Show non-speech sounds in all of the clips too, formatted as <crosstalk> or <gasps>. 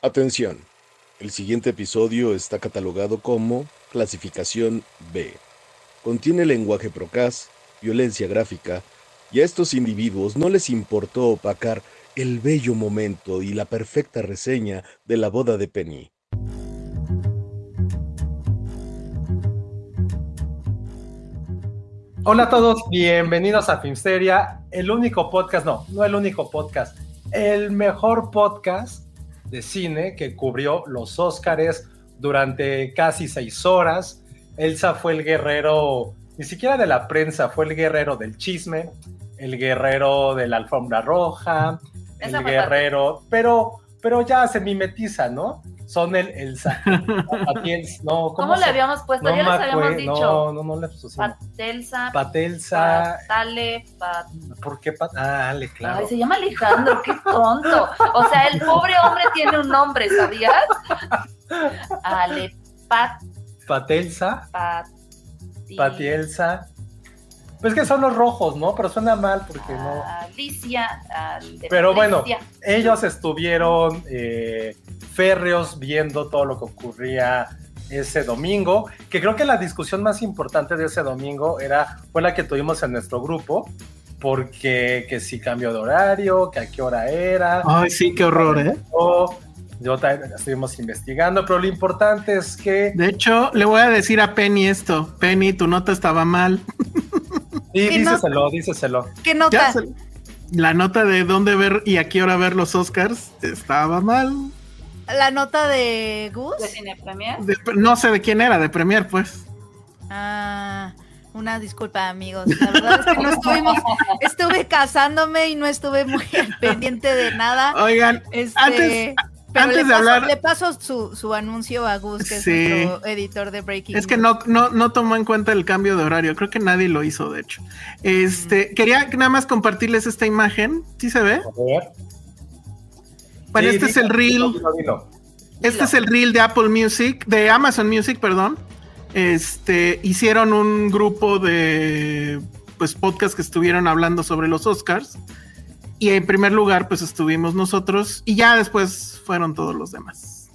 Atención, el siguiente episodio está catalogado como clasificación B. Contiene lenguaje procaz, violencia gráfica, y a estos individuos no les importó opacar el bello momento y la perfecta reseña de la boda de Penny. Hola a todos, bienvenidos a Filmsteria, el único podcast, no, no el único podcast, el mejor podcast de cine que cubrió los Óscares durante casi seis horas. Elsa fue el guerrero, ni siquiera de la prensa, fue el guerrero del chisme, el guerrero de la alfombra roja, el guerrero, pero, pero ya se mimetiza, ¿no? Son el, el <laughs> Patiels- no, ¿Cómo le se- habíamos puesto? no ya les habíamos dicho. No, no, no le pusimos. Patelsa, Patelsa. Patale, Pat... ¿Por qué? Pat- ah, dale, claro. Ay, se llama Alejandro, qué tonto. O sea, el pobre hombre tiene un nombre, ¿sabías? <laughs> Ale, Pat, Patelsa, Pat... Patielsa. Pues que son los rojos, ¿no? Pero suena mal porque no. Alicia, al de Pero bueno, ellos estuvieron eh, férreos viendo todo lo que ocurría ese domingo, que creo que la discusión más importante de ese domingo era, fue la que tuvimos en nuestro grupo, porque que si cambio de horario, que a qué hora era. Ay, sí, qué horror, ¿eh? o- Yo también estuvimos investigando, pero lo importante es que De hecho, le voy a decir a Penny esto. Penny, tu nota estaba mal. <laughs> Sí, ¿Qué díceselo, díceselo. ¿Qué nota? se- La nota de dónde ver y a qué hora ver los Oscars estaba mal. ¿La nota de Gus? de Cine Premier. De- no sé de quién era, de Premier, pues. Ah, una disculpa, amigos. La verdad es que no estuvimos, estuve casándome y no estuve muy pendiente de nada. Oigan, Este, antes- pero antes le de paso, hablar- le paso su, su anuncio a Gus, que Sí. es nuestro editor de Breaking. es que no, no, no tomó en cuenta el cambio de horario. Creo que nadie lo hizo, de hecho. Este, quería nada más compartirles esta imagen. ¿Sí se ve? A ver. Bueno, Sí, este es el reel. dilo, dilo, dilo. Este es el reel de Apple Music, de Amazon Music, perdón. Este, hicieron un grupo de pues podcast que estuvieron hablando sobre los Oscars. Y en primer lugar, pues estuvimos nosotros y ya después fueron todos los demás.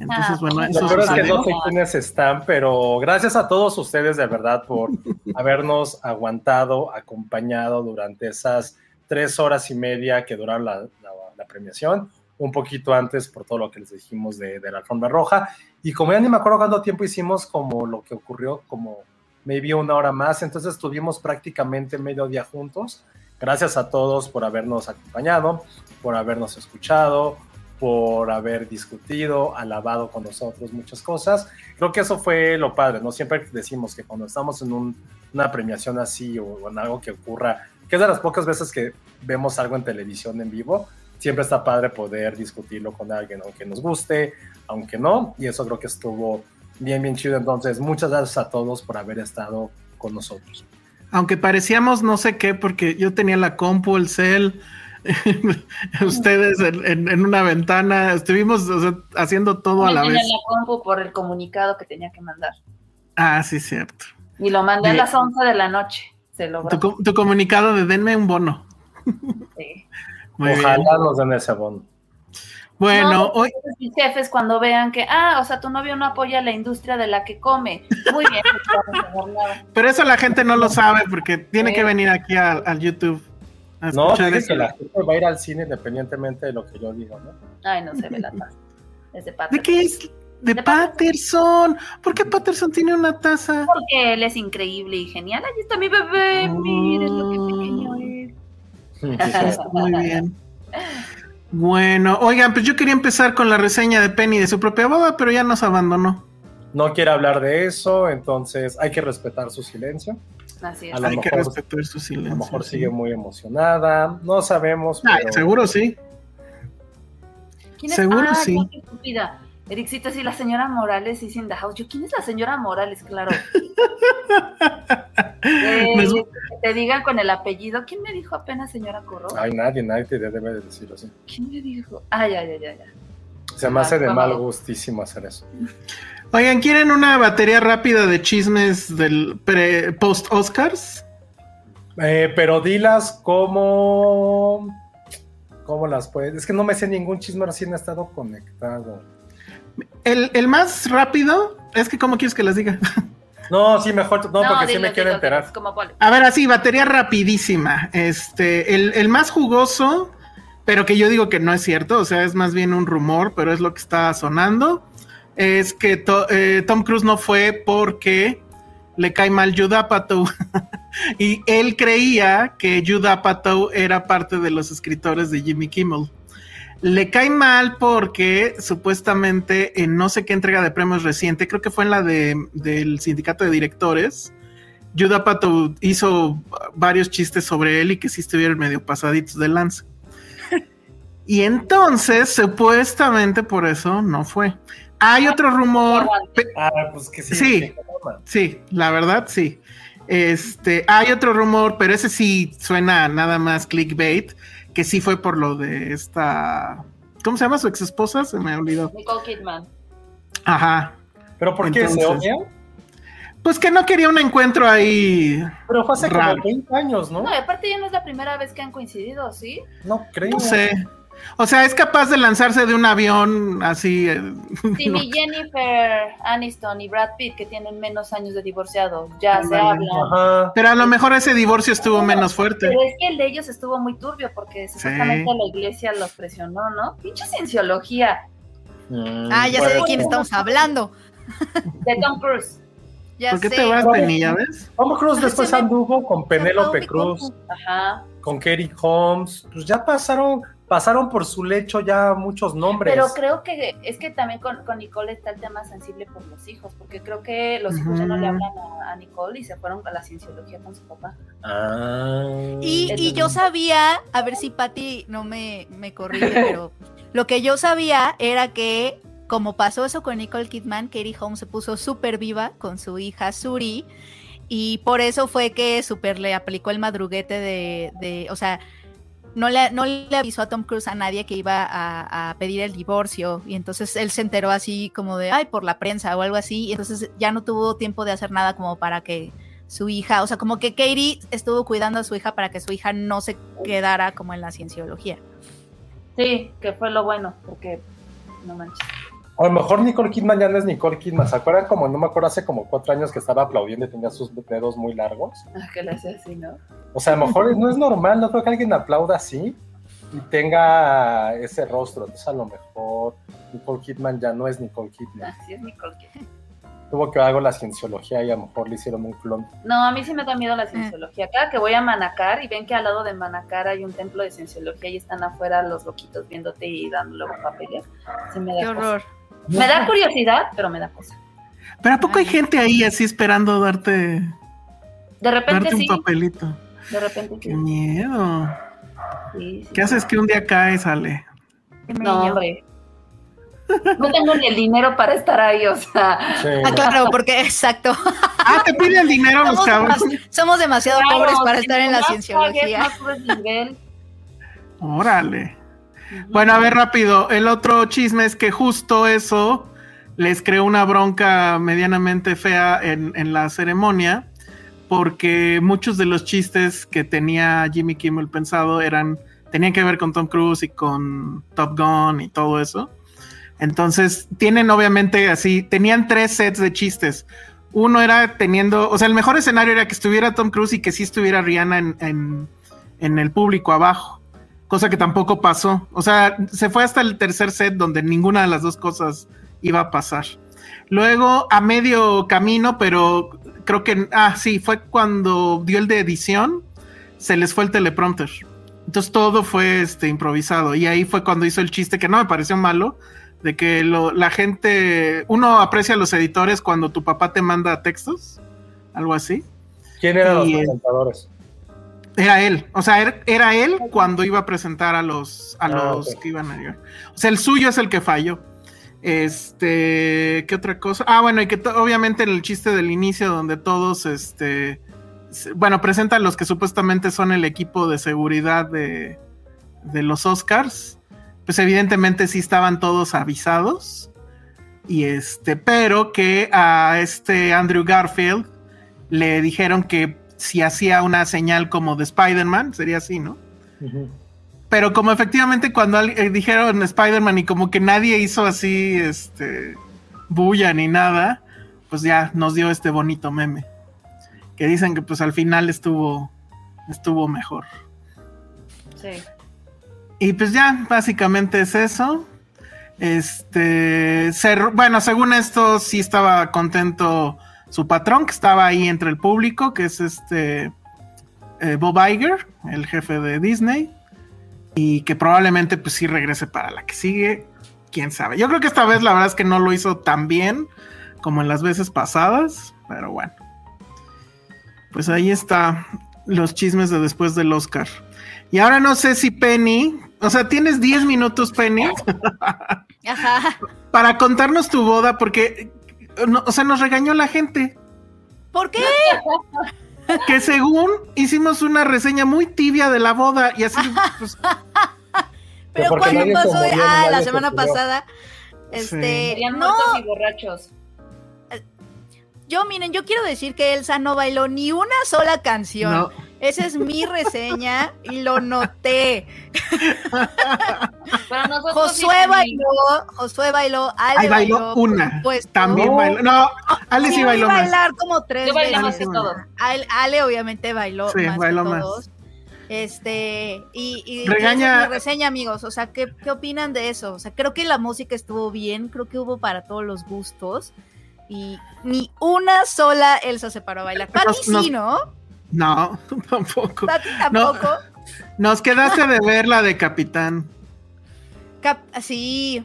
Entonces, Ah, bueno, lo eso es que no sé quiénes están, pero gracias a todos ustedes de verdad por <laughs> habernos aguantado, acompañado durante esas tres horas y media que duraron la, la- la premiación, un poquito antes por todo lo que les dijimos de, de la alfombra roja. Y como ya ni me acuerdo cuánto tiempo hicimos, como lo que ocurrió, como maybe una hora más, entonces estuvimos prácticamente medio día juntos. Gracias a todos por habernos acompañado, por habernos escuchado, por haber discutido, alabado con nosotros muchas cosas. Creo que eso fue lo padre, ¿no? Siempre decimos que cuando estamos en un- una premiación así o, o en algo que ocurra, que es de las pocas veces que vemos algo en televisión en vivo, siempre está padre poder discutirlo con alguien, aunque nos guste, aunque no, y eso creo que estuvo bien, bien chido. Entonces, muchas gracias a todos por haber estado con nosotros. Aunque parecíamos no sé qué, porque yo tenía la compu, el cel, <laughs> ustedes en, en- en una ventana, estuvimos o sea, haciendo todo a la tenía vez. la compu por el comunicado que tenía que mandar. Ah, sí, cierto. Y lo mandé a las 11 de la noche. Se logró. Tu, tu comunicado de denme un bono. Sí. Muy Ojalá bien. nos den ese bono. Bueno, No, hoy, mis jefes cuando vean que, ah, o sea, tu novio no apoya la industria de la que come. Muy bien, <laughs> pero eso la gente no lo sabe porque tiene que Sí. venir aquí al, al YouTube. a No, escuchar dile eso. que la gente va a ir al cine independientemente de lo que yo digo, ¿no? Ay, no se ve la taza. Es de <laughs> ¿De Patterson. qué es? De De Patterson. ¿Por qué Patterson tiene una taza? Porque él es increíble y genial. Ahí está mi bebé. Miren lo que pequeño es. <laughs> Muy bien. Bueno, oigan, pues yo quería empezar con la reseña de Penny de su propia boda, pero ya nos abandonó. No quiere hablar de eso, entonces hay que respetar su silencio. Así es. A lo Hay que respetar su A silencio. lo mejor sí. sigue muy emocionada, no sabemos. Pero- seguro sí. ¿Quién es? seguro ah, sí. qué estúpida. Ericito, sí, la señora Morales is in the house. Yo, ¿quién es la señora Morales? Claro. <laughs> Eh, que te digan con el apellido. ¿Quién me dijo apenas señora Corro? Ay, nadie, nadie te debe de decirlo así. ¿Quién me dijo? Ay, ay, ay, ay. ay. Se me hace de Ah, mal gustísimo hacer eso. Oigan, ¿quieren una batería rápida de chismes del pre- post-Oscars? Eh, pero dilas cómo. ¿Cómo las puedes? Es que no me sé ningún chisme recién ha estado conectado. El, el más rápido es que, ¿cómo quieres que les diga? <laughs> No, sí, mejor. No, porque sí me quiero enterar. como. A ver, así, batería rapidísima. Este, el, el más jugoso, pero que yo digo que no es cierto, o sea, es más bien un rumor, pero es lo que está sonando, es que to- eh, Tom Cruise no fue porque le cae mal Judd Apatow. <laughs> y él creía que Judd Apatow era parte de los escritores de Jimmy Kimmel. Le cae mal porque supuestamente en no sé qué entrega de premios reciente, creo que fue en la de, del sindicato de directores, Judd Apatow hizo varios chistes sobre él y que sí estuvieron medio pasaditos de lanza. <laughs> Y entonces, supuestamente por eso no fue. Hay otro rumor, Ah, pues que sí. Sí. sí, la verdad sí. Este, hay otro rumor, pero ese sí suena nada más clickbait, que sí fue por lo de esta, ¿cómo se llama su ex esposa? Se me olvidó. Nicole Kidman. Ajá. ¿Pero por qué se odian? Pues que no quería un encuentro ahí. Pero fue hace Raro. como 20 años, ¿no? No, y aparte ya no es la primera vez que han coincidido, ¿sí? No creo. No sé. O sea, es capaz de lanzarse de un avión así. eh, <laughs> Sí, ni Jennifer Aniston y Brad Pitt, que tienen menos años de divorciados, ya se hablan. Pero a lo mejor ese divorcio estuvo menos fuerte. Pero es que el de ellos estuvo muy turbio porque supuestamente la iglesia los presionó, ¿no? Pinche cienciología Ah, ya sé de quién estamos hablando. de Tom Cruise. <laughs> Ya ¿Por qué sé. te vas, Penny? ¿Ya ves? Tom Cruise después anduvo con Penélope Cruz. Ajá. con Katie Holmes. Pues ya pasaron, pasaron por su lecho ya muchos nombres. Pero creo que es que también con, con Nicole está el tema sensible por los hijos, porque creo que los hijos ya no le hablan a, a Nicole y se fueron a la cienciología con su papá. Ah. Y, y yo sabía, a ver si Patty no me, me corrige, pero lo que yo sabía era que como pasó eso con Nicole Kidman, Katie Holmes se puso súper viva con su hija Suri y por eso fue que súper le aplicó el madruguete de, de o sea, no le, no le avisó a Tom Cruise a nadie que iba a, a pedir el divorcio y entonces él se enteró así como de, ay, por la prensa o algo así y entonces ya no tuvo tiempo de hacer nada como para que su hija, o sea, como que Katie estuvo cuidando a su hija para que su hija no se quedara como en la cienciología. Sí, que fue lo bueno, porque no manches. A lo mejor Nicole Kidman ya no es Nicole Kidman. ¿Se acuerdan como, no me acuerdo, hace como cuatro años que estaba aplaudiendo y tenía sus dedos muy largos? Ah, que le hace así, ¿no? O sea, a lo mejor no es normal, no creo que alguien aplauda así y tenga ese rostro. Entonces a lo mejor Nicole Kidman ya no es Nicole Kidman. Así es Nicole Kidman. Tuvo que algo la cienciología y a lo mejor le hicieron un clon. No, a mí sí me da miedo la cienciología. Cada que voy a Manacar y ven que al lado de Manacar hay un templo de cienciología y están afuera los loquitos viéndote y dándole papeles, sí me da Qué cosa. horror. Me da curiosidad, pero me da cosa. Pero ¿a poco hay gente ahí así esperando darte, De repente darte un sí, papelito? de repente sí. Qué miedo. sí, sí. ¿Qué haces que un día cae y sale? No, hombre. No tengo ni el dinero para estar ahí, o sea. Sí, Ah, claro, porque exacto. Ah, te piden dinero los Somos, demas- somos demasiado claro, pobres para estar en la cienciología. nivel. Órale. Bueno, a ver rápido. El otro chisme es que justo eso les creó una bronca medianamente fea en, la ceremonia, porque muchos de los chistes que tenía Jimmy Kimmel pensado eran tenían que ver con Tom Cruise y con Top Gun y todo eso. Entonces, tienen obviamente así, tenían tres sets de chistes. Uno era teniendo, o sea, el mejor escenario era que estuviera Tom Cruise y que sí estuviera Rihanna en el público abajo, cosa que tampoco pasó. O sea, se fue hasta el tercer set donde ninguna de las dos cosas iba a pasar. Luego, a medio camino, pero creo que, ah, sí, fue cuando dio el de edición, se les fue el teleprompter. Entonces todo fue este, improvisado. Y ahí fue cuando hizo el chiste que no me pareció malo, de que lo, la gente, uno aprecia a los editores cuando tu papá te manda textos, algo así. ¿Quién eran los Y, eh, presentadores? Era él, o sea, era, era él cuando iba a presentar a los, a Ah, los que iban a llegar. O sea, el suyo es el que falló. Este, ¿qué otra cosa? Ah, bueno, y que obviamente en el chiste del inicio donde todos, este, bueno, presentan los que supuestamente son el equipo de seguridad de, de los Oscars, pues evidentemente sí estaban todos avisados. Y este, pero que a este Andrew Garfield le dijeron que si hacía una señal como de Spider-Man, sería así, ¿no? Pero como efectivamente cuando eh, dijeron Spider-Man y como que nadie hizo así, este, bulla ni nada, pues ya nos dio este bonito meme. Que dicen que pues al final estuvo, estuvo mejor. Sí. Y pues ya, básicamente es eso. Este, cer- bueno, según esto, sí estaba contento su patrón, que estaba ahí entre el público, que es este eh, Bob Iger, el jefe de Disney, y que probablemente pues sí regrese para la que sigue, quién sabe. Yo creo que esta vez la verdad es que no lo hizo tan bien como en las veces pasadas, pero bueno. Pues ahí está los chismes de después del Oscar. Y ahora no sé si Penny, o sea, tienes 10 minutos, Penny, Ajá. para contarnos tu boda, porque, no, o sea, nos regañó la gente, ¿Por qué? <laughs> que según hicimos una reseña muy tibia de la boda y así, <laughs> pues, ¿Pero se pasó? murió, Ah, la se semana pasada. Este, Serían no, y borrachos. yo miren, yo quiero decir que Elsa no bailó ni una sola canción. no, Esa es mi reseña y lo noté. Josué sí, bailó, Josué bailó, Ale ahí bailó bailó, una, supuesto. también No. bailó, no, Ale sí bailó más. bailar como tres Yo bailé más que todos. Ale, Ale obviamente bailó Sí, más bailó que más. todos. Este, y, y Regaña- esa es mi reseña, amigos. O sea, ¿qué, ¿qué opinan de eso? O sea, creo que la música estuvo bien, creo que hubo para todos los gustos. Y ni una sola Elsa se paró a bailar. Pati Nos- nos- sí, ¿no? No, <laughs> tampoco. Pati tampoco. Nos quedaste de ver la de Capitán. Cap- sí.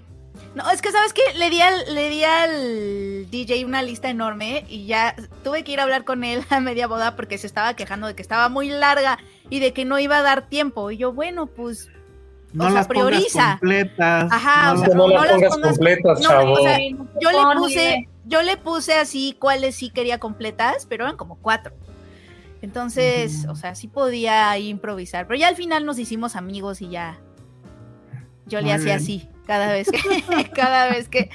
No, es que sabes que le di al, le di al DJ una lista enorme y ya tuve que ir a hablar con él a media boda porque se estaba quejando de que estaba muy larga y de que no iba a dar tiempo. Y yo, bueno, pues, No O sea, las pongas prioriza. completas. Ajá, o no sea, las- no, no las pongas pongas- completas, no, chavo. o sea, no yo le puse, yo le puse así cuáles sí quería completas, pero eran como cuatro. Entonces, o sea, sí podía improvisar, pero ya al final nos hicimos amigos y ya yo le hacía bien. así cada vez que <laughs> cada vez que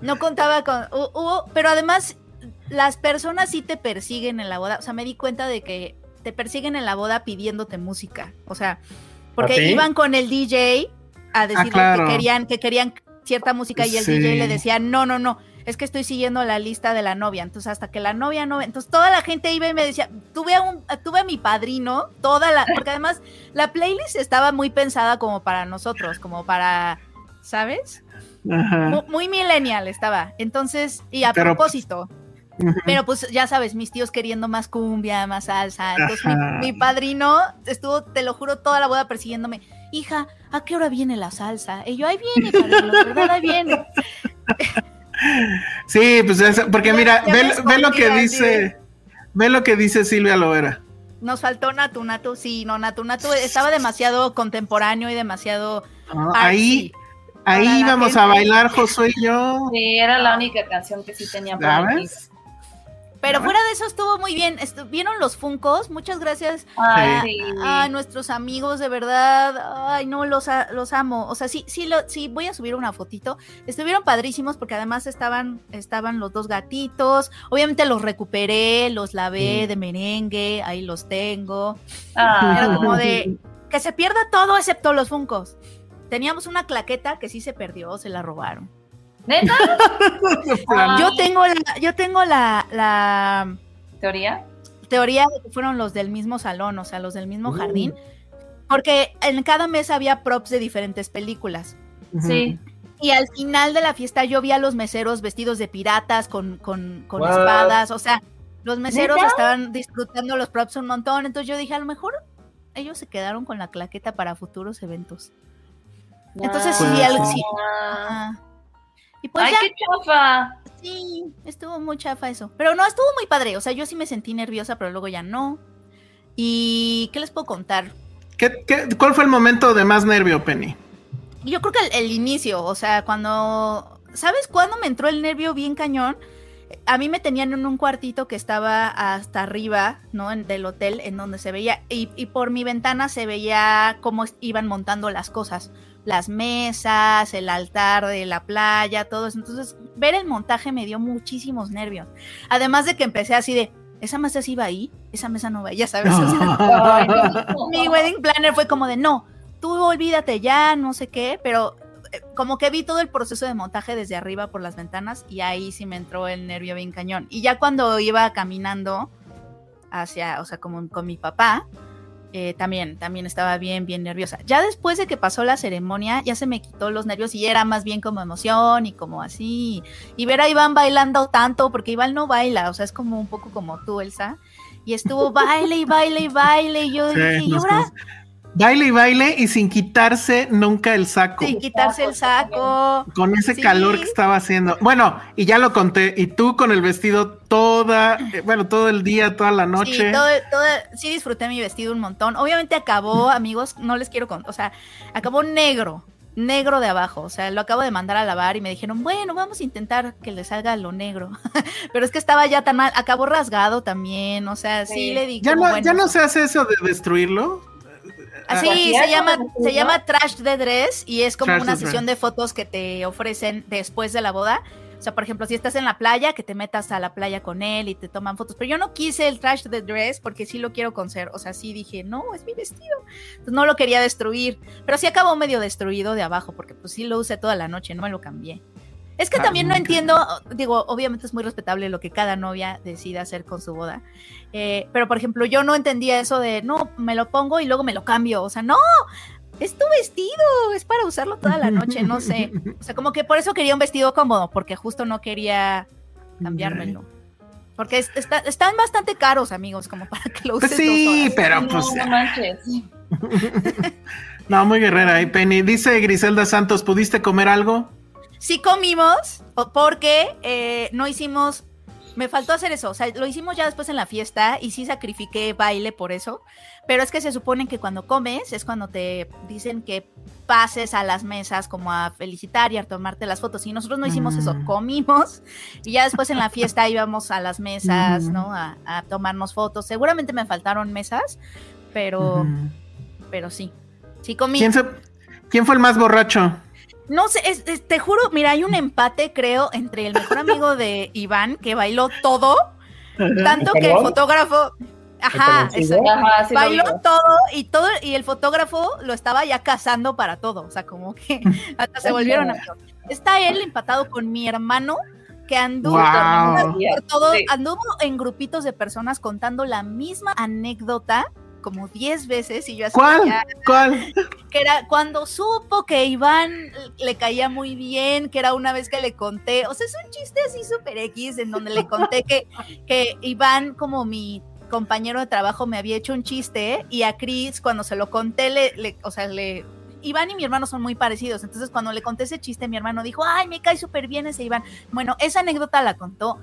no contaba con hubo, pero además las personas sí te persiguen en la boda, o sea, me di cuenta de que te persiguen en la boda pidiéndote música, o sea, porque iban con el DJ a decirle claro. que querían que querían cierta música y el Sí. DJ le decía, "No, no, no, es que estoy siguiendo la lista de la novia." Entonces, hasta que la novia no, entonces toda la gente iba y me decía, "Tuve a un tuve a mi padrino, toda la porque además la playlist estaba muy pensada como para nosotros, como para ¿sabes? Ajá. Muy, millennial estaba. Entonces, y a Pero, pues, propósito, pero pues ya sabes, mis tíos queriendo más cumbia, más salsa. Entonces mi padrino estuvo, te lo juro, toda la boda persiguiéndome. Hija, ¿a qué hora viene la salsa? Y yo, ahí viene, padrino, ¿verdad? Ahí viene. Sí, pues eso, porque Ya- mira, ya ve, ve lo que dice, ve lo que dice Silvia Lovera. Nos faltó Natu Natu, sí, no, Natu Natu estaba demasiado contemporáneo y demasiado ¿no? artsy. Ahí, ahí Para íbamos a bailar Josué y yo. Sí, era la única canción que sí tenía ¿Sabes? Pero ¿Ya fuera de eso estuvo muy bien. ¿Vieron los Funcos? Muchas gracias Ay, Sí. sí. a nuestros amigos, de verdad. Ay, no, los, a- los amo. O sea, sí, sí, lo, sí, voy a subir una fotito. Estuvieron padrísimos porque además estaban, estaban los dos gatitos. Obviamente los recuperé, los lavé de merengue, ahí los tengo. Ah. Era como de, que se pierda todo excepto los funcos. Teníamos una claqueta que sí se perdió, se la robaron. ¿Neta? <laughs> Ah. Yo tengo la, yo tengo la, la ¿Teoría? teoría de que fueron los del mismo salón, o sea, los del mismo Uh. jardín, porque en cada mesa había props de diferentes películas. Sí. Y al final de la fiesta yo vi a los meseros vestidos de piratas con, con, con espadas, o sea, los meseros ¿Neta? estaban disfrutando los props un montón, entonces yo dije, a lo mejor ellos se quedaron con la claqueta para futuros eventos. Entonces sí, ser. sí, Ah. Y pues Ay, ya, qué chafa. sí, estuvo muy chafa eso. Pero no, estuvo muy padre, o sea, yo sí me sentí nerviosa, pero luego ya no. ¿Y qué les puedo contar? ¿Qué- qué- cuál fue el momento de más nervio, Penny? Yo creo que el, el inicio, o sea, cuando. ¿Sabes cuándo me entró el nervio bien cañón? A mí me tenían en un cuartito que estaba hasta arriba, ¿no? En- del hotel, en donde se veía. Y, y por mi ventana se veía cómo iban montando las cosas. Las mesas, el altar de la playa, todo eso. Entonces, ver el montaje me dio muchísimos nervios. Además de que empecé así de. Esa mesa sí iba ahí, esa mesa no va, ya sabes. o sea, <laughs> Ay, no. mi wedding planner fue como de no, tú olvídate ya, no sé qué, pero eh, como que vi todo el proceso de montaje desde arriba por las ventanas y ahí sí me entró el nervio bien cañón. Y ya cuando iba caminando hacia, o sea, como con mi papá, eh, también, también estaba bien, bien nerviosa. Ya después de que pasó la ceremonia, ya se me quitó los nervios y era más bien como emoción y como así. Y ver a Iván bailando tanto, porque Iván no baila, o sea, es como un poco como tú, Elsa. Y estuvo baile y baile y baile. Y yo Sí, dije, ¿y ahora? Baile y baile y sin quitarse nunca el saco. Sin quitarse el saco. Con ese Sí. calor que estaba haciendo. Bueno, y ya lo conté. Y tú con el vestido toda, eh, bueno, todo el día, toda la noche. Sí, todo, todo- sí disfruté mi vestido un montón. Obviamente acabó, amigos, no les quiero contar, o sea, acabó negro, negro de abajo. O sea, lo acabo de mandar a lavar y me dijeron, bueno, vamos a intentar que le salga lo negro. <laughs> Pero es que estaba ya tan mal, acabó rasgado también, o sea, sí, Sí. le di ya como, no, bueno, ya no se hace eso de destruirlo. Así ¿Cualquiera se llama, se llama Trash the Dress y es como Trash una sesión de fotos que te ofrecen después de la boda. O sea, por ejemplo, si estás en la playa, que te metas a la playa con él y te toman fotos. Pero yo no quise el Trash the Dress porque sí lo quiero conservar. O sea, sí dije, no, es mi vestido. Entonces no lo quería destruir. Pero sí acabó medio destruido de abajo porque pues sí lo usé toda la noche, no me lo cambié. Es que Ah, también no entiendo, digo, obviamente es muy respetable lo que cada novia decida hacer con su boda. Eh, pero, por ejemplo, yo no entendía eso de, no, me lo pongo y luego me lo cambio. O sea, no, es tu vestido, es para usarlo toda la noche, no sé. <laughs> O sea, como que por eso quería un vestido cómodo, porque justo no quería cambiármelo. Porque es- está- están bastante caros, amigos, como para que lo uses Pues sí, dos horas. pero No, pues. no manches. <laughs> No, muy guerrera ahí, Penny. Dice Griselda Santos, ¿pudiste comer algo? Sí comimos, porque eh, no hicimos, me faltó hacer eso, o sea, lo hicimos ya después en la fiesta y sí sacrifiqué baile por eso, pero es que se supone que cuando comes es cuando te dicen que pases a las mesas como a felicitar y a tomarte las fotos y nosotros no hicimos eso, Mm. comimos y ya después en la fiesta íbamos a las mesas, Mm. ¿no? A, a tomarnos fotos, seguramente me faltaron mesas, pero, pero sí, sí comí. ¿Quién, se- ¿Quién fue el más borracho? No sé, es- es- te juro, mira, hay un empate, creo, entre el mejor amigo de Iván, que bailó todo, tanto que el fotógrafo. Ajá, ¿El exacto, Ajá, sí lo bailó todo y todo, y el fotógrafo lo estaba ya cazando para todo. O sea, como que <laughs> hasta se volvieron amigos. Está él empatado con mi hermano, que anduvo Wow. por todo, Sí. anduvo en grupitos de personas contando la misma anécdota como 10 veces y yo así ¿Cuál? ya- ¿Cuál? que era cuando supo que Iván le caía muy bien, que era una vez que le conté, o sea, es un chiste así súper X, en donde le conté que, que Iván, como mi compañero de trabajo, me había hecho un chiste, y a Chris, cuando se lo conté, le, le- o sea, le... Iván y mi hermano son muy parecidos, entonces cuando le conté ese chiste, mi hermano dijo, ay, me cae súper bien ese Iván. Bueno, esa anécdota la contó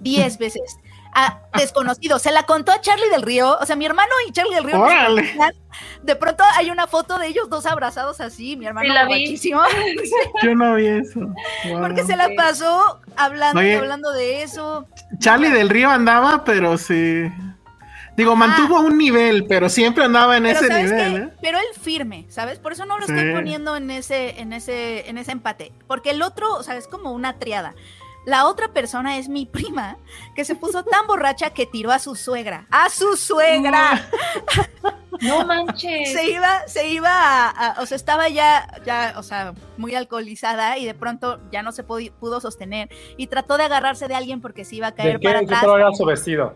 10 <laughs> veces a desconocido. Se la contó a Charlie del Río. O sea, mi hermano y Charlie del Río. De pronto hay una foto de ellos dos abrazados así, mi hermano la vi. <laughs> Yo no vi eso. Wow. porque se la pasó hablando y hablando de eso. Charlie del Río andaba, pero sí. Digo, mantuvo un nivel, pero siempre andaba en ese ¿sabes nivel? ¿eh? Pero él firme, ¿sabes? Por eso no lo estoy poniendo en ese, en ese, en ese empate. Porque el otro, o sea, es como una triada. La otra persona es mi prima, que se puso tan borracha que tiró a su suegra. ¡A su suegra! No manches. se iba, se iba a, a- o sea, estaba ya, ya, o sea, muy alcoholizada y de pronto ya no se pudo sostener y trató de agarrarse de alguien porque se iba a ¿De caer qué, para qué atrás. color era su vestido?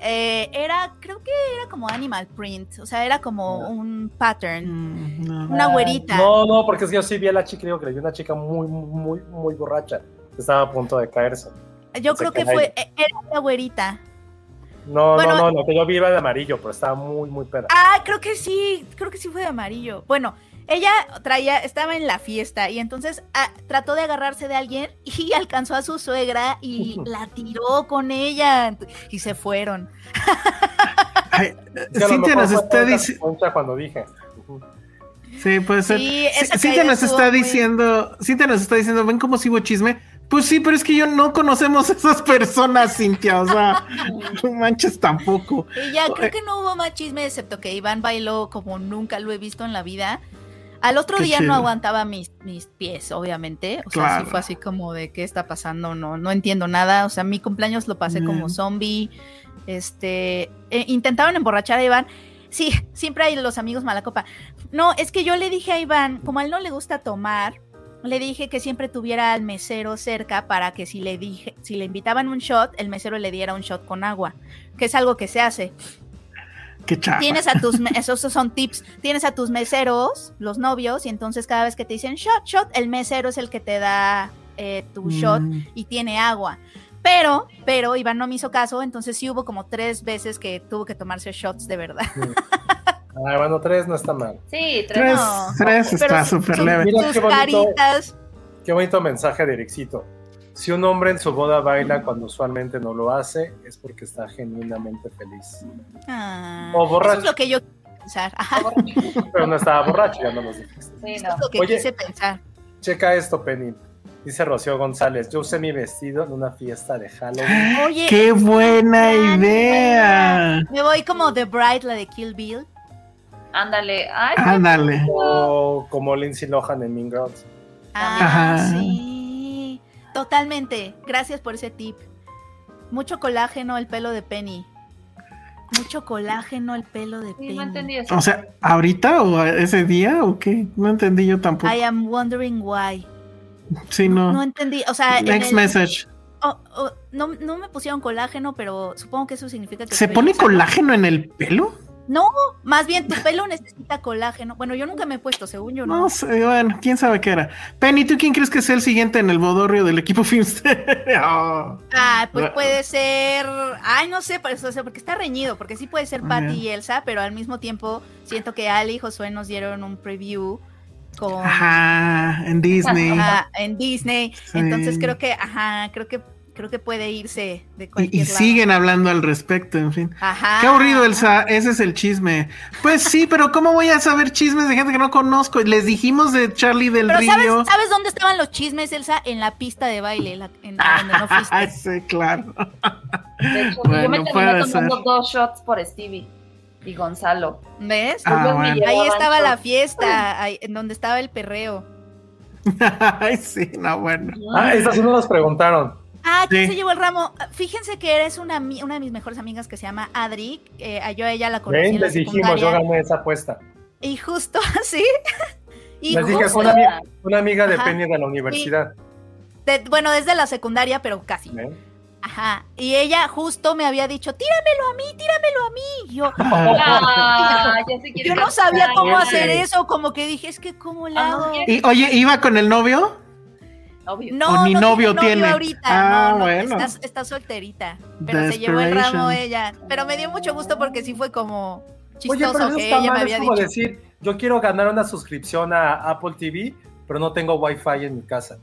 Eh, era, creo que era como animal print, o sea, era como Ah. un pattern, Mm, no. una güerita. No, no, porque es que yo sí vi a la chica, digo que le vi una chica muy, muy, muy borracha. Estaba a punto de caerse. Yo creo que fue, e- era una güerita. No, Bueno, no, no, lo que yo vi era de amarillo, pero estaba muy, muy peda. Ah, creo que sí, creo que sí fue de amarillo. Bueno, ella traía, estaba en la fiesta y entonces ah, trató de agarrarse de alguien <laughs> y alcanzó a su suegra y <laughs> la tiró con ella y se fueron. Ay, lo Cintia nos está diciendo. cuando dije. Sí, puede ser. Sí, Cintia nos está muy- diciendo, Cintia nos está diciendo, ven cómo sigo chisme. Pues sí, pero es que yo no conocemos a esas personas, Cintia. O sea, <laughs> no manches tampoco. Y ya creo que no hubo más chisme excepto que Iván bailó como nunca lo he visto en la vida. Al otro Qué día chido. no aguantaba mis, mis pies, obviamente. O sea, Claro. sí fue así como de qué está pasando, no, no entiendo nada. O sea, mi cumpleaños lo pasé como Mm. zombie. Este, eh, intentaron emborrachar a Iván. Sí, siempre hay los amigos mala copa. No, es que yo le dije a Iván, como a él no le gusta tomar, le dije que siempre tuviera al mesero cerca para que si le dije, si le invitaban un shot, el mesero le diera un shot con agua, que es algo que se hace. Qué chafa. Tienes a tus, esos son tips, tienes a tus meseros, los novios, y entonces cada vez que te dicen shot, shot, el mesero es el que te da eh, tu shot Mm, y tiene agua. Pero, pero Iván no me hizo caso, entonces sí hubo como tres veces que tuvo que tomarse shots de verdad. <laughs> Ah, bueno, tres no está mal. Sí, tres. Tres, no. tres Pero está súper leve. Mira sus qué bonito. caritas. Qué bonito mensaje de Ericito. Si un hombre en su boda baila cuando usualmente no lo hace, es porque está genuinamente feliz. Ah, O eso borracho. es lo que yo quise pensar. Ajá, Pero no estaba borracho, ya no lo dijiste. Sí, eso no. es lo que Oye. quise pensar. Checa esto, Penny. Dice Rocío González, yo usé mi vestido en una fiesta de Halloween. Oye, ¡Qué buena idea! me voy como The Bride, la de Kill Bill. Ándale. Ay, Ándale. O como Lindsay Lohan en Mean Girls. Ah, Ajá. sí. Totalmente. Gracias por ese tip. Mucho colágeno el pelo de Penny. Mucho colágeno el pelo de sí, Penny. no entendí eso. O sea, ¿ahorita o ese día o qué? No entendí yo tampoco. I am wondering why. Sí, no. No entendí. O sea, Next el- message. oh, oh, no, no me pusieron colágeno, pero supongo que eso significa que. ¿Se pone colágeno en el pelo? No, más bien tu pelo necesita colágeno. Bueno, yo nunca me he puesto, según yo no. No sé, bueno, quién sabe qué era. Penny, ¿tú quién crees que sea el siguiente en el bodorrio del equipo Filmster? <laughs> Oh. Ah, pues Ah. puede ser. Ay, no sé, pues, o sea, porque está reñido, porque sí puede ser Patty Ajá. y Elsa, pero al mismo tiempo siento que Ali y Josué nos dieron un preview con. Ajá, en Disney. ajá, en Disney. Sí. Entonces creo que, ajá, creo que creo que puede irse de Y, cualquier y lado. siguen hablando al respecto, en fin. Ajá. Qué aburrido, Elsa. Ese es el chisme. Pues sí, pero ¿cómo voy a saber chismes de gente que no conozco? Les dijimos de Charlie del Pero ¿sabes, Río. ¿sabes dónde estaban los chismes, Elsa? En la pista de baile, la- en, donde no <laughs> fuiste. sí, claro. De hecho, Bueno, yo me terminé tomando ser. dos shots por Stevie y Gonzalo. ¿Ves? Ah, bueno. Ahí estaba la fiesta, ahí- en donde estaba el perreo. <laughs> Ay, sí, no, bueno. Ah, esas sí no nos preguntaron. Ah, ¿quién Sí. se llevó el ramo? Fíjense que eres una, una de mis mejores amigas que se llama Adri. eh, yo a ella la conocí Ven, en la les dijimos, yo gané esa apuesta. Y justo <laughs> así. Y Les dije, fue una, ami- una amiga de Ajá. Penny de la universidad. de- bueno, desde la secundaria, pero casi. ¿Ven? Ajá. Y ella justo me había dicho, tíramelo a mí, tíramelo a mí. Y yo, <laughs> Ah, <laughs> quiere yo no sabía cómo hacer eso, como que dije, es que cómo la Ah, hago. Y, oye, ¿iba con el novio? No, O ni no novio tiene tiene. ahorita. Ah, no, no, bueno. está, está solterita. Pero se llevó el ramo ella. Pero me dio mucho gusto porque sí fue como Oye, chistoso pero eso que está ella me mal, es había como dicho. decir, yo quiero ganar una suscripción a Apple TV, pero no tengo Wi-Fi en mi casa.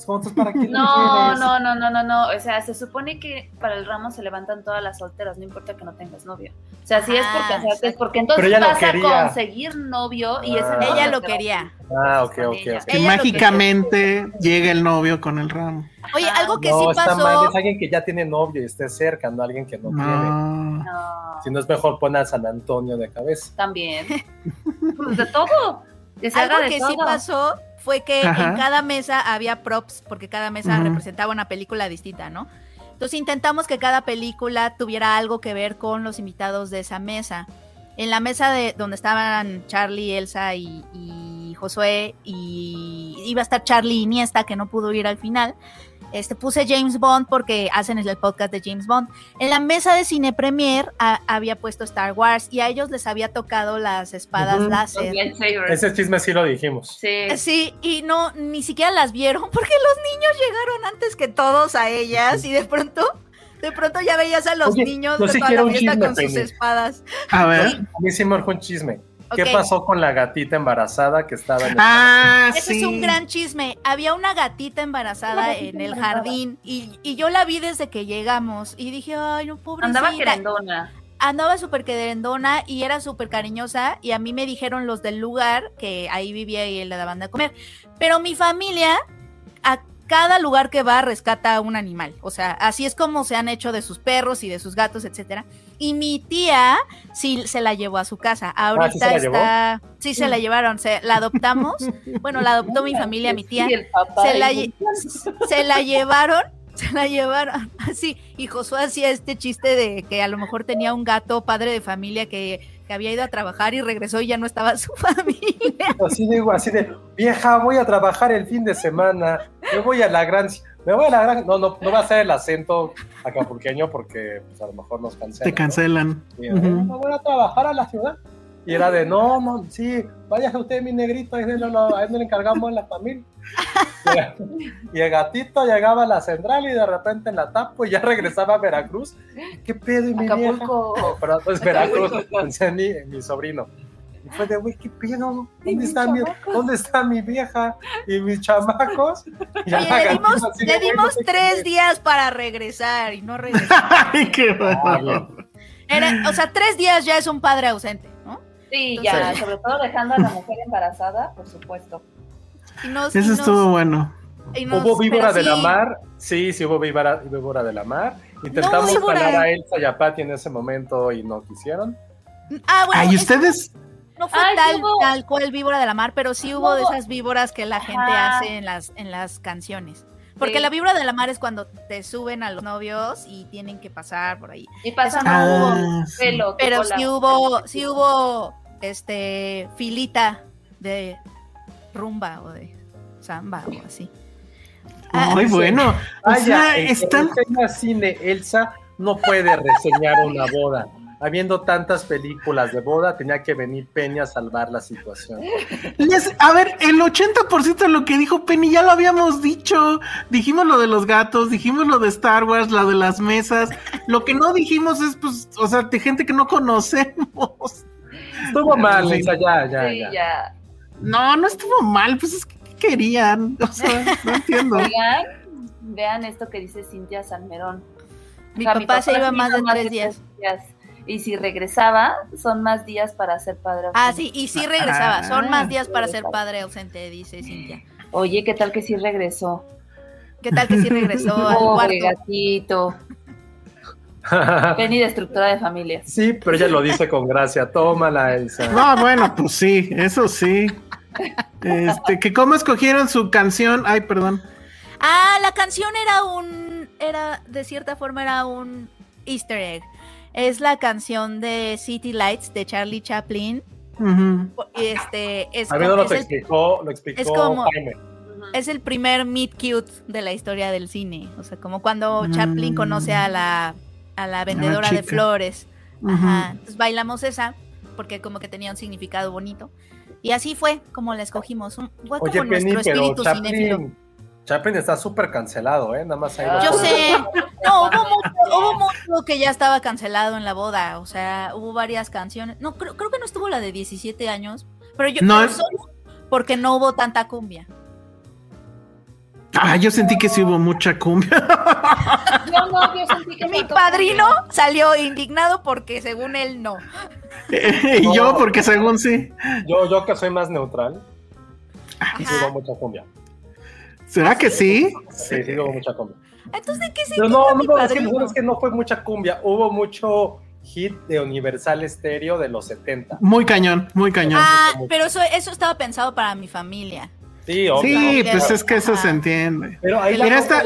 Entonces, ¿para lo <laughs> No, no, no, no, no, no. O sea, se supone que para el ramo se levantan todas las solteras, no importa que no tengas novio. O sea, si es por Ah, casarte, es porque entonces Pero ella lo vas a quería. conseguir novio y ese Ah. novio Ella lo quería. Ah, ok, ok, ella. ok. Que mágicamente llega el novio con el ramo. Oye, Ajá. algo que no, sí está pasó. mal, es alguien que ya tiene novio y esté cerca, no alguien que no, tiene. No. No, Si no es mejor poner a San Antonio de cabeza. también. <laughs> Pues de todo. Que se Algo haga de que sí pasó fue que Ajá. en cada mesa había props, porque cada mesa representaba una película distinta, ¿no? Entonces intentamos que cada película tuviera algo que ver con los invitados de esa mesa. En la mesa de donde estaban Charlie, Elsa y, y Josué, y iba a estar Charlie Iniesta, que no pudo ir al final. Este, puse James Bond porque hacen el podcast de James Bond. En la mesa de Cine Premier a- había puesto Star Wars y a ellos les había tocado las espadas láser. Ese chisme sí lo dijimos. Sí. Sí, y no, ni siquiera las vieron <laughs> porque los niños llegaron antes que todos a ellas y de pronto, de pronto ya veías a los Oye, niños de toda la fiesta con sus espadas. A ver. A mí sí me un chisme. ¿Qué pasó con la gatita embarazada que estaba en el... Ah, Ese sí. es un gran chisme. Había una gatita embarazada en el jardín y, y yo la vi desde que llegamos y dije, ay, no, pobrecita. Andaba querendona. andaba súper querendona y era súper cariñosa y a mí me dijeron los del lugar que ahí vivía y le daban de comer. Pero mi familia a cada lugar que va rescata un animal. O sea, así es como se han hecho de sus perros y de sus gatos, etcétera. Y mi tía sí se la llevó a su casa. Ahorita Ah, ¿sí se la llevó? está, sí se la llevaron, se la adoptamos. <laughs> Bueno, la adoptó mi familia, mi tía Sí, el papá se la, se la llevaron, se la llevaron <laughs> así. Y Josué hacía este chiste de que a lo mejor tenía un gato padre de familia que, que había ido a trabajar y regresó y ya no estaba su <laughs> familia. Así digo, así de, vieja, voy a trabajar el fin de semana, me voy a la gran, me voy a la gran, no, no, no va a ser el acento acapulqueño porque pues, a lo mejor nos cancelan. Te ¿no? cancelan. Y, "Eh, Ujú. no voy a trabajar a la ciudad. Y era de, no, no, sí, váyase usted, mi negrito, ahí no, lo- ahí no le encargamos en la familia. Y el gatito llegaba a la central y de repente en la tapo y ya regresaba a Veracruz. ¿Qué pedo? Y mi vieja? Acapulco. No, pero pues Veracruz, pensé en mi, en mi sobrino. Y fue de, güey, ¿qué pedo? ¿Y ¿Dónde está, mi? ¿Dónde está mi vieja y mis chamacos? Y Oye, le dimos, así le "Güey, no dimos qué tres es". días para regresar y no regresó. <laughs> Ay, qué bueno. Era- o sea, tres días ya es un padre ausente, ¿no? Sí, Entonces- ya, sobre todo dejando a la mujer embarazada, por supuesto. Y nos, y Eso nos- estuvo bueno. y nos- ¿Hubo víbora de la mar? Sí, sí hubo víbora, víbora de la mar. Intentamos víbora. jalar a Elsa y a Patty en ese momento y no quisieron. Ah, bueno, Ay, es- ustedes. No fue Ay, sí tal, hubo- tal cual víbora de la mar, pero sí hubo de esas víboras que la gente hace en las, en las canciones. Porque Sí. la víbora de la mar es cuando te suben a los novios y tienen que pasar por ahí. Y pasan no a hubo, Ah, sí. pelo. Pero tipo sí la- hubo, sí hubo este filita de rumba o de samba o así. Ah, Ay, bueno. O Vaya, sea, el están. cine Elsa no puede reseñar una boda. Habiendo tantas películas de boda, tenía que venir Peña a salvar la situación. Les- a ver, el 80% de lo que dijo Penny ya lo habíamos dicho. Dijimos lo de los gatos, dijimos lo de Star Wars, lo de las mesas. Lo que no dijimos es, pues, o sea, de gente que no conocemos. Estuvo mal. Elsa, ya, ya, Sí, ya. ya. No, no estuvo mal, pues es que ¿qué querían. O sea, no entiendo. <laughs> Vean esto que dice Cintia Salmerón. Mi papá se iba más de tres días. días. Y si regresaba, son más días para ser padre. Ah, sí, y sí regresaba. Son Ah. más días para ser padre ausente, dice Cintia. Oye, ¿qué tal que sí regresó? ¿Qué tal que sí regresó al Pobre cuarto? gatito. Penny destructora de familias. sí, pero ella lo dice con gracia. Tómala, Elsa. No, bueno, pues sí, eso sí. Este, que cómo escogieron su canción. Ay, perdón. Ah, la canción era un, era, de cierta forma era un easter egg. Es la canción de City Lights de Charlie Chaplin. Ujú. Este, es, como- no es lo el, explicó, lo explicó es como- Jaime. es el primer meet cute de la historia del cine. O sea, como cuando Mm. Chaplin conoce a la, a la vendedora de flores. Ajá. Entonces bailamos esa, porque como que tenía un significado bonito. Y así fue como la escogimos. Un- Fue como Oye, Penny, nuestro pero espíritu cinéfilo. Chaplin, Chaplin está súper cancelado, ¿eh? Nada más ahí. Yo sé. <laughs> No, hubo mucho, hubo mucho que ya estaba cancelado en la boda. O sea, hubo varias canciones. No, creo, creo que no estuvo la de 17 años. Pero yo No, pero es- solo porque no hubo tanta cumbia. Ah, yo sentí que sí hubo mucha cumbia. <laughs> Yo no, yo sentí que Mi padrino salió indignado porque según él no. y yo, porque según sí. Yo, yo que soy más neutral, sí hubo mucha cumbia. ¿Será que sí? Sí, sí hubo mucha cumbia. Entonces, ¿de qué Pero no, mi no, es que, padrino? es que no fue mucha cumbia, hubo mucho hit de Universal Stereo de los 70. Muy cañón, muy cañón. Ah, pero eso, eso estaba pensado para mi familia. Sí, obvio. sí, obvio. pues es que eso Ajá. se entiende. Pero ahí la Mira, esta-.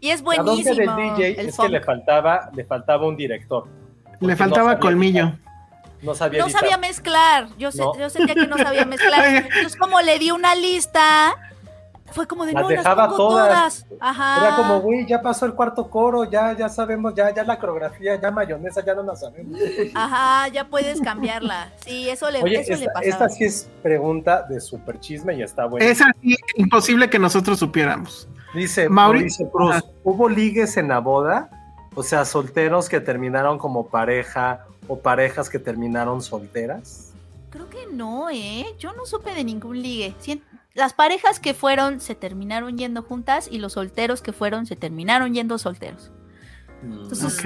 Y es la buenísimo. del DJ el es funk. que le faltaba, le faltaba un director. Le faltaba no colmillo. editar, No sabía No sabía mezclar. Yo, sé- No. yo sentía que no sabía mezclar. <laughs> Entonces, como le di una lista, fue como de Las no, las dejaba pongo todas. todas. Ajá. Era como, güey, ya pasó el cuarto coro, ya, ya sabemos, ya, ya la coreografía, ya mayonesa, ya no la sabemos. Ajá, ya puedes cambiarla. Sí, eso le, Oye, eso le esta, pasaba. esta sí es pregunta de super chisme y está buena. Es así, imposible que nosotros supiéramos. Dice Mauri- Mauricio Cruz. ¿hubo ligues en la boda? O sea, solteros que terminaron como pareja o parejas que terminaron solteras. Creo que no, ¿eh? Yo no supe de ningún ligue. Sien- Las parejas que fueron se terminaron yendo juntas y los solteros que fueron se terminaron yendo solteros. Entonces,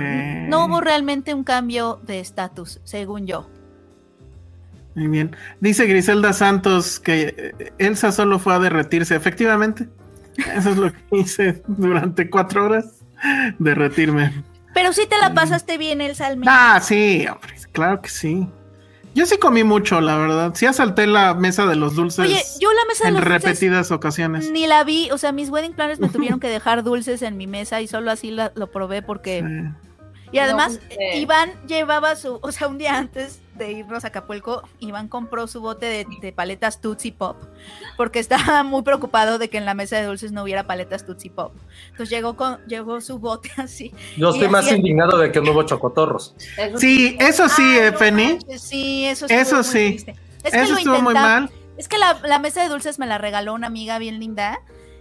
no hubo realmente un cambio de estatus, según yo. Muy bien. Dice Griselda Santos que eh, Elsa solo fue a derretirse. Efectivamente, eso es lo que <laughs> hice durante cuatro horas. Derretirme. Pero sí te la pasaste bien, el salme. Ah, sí, hombre, claro que sí. Yo sí comí mucho, la verdad. Sí asalté la mesa de los dulces Oye, yo la mesa de en los dulces repetidas ocasiones. ni la vi, o sea, mis wedding planners me tuvieron que dejar dulces en mi mesa y solo así la- lo probé porque... Sí. Y además, No. Iván llevaba su, o sea, un día antes de irnos a Acapulco, Iván compró su bote de, de paletas Tootsie Pop, porque estaba <laughs> muy preocupado de que en la mesa de dulces no hubiera paletas Tootsie Pop. Entonces llegó con, llegó su bote <laughs> así. Yo estoy más así- indignado de que no hubo chocotorros. Sí, eso sí, eh, no Penny. manches, Sí, eso Eso sí. Es que Eso estuvo muy mal. Es que la, la mesa de dulces me la regaló una amiga bien linda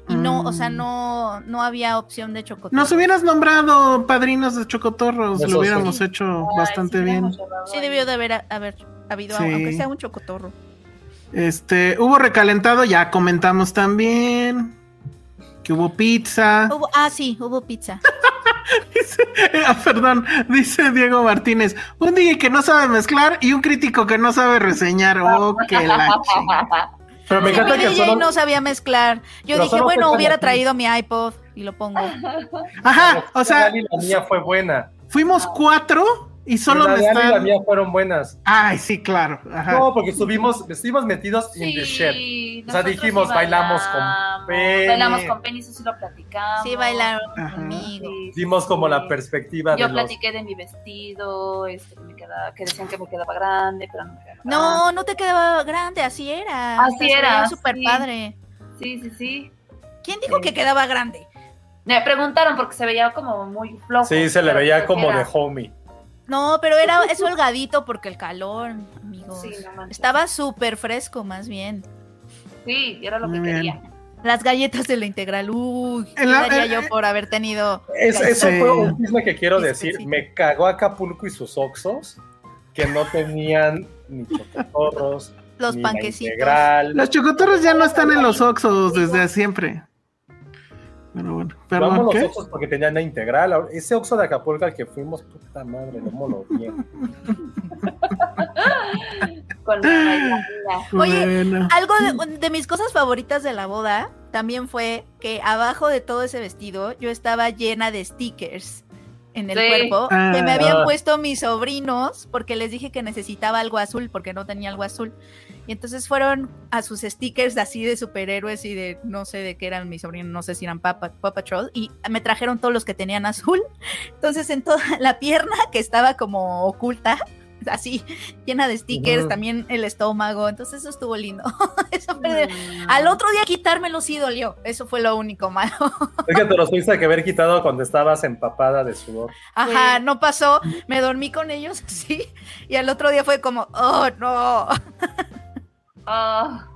y no, o sea, Mm. no, no había opción de chocolate. Nos hubieras nombrado padrinos de chocotorros, Eso lo hubiéramos sí. hecho bastante sí, bien. Sí debió de haber, haber habido, Sí. aunque sea un chocotorro. Este, hubo recalentado, ya comentamos también. Que hubo pizza. Hubo- ah, sí, hubo pizza. <laughs> Dice- ah, perdón, dice Diego Martínez. Un DJ que no sabe mezclar y un crítico que no sabe reseñar. Oh, la <laughs> chi- Pero me encanta mi que DJ fueron, no sabía mezclar. Yo Pero dije, solo bueno, hubiera traído mi iPod y lo pongo. <laughs> Ajá, o sea, la mía fue buena. fuimos cuatro y solo la me de y la están. mía fueron buenas. Ay, sí, claro. Ajá. No, porque estuvimos, estuvimos metidos en the shed. Sí, O sea, dijimos, sí bailamos con bailamos, Penny. Bailamos con Penny, eso sí lo platicamos. Sí, bailaron Ajá. conmigo. Sí, sí, Dimos como sí. la perspectiva Yo de los... platiqué de mi vestido, este, que, me quedaba, que decían que me quedaba grande, pero no me quedaba No, no te quedaba grande, así era. Así era, súper sí. padre. grande. Sí, sí, sí. ¿Quién dijo Sí. que quedaba grande? Me preguntaron porque se veía como muy flojo. Sí, se le veía como de homie. No, pero era es holgadito porque el calor, amigos. Sí. Estaba súper fresco, más bien. Sí, era lo que bien. quería. Las galletas de la integral, uy, ¿qué la- daría eh, yo por haber tenido Es- eso fue un chisme que quiero decir. Específico. Me cagó Acapulco y sus oxos que no tenían ni chocotorros, los ni la panquecitos? integral. Los chocotorros ya no están en los Oxos desde siempre. Pero bueno, Vamos perdón, los ¿qué? oxos porque tenían la integral. Ese oxo de Acapulco al que fuimos, puta madre, no lo vi. <laughs> Con la. Oye, Bueno. Algo de, de mis cosas favoritas de la boda también fue que abajo de todo ese vestido yo estaba llena de stickers en el Sí. cuerpo que me Ah. habían puesto mis sobrinos porque les dije que necesitaba algo azul porque no tenía algo azul. Y entonces fueron a sus stickers así de superhéroes y de no sé de qué eran mis sobrinos, no sé si eran Paw Patrol y me trajeron todos los que tenían azul. Entonces en toda la pierna que estaba como oculta, así llena de stickers, también el estómago, entonces eso estuvo lindo. <laughs> Eso. Al otro día quitármelo sí dolió, eso fue lo único malo. Es que te los tuviste que haber quitado cuando estabas empapada de sudor. Ajá, Sí. no pasó, me dormí con ellos <laughs> así y al otro día fue como, oh no. <laughs> Ah,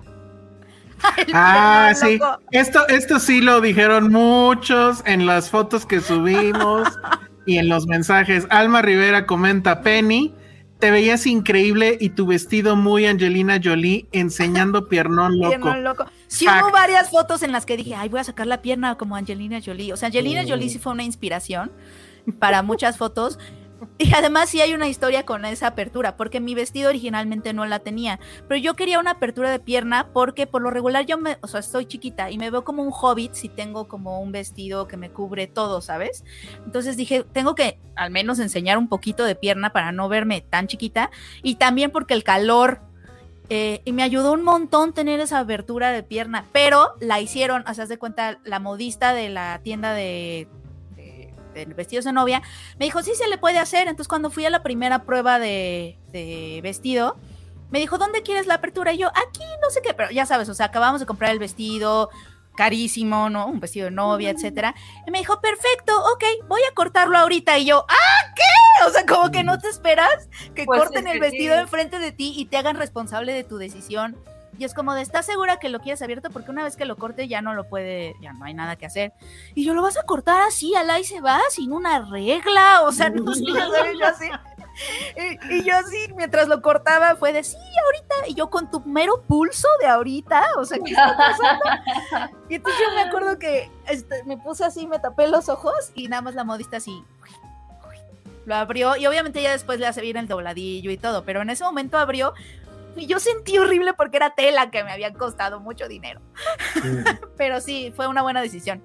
El Ah, sí. loco. Esto, esto sí lo dijeron muchos en las fotos que subimos y en los mensajes. Alma Rivera comenta, Penny, te veías increíble y tu vestido muy Angelina Jolie enseñando piernón <laughs> loco. Pierno loco. Sí Fact. hubo varias fotos en las que dije, ay, voy a sacar la pierna como Angelina Jolie. O sea, Angelina. Jolie sí fue una inspiración para muchas fotos, <laughs> Y además sí hay una historia con esa apertura, porque mi vestido originalmente no la tenía, pero yo quería una apertura de pierna porque por lo regular yo me, o sea, estoy chiquita y me veo como un hobbit si tengo como un vestido que me cubre todo, ¿sabes? Entonces dije, tengo que al menos enseñar un poquito de pierna para no verme tan chiquita y también porque el calor eh, y me ayudó un montón tener esa abertura de pierna, pero la hicieron, o sea, de cuenta, la modista de la tienda de, de, vestidos de novia, me dijo, sí se le puede hacer. Entonces, cuando fui a la primera prueba de, de vestido, me dijo, ¿dónde quieres la apertura? Y yo, aquí, no sé qué, pero ya sabes, o sea, acabamos de comprar el vestido, carísimo, ¿no? Un vestido de novia, etcétera. Y me dijo, perfecto, ok, voy a cortarlo ahorita. Y yo, ¡ah, qué! O sea, como que no te esperas que Pues corten el vestido sí. enfrente de ti y te hagan responsable de tu decisión. Y es como de, ¿estás segura que lo quieres abierto? Porque una vez que lo corte ya no lo puede, ya no hay nada que hacer. Y yo, ¿lo vas a cortar así, al ahí se va, sin una regla? O sea, no sé, yo así. Y, y yo así, mientras lo cortaba, fue de, sí, ahorita. Y yo con tu mero pulso de ahorita, o sea, ¿qué está pasando? Y entonces yo me acuerdo que este, me puse así, me tapé los ojos y nada más la modista así lo abrió y obviamente ya después le hace bien el dobladillo y todo, pero en ese momento abrió y yo sentí horrible porque era tela que me había costado mucho dinero. <laughs> pero sí, fue una buena decisión.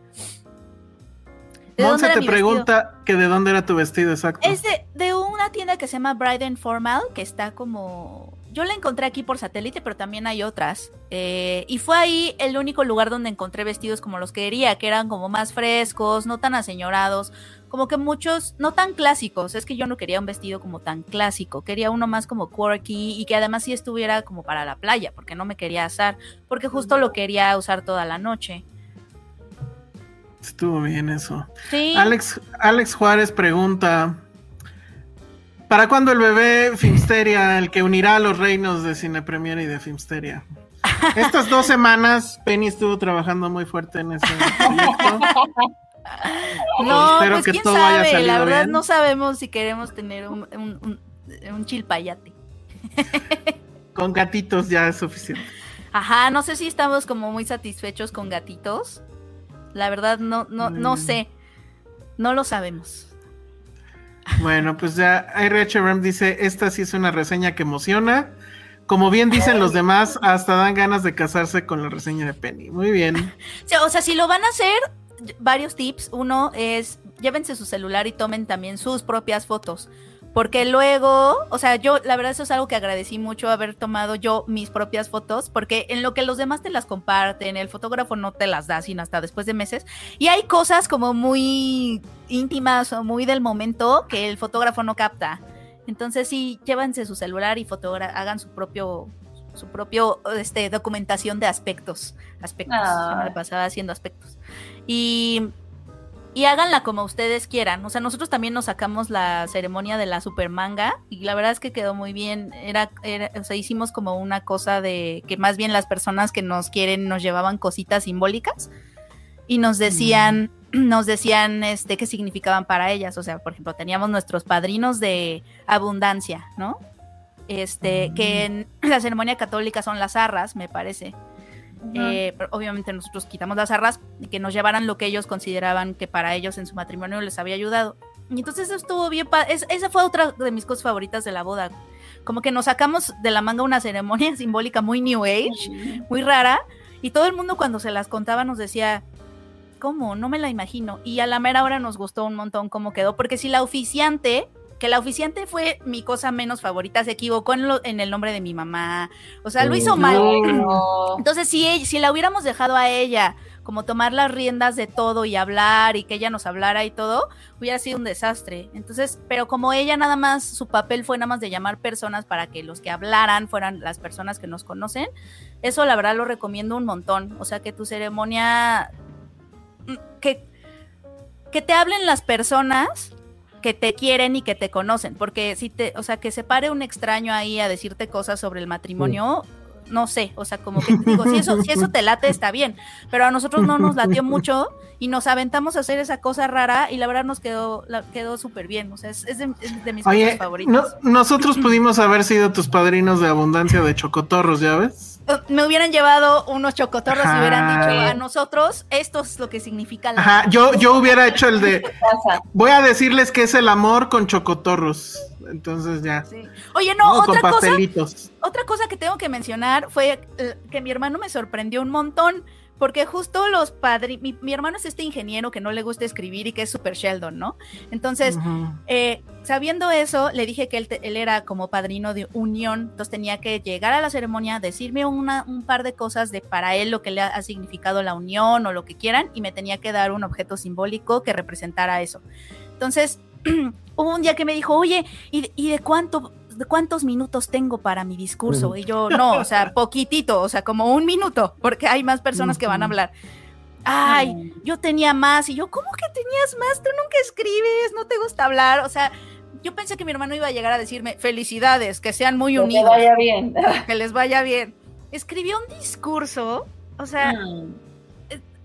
¿De dónde Monse te pregunta que de dónde era tu vestido exacto. Es de, de una tienda que se llama Bride and Formal, que está como... Yo la encontré aquí por satélite, pero también hay otras. Eh, y fue ahí el único lugar donde encontré vestidos como los que quería, que eran como más frescos, no tan aseñorados, como que muchos, no tan clásicos. Es que yo no quería un vestido como tan clásico, quería uno más como quirky y que además sí estuviera como para la playa, porque no me quería asar, porque justo lo quería usar toda la noche. Estuvo bien eso. Sí. Alex, Alex Juárez pregunta: ¿Para cuándo el bebé Filmsteria, el que unirá a los reinos de Cine Premier y de Filmsteria? <laughs> Estas dos semanas, Penny estuvo trabajando muy fuerte en ese <laughs> proyecto. No, Espero pues que quién todo sabe, la verdad bien. no sabemos si queremos tener un, un, un- un chilpayate. <laughs> Con gatitos ya es suficiente. Ajá, no sé si estamos como muy satisfechos con gatitos. La verdad no, no, no sé. No lo sabemos. Bueno, pues ya IRHRM dice: Esta sí es una reseña que emociona. Como bien dicen los demás, hasta dan ganas de casarse con la reseña de Penny. Muy bien. <laughs> O sea, si lo van a hacer, varios tips. Uno es llévense su celular y tomen también sus propias fotos. Porque luego, o sea, yo la verdad eso es algo que agradecí mucho haber tomado yo mis propias fotos, porque en lo que los demás te las comparten, el fotógrafo no te las da sino hasta después de meses. Y hay cosas como muy íntimas o muy del momento que el fotógrafo no capta. Entonces sí, llévense su celular y hagan su propio su propio este documentación de aspectos, aspectos. Yo me la pasaba haciendo aspectos. Y y háganla como ustedes quieran. O sea, nosotros también nos sacamos la ceremonia de la super manga y la verdad es que quedó muy bien. Era, era, o sea, hicimos como una cosa de que más bien las personas que nos quieren nos llevaban cositas simbólicas y nos decían, nos decían este qué significaban para ellas. O sea, por ejemplo, teníamos nuestros padrinos de abundancia, ¿no? Este, que en la ceremonia católica son las arras, me parece. Eh, pero obviamente nosotros quitamos las arras y que nos llevaran lo que ellos consideraban que para ellos en su matrimonio les había ayudado. Y entonces eso estuvo bien. es- esa fue otra de mis cosas favoritas de la boda. Como que nos sacamos de la manga una ceremonia <laughs> simbólica muy New Age, muy rara. Y todo el mundo cuando se las contaba nos decía, ¿cómo? No me la imagino. Y a la mera hora nos gustó un montón cómo quedó. Porque si la oficiante, que la oficiante fue mi cosa menos favorita, se equivocó en, lo- en el nombre de mi mamá. O sea, lo hizo mal. No. <clears throat> Entonces, si, ella- si la hubiéramos dejado a ella como tomar las riendas de todo y hablar y que ella nos hablara y todo, hubiera sido un desastre. Entonces, pero como ella nada más, su papel fue nada más de llamar personas para que los que hablaran fueran las personas que nos conocen, eso la verdad lo recomiendo un montón. O sea, que tu ceremonia, mm, que, que te hablen las personas que te quieren y que te conocen, porque si te, o sea, que se pare un extraño ahí a decirte cosas sobre el matrimonio, no sé, o sea, como que digo, si eso, si eso te late, está bien, pero a nosotros no nos latió mucho y nos aventamos a hacer esa cosa rara y la verdad nos quedó, la, quedó súper bien, o sea, es, es de, es de mis Oye, cosas favoritas. no- nosotros pudimos haber sido tus padrinos de abundancia de chocotorros, ¿ya ves? Eh, Me hubieran llevado unos chocotorros y hubieran dicho a nosotros, esto es lo que significa la Ajá, yo, yo hubiera hecho el de, <laughs> voy a decirles que es el amor con chocotorros. Entonces ya. Sí. Oye, no, No, con otra cosa, otra cosa que tengo que mencionar fue eh, que mi hermano me sorprendió un montón. Porque justo los padres, mi, mi hermano es este ingeniero que no le gusta escribir y que es super Sheldon, ¿no? Entonces, eh, sabiendo eso, le dije que él, te- él era como padrino de unión, entonces tenía que llegar a la ceremonia, decirme una, un par de cosas de para él lo que le ha, ha significado la unión o lo que quieran, y me tenía que dar un objeto simbólico que representara eso. Entonces, <clears throat> hubo un día que me dijo, oye, ¿y, y de cuánto? ¿De cuántos minutos tengo para mi discurso? Y yo, no, o sea, <laughs> poquitito, o sea, como un minuto, porque hay más personas que van a hablar. Ay, yo tenía más. Y yo, ¿cómo que tenías más? Tú nunca escribes, no te gusta hablar. O sea, yo pensé que mi hermano iba a llegar a decirme, felicidades, que sean muy Que te unidos, vaya bien. que les vaya bien. Escribió un discurso, o sea, Mm.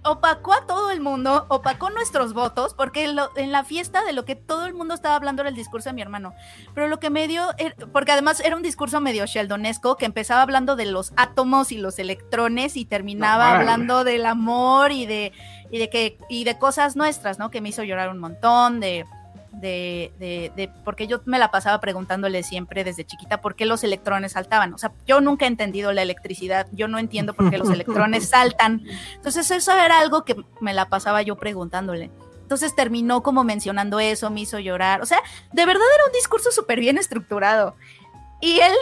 Opacó a todo el mundo, opacó nuestros votos, porque lo- en la fiesta de lo que todo el mundo estaba hablando era el discurso de mi hermano. Pero lo que me dio, er- porque además era un discurso medio sheldonesco, que empezaba hablando de los átomos y los electrones y terminaba No, hablando del amor y de, y de que, y de cosas nuestras, ¿no? Que me hizo llorar un montón, de, de, de, de- porque yo me la pasaba preguntándole siempre desde chiquita por qué los electrones saltaban. O sea, yo nunca he entendido la electricidad, yo no entiendo por qué los electrones <laughs> saltan. Entonces eso era algo que me la pasaba yo preguntándole. Entonces terminó como mencionando eso, me hizo llorar. O sea, de verdad era un discurso súper bien estructurado. Y él,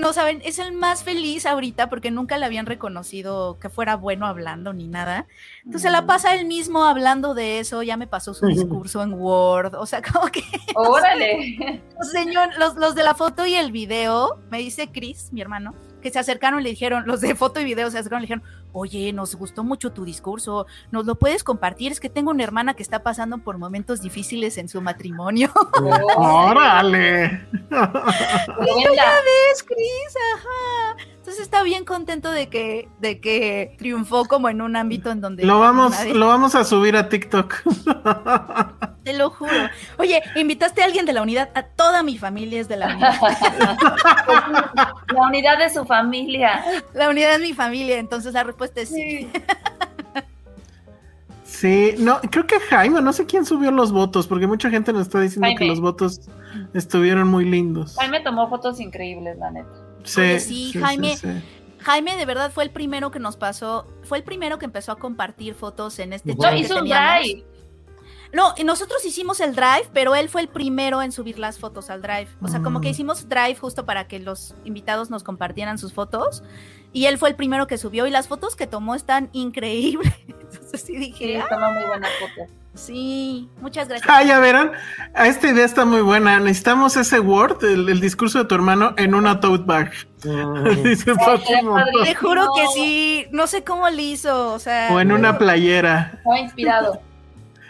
no saben, es el más feliz ahorita porque nunca le habían reconocido que fuera bueno hablando ni nada. Entonces se la pasa él mismo hablando de eso, ya me pasó su discurso en Word, o sea, <laughs> como que, Órale. señor, los, los de la foto y el video, me dice Chris, mi hermano, que se acercaron y le dijeron, los de foto y video se acercaron y le dijeron, oye, nos gustó mucho tu discurso, nos lo puedes compartir, es que tengo una hermana que está pasando por momentos difíciles en su matrimonio. <laughs> ¡Órale! <laughs> ¿Ves, Chris? Ajá. Entonces está bien contento de que, de que triunfó como en un ámbito en donde Lo vamos, nadie- lo vamos a subir a TikTok. <laughs> te lo juro. Oye, invitaste a alguien de la unidad, a toda mi familia es de la unidad. <laughs> La unidad de su familia. La unidad es mi familia, entonces la respuesta es sí. Sí. Sí, no, creo que Jaime, no sé quién subió los votos, porque mucha gente nos está diciendo que los votos estuvieron muy lindos. Jaime tomó fotos increíbles, la neta. Oye, sí, Jaime. sí. Jaime de verdad fue el primero que nos pasó, fue el primero que empezó a compartir fotos en este No, chat hizo un drive. No, y nosotros hicimos el drive, pero él fue el primero en subir las fotos al drive. O sea, como que Mm. hicimos drive justo para que los invitados nos compartieran sus fotos. Y él fue el primero que subió. Y las fotos que tomó están increíbles. <laughs> Entonces sí dije, Sí, "Ah, tomó muy buenas fotos. sí, muchas gracias. Ah, ya verán, a esta idea está muy buena. Necesitamos ese Word, el, el discurso de tu hermano, en una tote bag. <laughs> Dice Paco estaría Montón. Te juro que sí, no sé cómo le hizo, o sea. O en una playera. Estaba inspirado.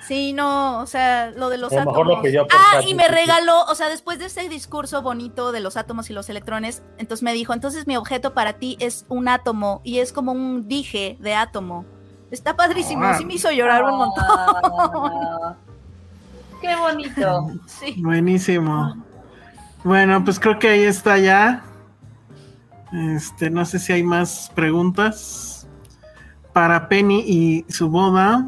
Sí, no, o sea, lo de los A lo mejor lo átomos. pidió por ah, chat y me regaló, o sea, después de ese discurso bonito de los átomos y los electrones, entonces me dijo, entonces mi objeto para ti es un átomo y es como un dije de átomo. Está padrísimo, Ah. sí me hizo llorar un montón. <laughs> Qué bonito. <laughs> Sí. Buenísimo. Bueno, pues creo que ahí está ya. Este, no sé si hay más preguntas para Penny y su boda.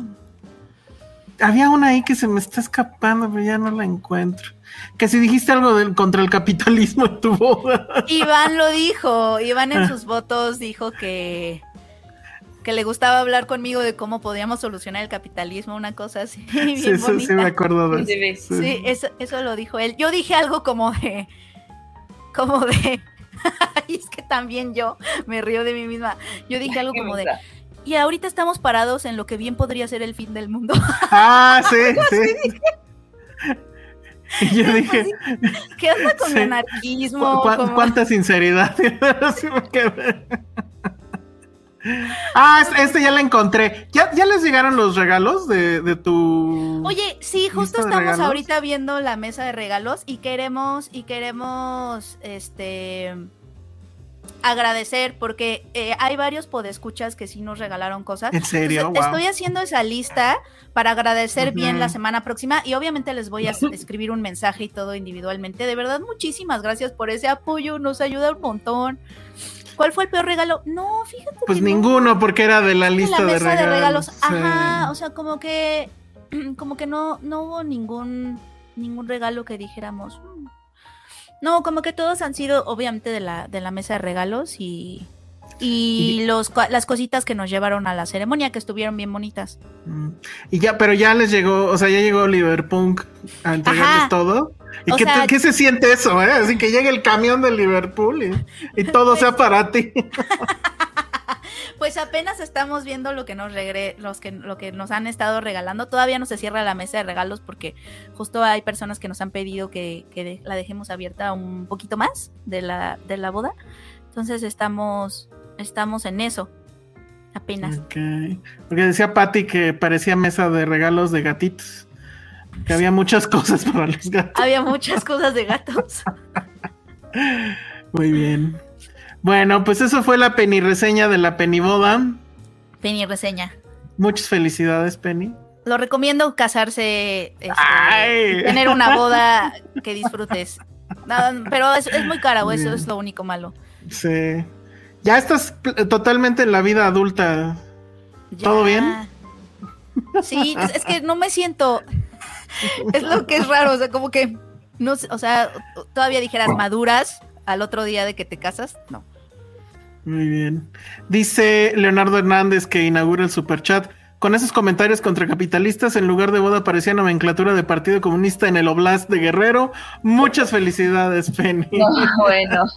Había una ahí que se me está escapando, pero ya no la encuentro. Que si dijiste algo del, contra el capitalismo <laughs> en tu boda. Iván lo dijo, Iván en sus votos dijo que que le gustaba hablar conmigo de cómo podíamos solucionar el capitalismo, una cosa así. <laughs> Bien Sí, sí, sí, me acuerdo de Sí, eso. Sí, eso, eso lo dijo él. Yo dije algo como de. Como de. <laughs> y es que también yo me río de mí misma. Yo dije algo como de. Y ahorita estamos parados en lo que bien podría ser el fin del mundo. <laughs> Ah, sí, <laughs> sí. Y yo dije, ¿Qué onda con <laughs> Sí. el anarquismo? ¿cu- cu- ¿cuánta sinceridad? Ah, este, ya la encontré. ¿Ya, ya les llegaron los regalos de, de tu. Oye, sí, justo ¿Lista de estamos ahorita viendo la mesa de regalos y queremos, y queremos, este, agradecer porque eh, hay varios podescuchas que sí nos regalaron cosas. ¿En serio? Entonces, Wow. Estoy haciendo esa lista para agradecer bien la semana próxima y obviamente les voy a escribir un mensaje y todo individualmente. De verdad, muchísimas gracias por ese apoyo, nos ayuda un montón. ¿Cuál fue el peor regalo? No, fíjate. Pues que no. ninguno, porque era de la lista la de regalos. de regalos. sí. Ajá, o sea, como que <clears throat> como que no no hubo ningún ningún regalo que dijéramos. "Mm". No, como que todos han sido obviamente de la de la mesa de regalos y y los las cositas que nos llevaron a la ceremonia que estuvieron bien bonitas. Mm. Y ya, pero ya les llegó, o sea, ya llegó Liverpool a entregarles Ajá. todo. ¿Y qué, sea- qué se siente eso, eh? Así que llegue el camión de Liverpool y, y todo sea para ti. <laughs> <laughs> Pues apenas estamos viendo lo que nos regre los que lo que nos han estado regalando. Todavía no se cierra la mesa de regalos porque justo hay personas que nos han pedido que, que de- la dejemos abierta un poquito más de la, de la boda. Entonces estamos estamos en eso. Apenas. Porque decía Patty que parecía mesa de regalos de gatitos. Que había muchas cosas para los gatos. Había muchas cosas de gatos. <laughs> Muy bien. Bueno, pues eso fue la Penny reseña de la Penny Boda. Penny reseña. Muchas felicidades, Penny. Lo recomiendo casarse, este, tener una boda que disfrutes. Nada, pero es, es muy cara, o eso es lo único malo. Sí. Ya estás totalmente en la vida adulta. ¿Todo bien? Sí, es, es que no me siento. Es lo que es raro, o sea, como que no o sea, todavía dijeras maduras al otro día de que te casas, no. Muy bien. Dice Leonardo Hernández que inaugura el superchat. Con esos comentarios contracapitalistas, en lugar de boda parecía nomenclatura de Partido Comunista en el Oblast de Guerrero. Muchas felicidades, Penny. <laughs> bueno, <laughs>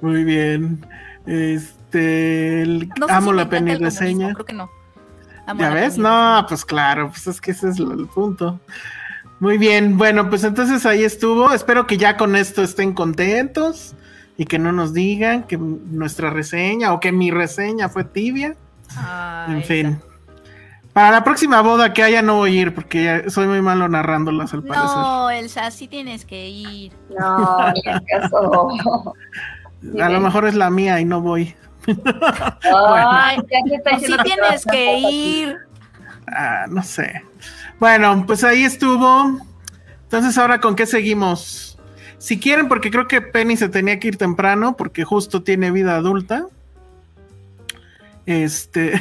Muy bien. Este, el- No amo la Penny reseña. Creo que no. Amo ¿Ya ves? Penny No, pues claro, pues es que ese es el punto. Muy bien, bueno, pues entonces ahí estuvo. Espero que ya con esto estén contentos y que no nos digan que nuestra reseña o que mi reseña fue tibia. Ah, en esa. fin. Para la próxima boda que haya no voy a ir porque ya soy muy malo narrándolas al parecer. No, Elsa, sí tienes que ir. no, caso. a lo mejor es la mía y no voy. Ay, ya que está Sí tienes que ir. Ah, no sé. Bueno, pues ahí estuvo. Entonces, ahora con qué seguimos. Si quieren, porque creo que Penny se tenía que ir temprano, porque justo tiene vida adulta. Este.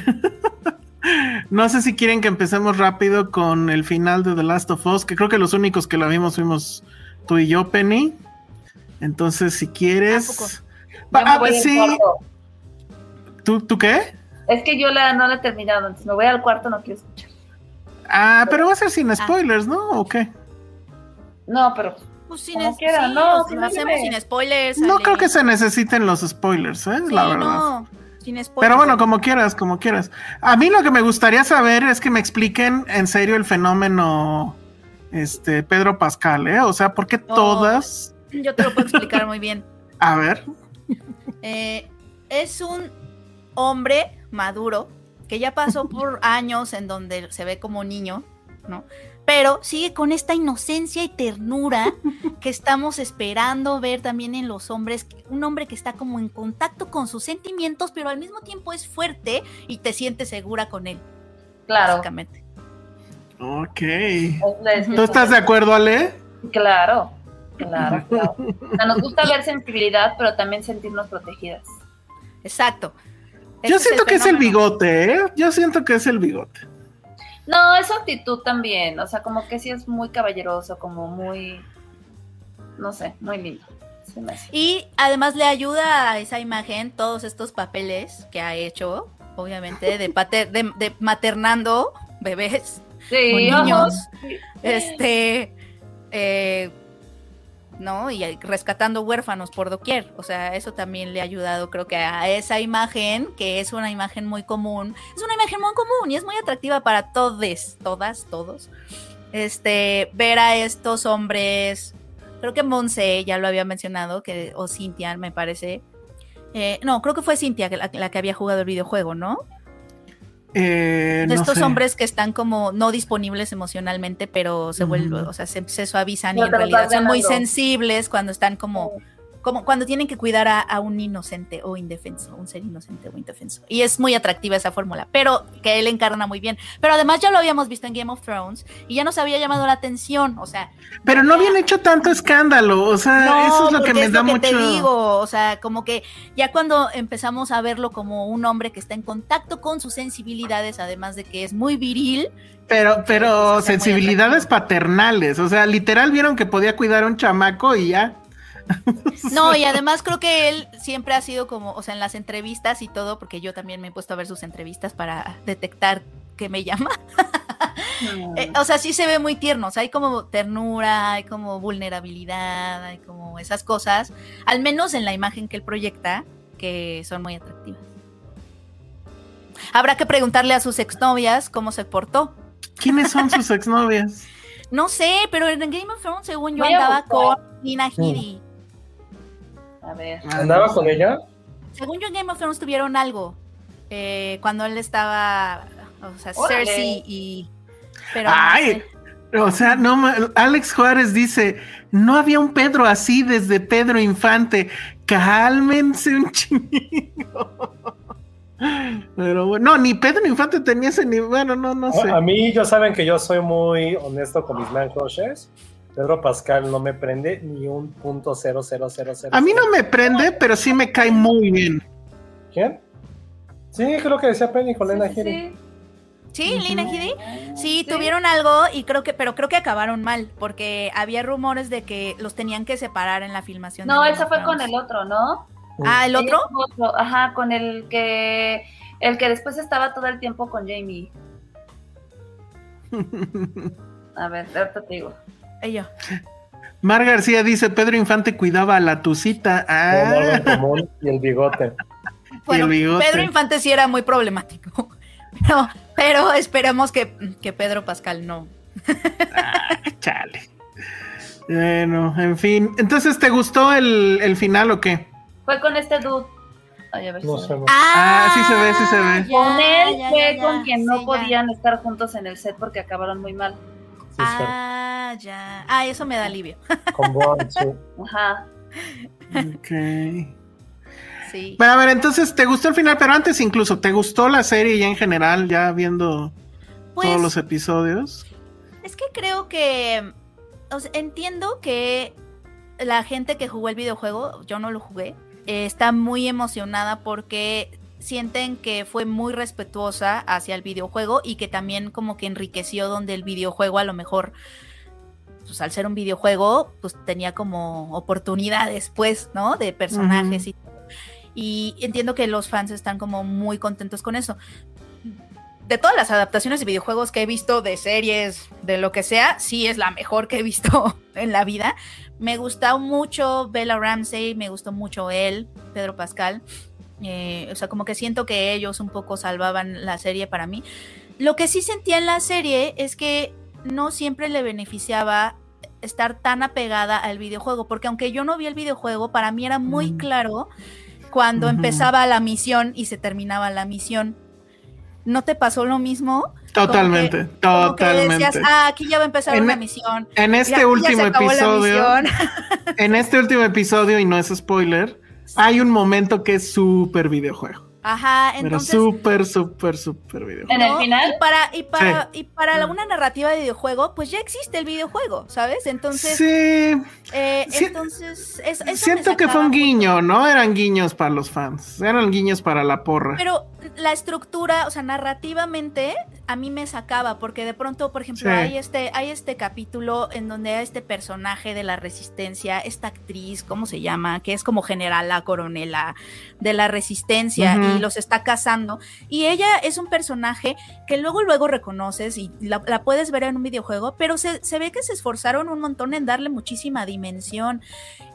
<laughs> no sé si quieren que empecemos rápido con el final de The Last of Us, que creo que los únicos que la vimos fuimos tú y yo, Penny. Entonces, si ¿A quieres. Ah, sí. ¿Tú, ¿Tú qué? Es que yo la, no la he terminado, entonces me voy al cuarto, no quiero escuchar. Ah, pero va a ser sin spoilers, ¿no? ¿O qué? No, pero Pues sin Como es- quiera, sí, no, lo sí, hacemos dime. sin spoilers. No Ale. creo que se necesiten los spoilers, ¿eh? Sí, la verdad. no, sin spoilers. Pero bueno, como quieras, como quieras. A mí lo que me gustaría saber es que me expliquen en serio el fenómeno este Pedro Pascal, ¿eh? O sea, ¿por qué No. todas? Yo te lo puedo explicar muy bien. <laughs> A ver. Eh, es un hombre maduro que ya pasó por años en donde se ve como niño, ¿no? Pero sigue con esta inocencia y ternura que estamos esperando ver también en los hombres. Un hombre que está como en contacto con sus sentimientos, pero al mismo tiempo es fuerte y te sientes segura con él, claro. básicamente. Ok. ¿Tú estás de acuerdo, Ale? Claro, claro, claro. O sea, nos gusta ver sensibilidad, pero también sentirnos protegidas. Exacto. Yo siento que es el bigote, ¿eh? Yo siento que es el bigote. No, es su actitud también, o sea, como que sí es muy caballeroso, como muy, no sé, muy lindo. Y además le ayuda a esa imagen todos estos papeles que ha hecho, obviamente, de, <laughs> pater- de, de maternando bebés Sí, niños, este, eh, ¿no? Y rescatando huérfanos por doquier. O sea, eso también le ha ayudado, creo que a esa imagen, que es una imagen muy común, es una imagen muy común y es muy atractiva para todos, todas, todos. Este, ver a estos hombres, creo que Monse ya lo había mencionado, que, o Cintia, me parece. Eh, no, creo que fue Cintia la, la que había jugado el videojuego, ¿no? Eh, no estos sé. hombres que están como no disponibles emocionalmente, pero se vuelven, o sea, se, se suavizan No y en realidad son muy sensibles cuando están como como cuando tienen que cuidar a, a, un inocente o indefenso, un ser inocente o indefenso. Y es muy atractiva esa fórmula, pero que él encarna muy bien. Pero además ya lo habíamos visto en Game of Thrones y ya nos había llamado la atención, o sea. Pero no habían hecho tanto escándalo, o sea, no, eso es lo que me da mucho. Te digo, o sea, como que ya cuando empezamos a verlo como un hombre que está en contacto con sus sensibilidades, además de que es muy viril. Pero, pero sensibilidades paternales, o sea, literal vieron que podía cuidar a un chamaco y ya. <laughs> No, y además creo que él siempre ha sido como, o sea, en las entrevistas y todo, porque yo también me he puesto a ver sus entrevistas para detectar que me llama. <laughs> eh, o sea, sí se ve muy tierno, o sea, hay como ternura, hay como vulnerabilidad, hay como esas cosas, al menos en la imagen que él proyecta, que son muy atractivas. Habrá que preguntarle a sus exnovias cómo se portó. ¿Quiénes son sus <laughs> exnovias? no sé, pero en Game of Thrones, según yo, andaba con Nina Headey. A ver. ¿Andaba con ella? Según yo en Game of Thrones tuvieron algo. Eh, cuando él estaba, o sea, Órale. Cersei y... Pero no Ay, sé. o sea, no, Alex Juárez dice, no había un Pedro así desde Pedro Infante. Cálmense un chingo. <laughs> Pero bueno, no, ni Pedro Infante tenía ese nivel, bueno, no, no sé. A, mí, ya saben que yo soy muy honesto con mis man crushes. Pedro Pascal no me prende ni un punto cero cero cero cero. A mí no me prende, pero sí me cae muy bien. ¿Quién? Sí, creo que decía Penny con Lena Sí, sí, Headey. sí. Sí, Lina Headey. Sí, Sí. tuvieron algo y creo que, pero creo que acabaron mal, porque había rumores de que los tenían que separar en la filmación. de No, esa fue con el otro, ¿no? Ah, el otro. El otro, Ajá, con el que el que después estaba todo el tiempo con Jamie. <laughs> A ver, ahorita te digo. Ella. Mar García dice, Pedro Infante cuidaba a la tucita. Ah, común y el bigote. Bueno, bigote. Pedro Infante sí era muy problemático. <laughs> Pero, pero esperemos que, que Pedro Pascal no. chale. Bueno, en fin. Entonces, ¿te gustó el, el final o qué? Fue con este dude. Ay, a ver No si- sé. Ah, sí se ve, sí se ve. ya, Con él ya, fue ya, con ya, quien no podían estar juntos en el set porque acabaron muy mal. Ah, ya. Ah, eso me da alivio. <laughs> Con Bond, sí. Ajá. Ok. Sí. Bueno, a ver, entonces, ¿te gustó el final? Pero antes incluso, ¿te gustó la serie ya en general, ya viendo Pues, todos los episodios? Es que creo que. o sea, entiendo que la gente que jugó el videojuego, yo no lo jugué, eh, está muy emocionada porque sienten que fue muy respetuosa hacia el videojuego y que también como que enriqueció donde el videojuego a lo mejor pues al ser un videojuego pues tenía como oportunidades pues no de personajes y y entiendo que los fans están como muy contentos con eso de todas las adaptaciones de videojuegos que he visto, de series, de lo que sea, sí es la mejor que he visto <laughs> en la vida. Me gustó mucho Bella Ramsey, me gustó mucho él, Pedro Pascal. Eh, o sea, como que siento que ellos un poco salvaban la serie para mí. Lo que sí sentía en la serie es que no siempre le beneficiaba estar tan apegada al videojuego, porque aunque yo no vi el videojuego, para mí era muy Mm. claro cuando empezaba la misión y se terminaba la misión. ¿No te pasó lo mismo? Totalmente, Como que totalmente. decías, ah, aquí ya va a empezar En- una misión. en este último episodio, en este último episodio, y no es spoiler, hay un momento que es súper videojuego. Ajá, Pero entonces. súper, súper, súper videojuego. En el final. Y para, y para, Sí. y para la- una narrativa de videojuego, pues ya existe el videojuego, ¿sabes? Entonces, Sí, eh, Sí. entonces es, eso siento que fue un mucho. guiño, ¿no? Eran guiños para los fans, eran guiños para la porra. Pero la estructura, o sea, narrativamente, a mí me sacaba, porque de pronto, por ejemplo, Sí. hay este, hay este capítulo en donde hay este personaje de la resistencia, esta actriz, ¿cómo se llama? Que es como generala, coronela de la resistencia, y los está cazando. Y ella es un personaje que luego, luego reconoces y la, la puedes ver en un videojuego, pero se, se ve que se esforzaron un montón en darle muchísima dimensión.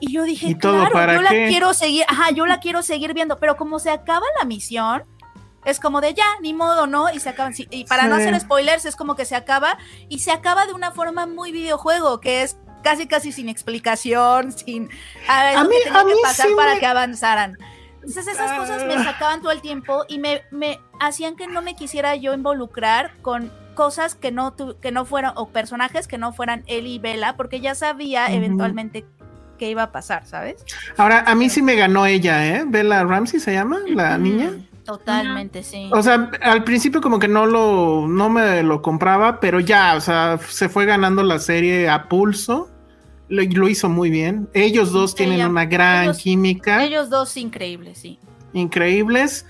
Y yo dije, ¿Y claro, para yo la quiero seguir, ajá, yo la quiero seguir viendo, pero como se acaba la misión, es como de ya, ni modo, ¿no? Y se acaban. Y para no hacer spoilers, es como que se acaba y se acaba de una forma muy videojuego, que es casi, casi sin explicación, sin. A, A mí- que tenía a mí que pasar sí para me- que avanzaran. Entonces esas cosas me Ah. sacaban todo el tiempo y me, me hacían que no me quisiera yo involucrar con cosas que no tu- que no fueran o personajes que no fueran él y Bella porque ya sabía eventualmente qué iba a pasar, ¿sabes? Ahora, a mí sí me ganó ella, ¿eh? Bella Ramsey se llama, la niña. Totalmente, sí. O sea, al principio como que no lo, no me lo compraba, pero ya, o sea, se fue ganando la serie a pulso. Lo, lo hizo muy bien. Ellos dos tienen una gran ellos- química, Ellos dos increíbles, sí. increíbles.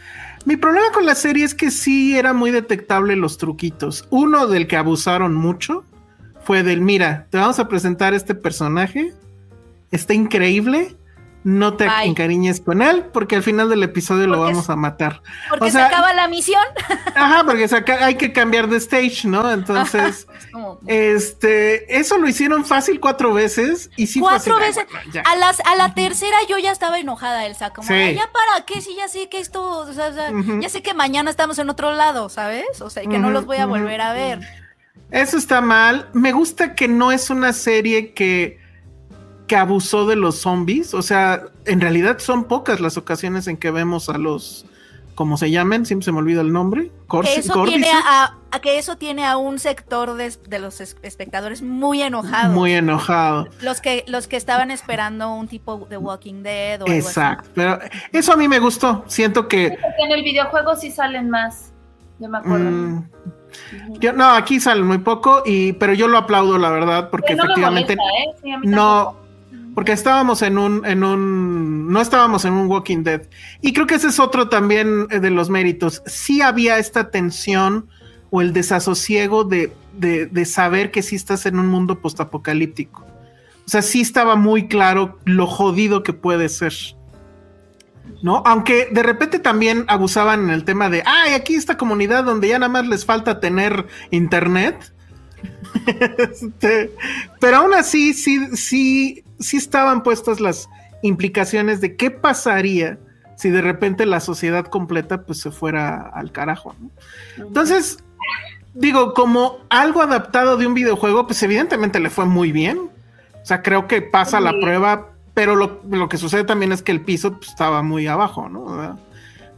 Mi problema con la serie es que sí era muy detectable los truquitos. Uno del que abusaron mucho fue del, mira, te vamos a presentar este personaje, está increíble, no te Bye. encariñes con él porque al final del episodio lo vamos a matar. Porque O sea, se acaba la misión. Ajá, porque saca- hay que cambiar de stage, ¿no? Entonces, <laughs> Es como- este, eso lo hicieron fácil cuatro veces y sí fue Cuatro así veces. bueno. A, las, a la tercera yo ya estaba enojada, Elsa. Como, Sí. "Ay, ya para qué, si ya sé que esto, o sea, ya sé que mañana estamos en otro lado, ¿sabes? O sea, que no los voy a volver a ver. Eso está mal. Me gusta que no es una serie que, que abusó de los zombies. O sea, en realidad son pocas las ocasiones en que vemos a los, como se llamen, siempre se me olvida el nombre. Corsi- Que eso, tiene a, a- que eso tiene a un sector de, de los es- espectadores muy enojado. Muy enojado. Los que, los que estaban esperando un tipo de Walking Dead o algo así. Exacto. Pero eso a mí me gustó. Siento que Porque en el videojuego sí salen más. Yo me acuerdo. Mm, yo, no, aquí sale muy poco, y, pero yo lo aplaudo, la verdad, porque no efectivamente molesta, ¿eh? Sí, no, tampoco. Porque estábamos en un, en un, no estábamos en un Walking Dead. Y creo que ese es otro también eh, de los méritos. Sí había esta tensión o el desasosiego de, de, de saber que sí estás en un mundo postapocalíptico. O sea, sí estaba muy claro lo jodido que puede ser. ¿No? Aunque de repente también abusaban en el tema de, ay, aquí esta comunidad donde ya nada más les falta tener internet. <laughs> Este, pero aún así, sí, sí, sí estaban puestas las implicaciones de qué pasaría si de repente la sociedad completa pues se fuera al carajo. ¿no? Entonces, digo, como algo adaptado de un videojuego, pues evidentemente le fue muy bien. O sea, creo que pasa la prueba, pero lo, lo que sucede también es que el piso pues, estaba muy abajo, ¿no?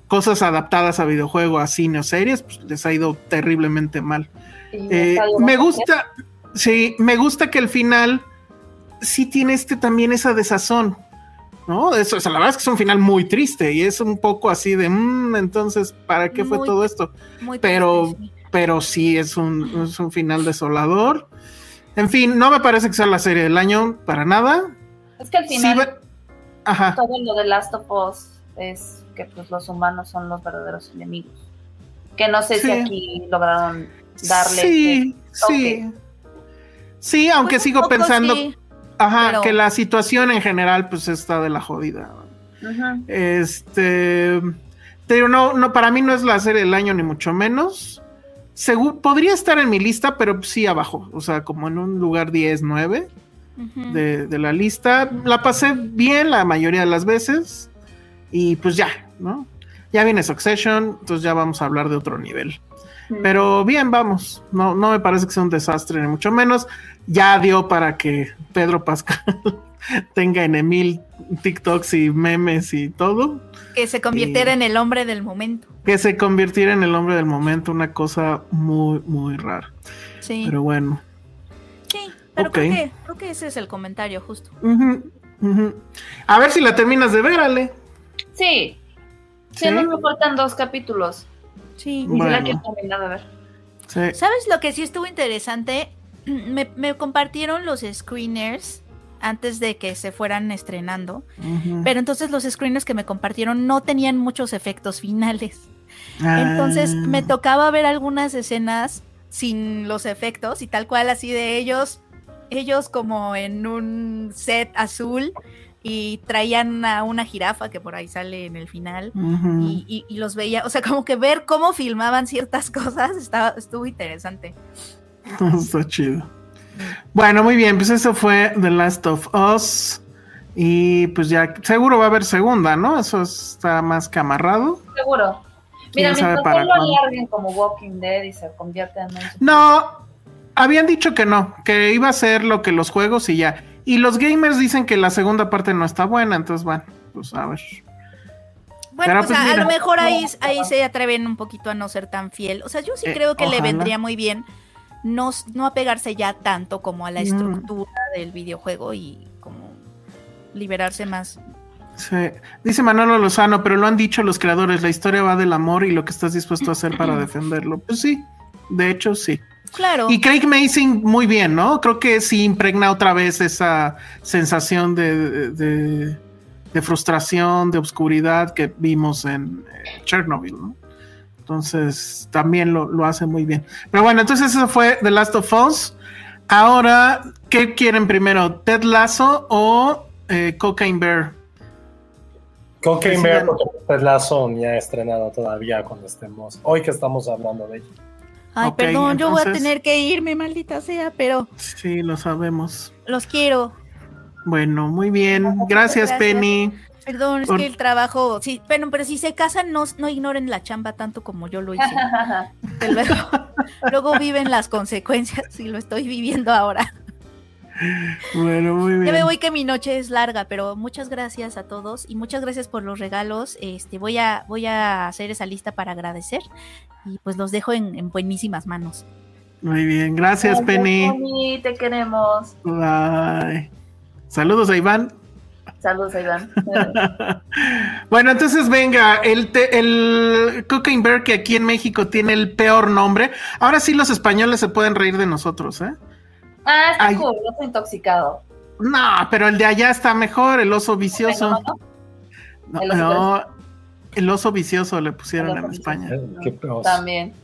Cosas adaptadas a videojuego, a cine o series, pues les ha ido terriblemente mal. Eh, me gusta, sí, me gusta que el final sí tiene este también esa desazón, ¿no? Eso, o sea, la verdad es que es un final muy triste y es un poco así de, "Mm, entonces, ¿para qué fue Muy todo esto? Pero, triste, sí. pero sí es un, es un final desolador. En fin, no me parece que sea la serie del año para nada. Es que al Sí, final va- Ajá. todo lo de Last of Us es que pues los humanos son los verdaderos enemigos. Que no sé si Sí. aquí lograron darle Sí, este sí. Sí, aunque Pues sigo poco pensando, sí, ajá, pero- que la situación en general pues está de la jodida. Ujú. Este, te digo, no, no, para mí no es la serie del año ni mucho menos. Segu- podría estar en mi lista, pero sí abajo, o sea, como en un lugar 10, 9 ujú. de, de la lista. La pasé bien la mayoría de las veces y pues ya, ¿no? Ya viene Succession, entonces ya vamos a hablar de otro nivel. Pero bien, vamos. No, no me parece que sea un desastre, ni mucho menos. Ya dio para que Pedro Pascal <laughs> tenga en mil TikToks y memes y todo. Que se convirtiera y- en el hombre del momento. Que se convirtiera en el hombre del momento, una cosa muy, muy rara. Sí, Pero bueno. sí. Pero ok. creo, que, creo que ese es el comentario justo. A ver si la terminas de ver, Ale. Sí. Sí, ¿Sí? no me faltan dos capítulos. Sí. Bueno. quiero ver. Sí. ¿Sabes lo que sí estuvo interesante? <clears throat> Me, me compartieron los screeners antes de que se fueran estrenando. Pero entonces los screeners que me compartieron no tenían muchos efectos finales. Ah. Entonces me tocaba ver algunas escenas sin los efectos y tal cual así de ellos, ellos como en un set azul y traían a una jirafa que por ahí sale en el final y, y- y los veía, o sea, como que ver cómo filmaban ciertas <laughs> cosas estaba, estuvo interesante. <laughs> Está chido. Bueno, muy bien, pues eso fue The Last of Us. Y pues ya, seguro va a haber segunda, ¿no? Eso está más que amarrado. Seguro. Mira, ¿Quién sabe mientras para no lo alarguen como Walking Dead y se convierta en un... No, habían dicho que no, que iba a ser lo que los juegos y ya. Y los gamers dicen que la segunda parte no está buena, entonces bueno, pues a ver. Bueno, Pero, pues, a, lo mejor ahí, ahí se atreven un poquito a no ser tan fiel. O sea, yo sí Eh, creo que le vendría muy bien no, no apegarse ya tanto como a la Mm. estructura del videojuego y como liberarse más. Sí. Dice Manolo Lozano, pero lo han dicho los creadores, la historia va del amor y lo que estás dispuesto a hacer para <clears throat> defenderlo. Pues sí, de hecho sí. Claro. Y Craig Mason muy bien, ¿no? Creo que sí impregna otra vez esa sensación de, de, de frustración, de oscuridad que vimos en eh, Chernobyl, ¿no? Entonces también lo, lo, hace muy bien. Pero bueno, entonces eso fue The Last of Us. Ahora, ¿qué quieren primero? ¿Ted Lasso o eh, Cocaine Bear? Cocaine Bear, porque Ted Lasso ni ha estrenado todavía cuando estemos, hoy que estamos hablando de ella. Ay, okay, perdón, entonces... yo voy a tener que irme, maldita sea, pero. Sí, lo sabemos. Los quiero. Bueno, muy bien. Gracias, Gracias. Penny. Perdón, es Por... que el trabajo, sí, pero, pero si se casan, no, no ignoren la chamba tanto como yo lo hice. <laughs> luego, <laughs> luego viven las consecuencias y lo estoy viviendo ahora. Bueno, muy bien. Ya me voy que mi noche es larga, pero muchas gracias a todos y muchas gracias por los regalos. Este, voy a, voy a hacer esa lista para agradecer y pues los dejo en, en buenísimas manos. Muy bien, gracias, Ay, Penny. Penny. Te queremos. Bye. Saludos a Iván. Saludos, Iván. <laughs> bueno, entonces venga, el, te, el Cocaine Bear que aquí en México tiene el peor nombre. Ahora sí los españoles se pueden reír de nosotros, ¿eh? Ah, está Ay. cool, el oso intoxicado. No, pero el de allá está mejor, el oso vicioso. No, ¿El, oso no, el oso vicioso le pusieron en España. Qué peor. También.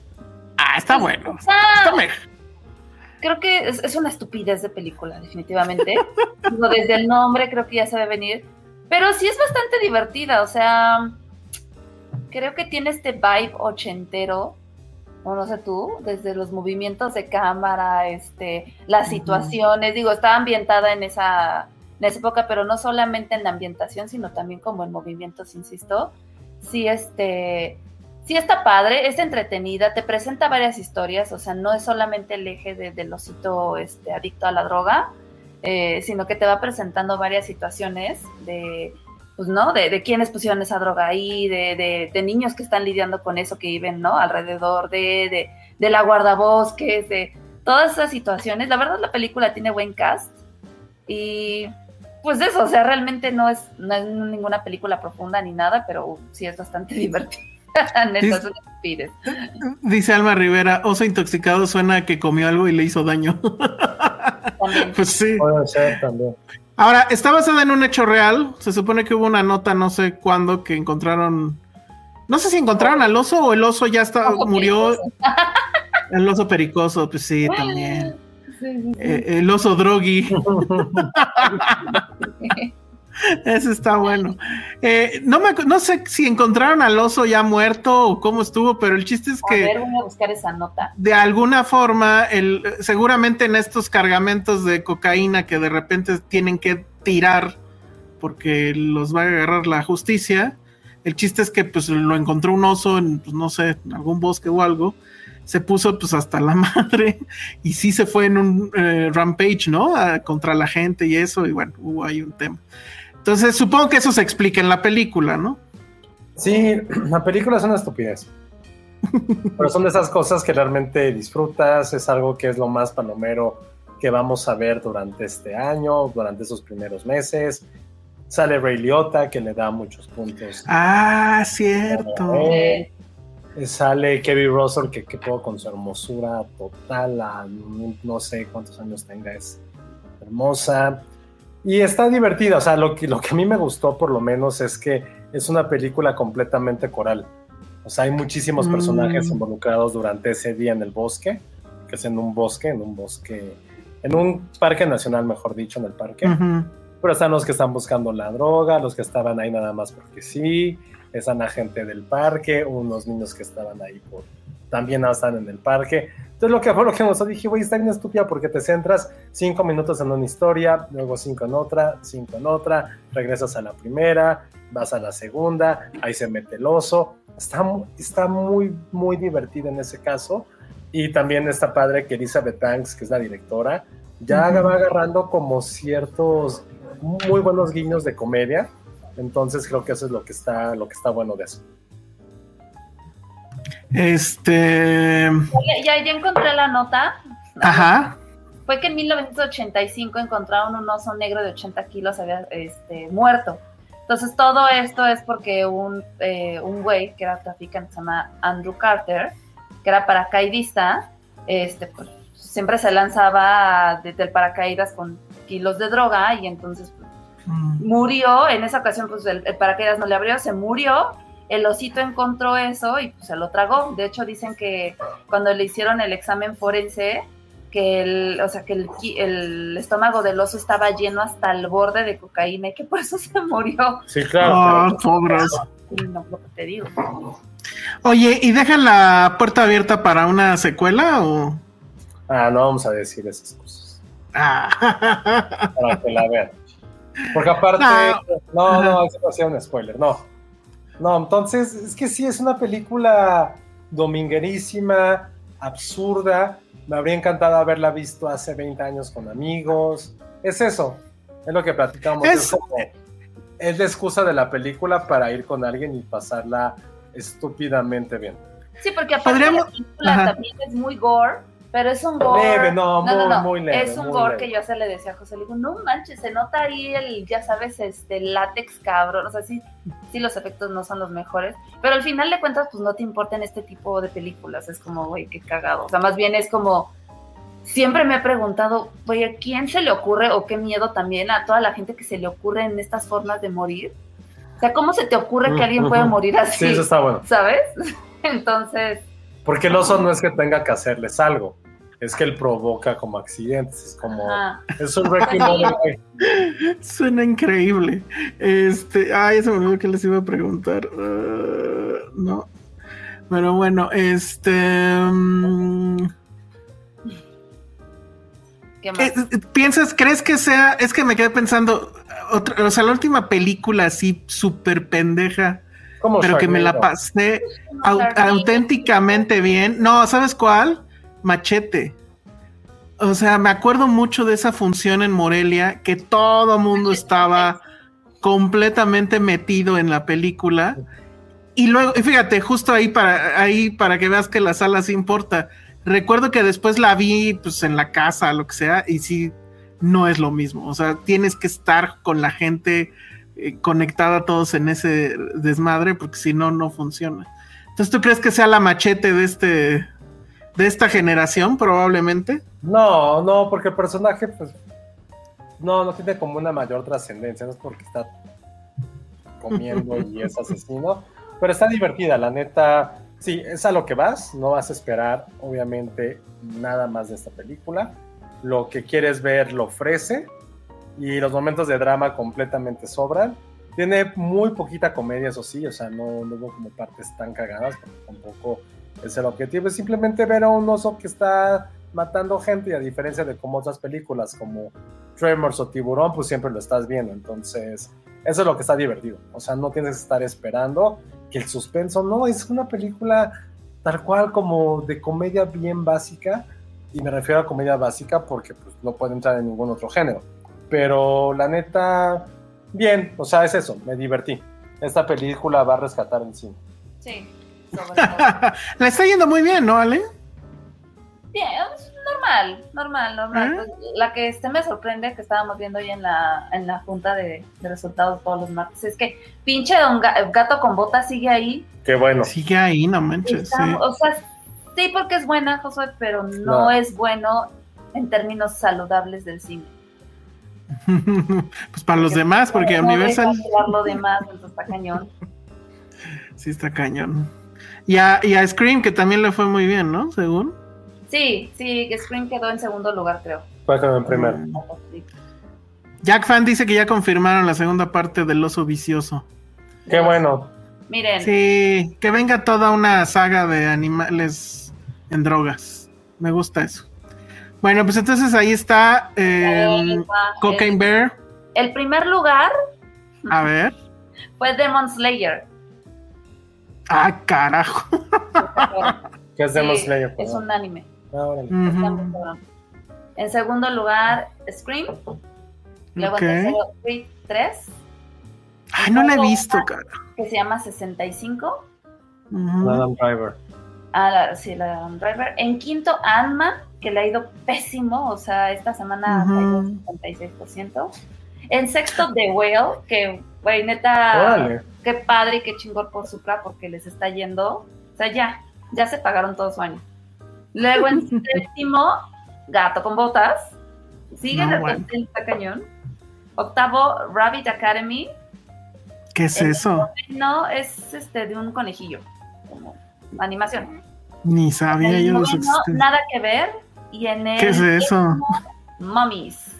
Ah, está bueno. Ah, está mejor. Creo que es, es, una estupidez de película, definitivamente. <laughs> Digo, desde el nombre creo que ya se debe venir. Pero sí es bastante divertida, o sea, creo que tiene este vibe ochentero o no sé tú, desde los movimientos de cámara, este, las situaciones, digo, está ambientada en esa, en esa época, pero no solamente en la ambientación, sino también como en movimientos, insisto. Sí, este, sí está padre, es entretenida, te presenta varias historias, o sea, no es solamente el eje de, del osito este, adicto a la droga, eh, sino que te va presentando varias situaciones de pues, ¿no? De, de quiénes pusieron esa droga ahí, de, de, de, niños que están lidiando con eso, que viven, ¿no? Alrededor de, de, de la guardabosques, de todas esas situaciones. La verdad, la película tiene buen cast y pues eso, o sea, realmente no es, no es ninguna película profunda ni nada, pero sí es bastante <laughs> divertida. Neta. Dice Alma Rivera, oso intoxicado suena que comió algo y le hizo daño. También. <laughs> Pues sí. Puede ser también. Ahora, está basada en un hecho real. Se supone que hubo una nota, no sé cuándo, que encontraron. No sé si encontraron al oso o el oso ya está, Oso murió. pericoso. El oso pericoso, pues sí, también. Eh, el oso drogui. <laughs> <laughs> <laughs> Ese está bueno. Eh, no, me, no sé si encontraron al oso ya muerto o cómo estuvo, pero el chiste es A que ver, voy a buscar esa nota. de alguna forma, el, seguramente en estos cargamentos de cocaína que de repente tienen que tirar porque los va a agarrar la justicia, el chiste es que pues lo encontró un oso en, pues, no sé, en algún bosque o algo, se puso pues hasta la <laughs> madre y sí se fue en un eh, rampage, ¿no? A- contra la gente y eso, y bueno, hubo ahí un tema. Entonces supongo que eso se explica en la película, ¿no? Sí, <clears throat> la película es una estupidez. Pero son de esas cosas que realmente disfrutas, es algo que es lo más palomero que vamos a ver durante este año, durante esos primeros meses. Sale Ray Liotta, que le da muchos puntos. Ah, cierto. Eh, Sale Kevin Russell, que, que con su hermosura total, a, no, no sé cuántos años tenga, es hermosa. Y está divertida, o sea, lo que, lo que a mí me gustó por lo menos es que es una película completamente coral. O sea, hay muchísimos Mm. personajes involucrados durante ese día en el bosque, que es en un bosque, en un bosque, en un parque nacional, mejor dicho, en el parque. Pero están los que están buscando la droga, los que estaban ahí nada más porque sí, están la gente del parque, unos niños que estaban ahí por también están en el parque. Entonces lo que fue lo que gustó, dije, güey, está bien estúpida porque te centras cinco minutos en una historia, luego cinco en otra, cinco en otra, regresas a la primera, vas a la segunda, ahí se mete el oso. Está, está muy, muy divertida en ese caso. Y también está padre que Elizabeth Banks, que es la directora, ya va agarrando como ciertos muy buenos guiños de comedia. Entonces creo que eso es lo que está, lo que está bueno de eso. Este. ya, ya, encontré la nota. Ajá. fue que en 1985 encontraron un oso negro de 80 kilos había este, muerto. Entonces todo esto es porque un, eh, un güey que era traficante, se llama Andrew Carter, que era paracaidista, este, pues, siempre se lanzaba desde el paracaídas con kilos de droga y entonces pues, Mm. murió, en esa ocasión pues el, el paracaídas no le abrió, se murió, el osito encontró eso y pues se lo tragó. De hecho dicen que cuando le hicieron el examen forense, que el, o sea, que el, estómago del oso estaba lleno hasta el borde de cocaína y que por eso <laughs> se murió. Sí, claro. Ah, pero- pobres. No, lo que te digo. Oye, ¿y dejan la puerta abierta para una secuela o...? Ah, no vamos a decir esas cosas. Ah. Para que la vean. Porque aparte, no, no, eso no sea un spoiler, no. No, entonces, es que sí, es una película dominguerísima, absurda. Me habría encantado haberla visto hace 20 años con amigos. Es eso, es lo que platicamos. Es- Es, como- es la excusa de la película para ir con alguien y pasarla estúpidamente bien. Sí, porque aparte Podríamos- la película Ajá. también es muy gore, pero es un gore. Leve, no, muy- muy leve, Es un muy gore leve. que yo se le decía a José, le digo, no manches, se nota ahí el, ya sabes, este látex cabrón. O sea, sí, sí, los efectos no son los mejores, pero al final de cuentas, pues no te importan este tipo de películas. Es como, güey, qué cagado. O sea, más bien es como. Siempre me he preguntado, güey, ¿a quién se le ocurre o qué miedo también a toda la gente que se le ocurre en estas formas de morir? O sea, ¿cómo se te ocurre que alguien puede morir así? Sí, eso está bueno. ¿Sabes? <laughs> Entonces, Porque el oso no es que tenga que hacerles algo, es que él provoca como accidentes. Es como. ajá. Es un güey. Suena increíble. Este, ay, se me olvidó que les iba a preguntar. Ah, no. Pero bueno, este. mm, ¿qué más? eh, ¿Piensas, crees que sea? Es que me quedé pensando. Otra, o sea, la última película así súper pendeja, pero que me la pasé au- auténticamente bien. No, ¿sabes cuál? Machete. O sea, me acuerdo mucho de esa función en Morelia, que todo mundo estaba <laughs> completamente metido en la película. Y luego, y fíjate, justo ahí para, ahí para que veas que la sala sí importa. Recuerdo que después la vi pues en la casa, lo que sea, y sí, no es lo mismo. O sea, tienes que estar con la gente eh, conectada todos en ese desmadre, porque si no, no funciona. Entonces, ¿tú crees que sea la machete de este de esta generación, probablemente? No, no, porque el personaje, pues. No, no tiene como una mayor trascendencia. No es porque está comiendo y es <laughs> asesino. Pero está divertida, la neta. Sí, es a lo que vas. No vas a esperar, obviamente, nada más de esta película. Lo que quieres ver lo ofrece. Y los momentos de drama completamente sobran. Tiene muy poquita comedia, eso sí. O sea, no, no hubo como partes tan cagadas, porque tampoco es el objetivo. Es simplemente ver a un oso que está matando gente y a diferencia de como otras películas como Tremors o Tiburón, pues siempre lo estás viendo. Entonces, eso es lo que está divertido. O sea, no tienes que estar esperando que el suspenso, no, es una película tal cual como de comedia bien básica. Y me refiero a comedia básica porque pues, no puede entrar en ningún otro género. Pero la neta, bien, o sea, es eso, me divertí. Esta película va a rescatar el cine. Sí, sobre todo. La está yendo muy bien, ¿no, Ale? Bien, es normal, normal, normal. ¿Eh? Pues, la que este me sorprende que estábamos viendo hoy en la, en la junta de, de resultados todos los martes es que pinche don Ga- gato con botas sigue ahí. Qué bueno. Sigue ahí, no manches. Está- sí. O sea, sí porque es buena, Josué, pero no, No. es bueno en términos saludables del cine. <laughs> pues para los demás, porque No Universal lo demás, entonces está cañón. <laughs> sí está cañón. Y a, y a Scream, que también le fue muy bien, ¿no? Según. Sí, sí, Scream quedó en segundo lugar, creo. Fue en primero. Sí. Jack Fan dice que ya confirmaron la segunda parte del oso vicioso. Qué bueno. Miren, Sí, que venga toda una saga de animales en drogas. Me gusta eso. Bueno, pues entonces ahí está eh. Cocaine el, Bear. el primer lugar A ver. <laughs> fue Demon Slayer. Ah, carajo. Que es Sí, Slayer. Es un anime. Ah, Ujú. cabrón. En segundo lugar, Scream. Luego Ok. en tercero, Creed 3, Ay, no la he visto, cara. que se llama 65. Ujú. Adam Driver. Ah, la, sí, la Adam Driver. En quinto, Ant-Man. que le ha ido pésimo, o sea, esta semana ha caído 56%. En sexto, The Whale, que, güey, neta, Órale. Qué padre y qué chingón por Supra porque les está yendo. O sea, ya, ya se pagaron todo su año. Luego en <laughs> séptimo, Gato con Botas. Sigue No, el bueno. está cañón. Octavo, Rabbit Academy. ¿Qué es El eso? No, es este de un conejillo, como animación. Ni sabía El yo existencia. nada que ver. Y en el ¿Qué es eso? Mummies.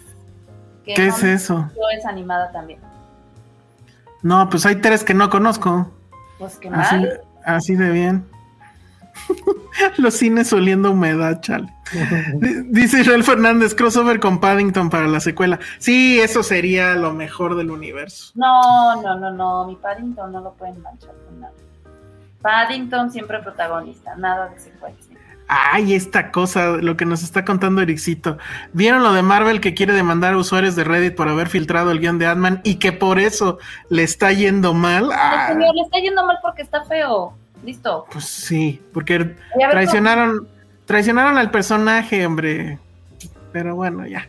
que ¿Qué es eso? es animada también. No, pues hay tres que no conozco. Pues qué Así, mal. así de bien. <laughs> Los cines oliendo humedad, chale. <laughs> Dice Israel Fernández, crossover con Paddington para la secuela. Sí, eso sería lo mejor del universo. No, no, no, no. Mi Paddington no lo pueden manchar con nada. Paddington siempre protagonista, nada de secuencia. Ay, esta cosa, lo que nos está contando Ericito. ¿Vieron lo de Marvel que quiere demandar a usuarios de Reddit por haber filtrado el guion de Ant-Man y que por eso le está yendo mal? Ay, Ah, señor, le está yendo mal porque está feo. Listo. pues sí, porque traicionaron, traicionaron al personaje, hombre. Pero bueno, ya.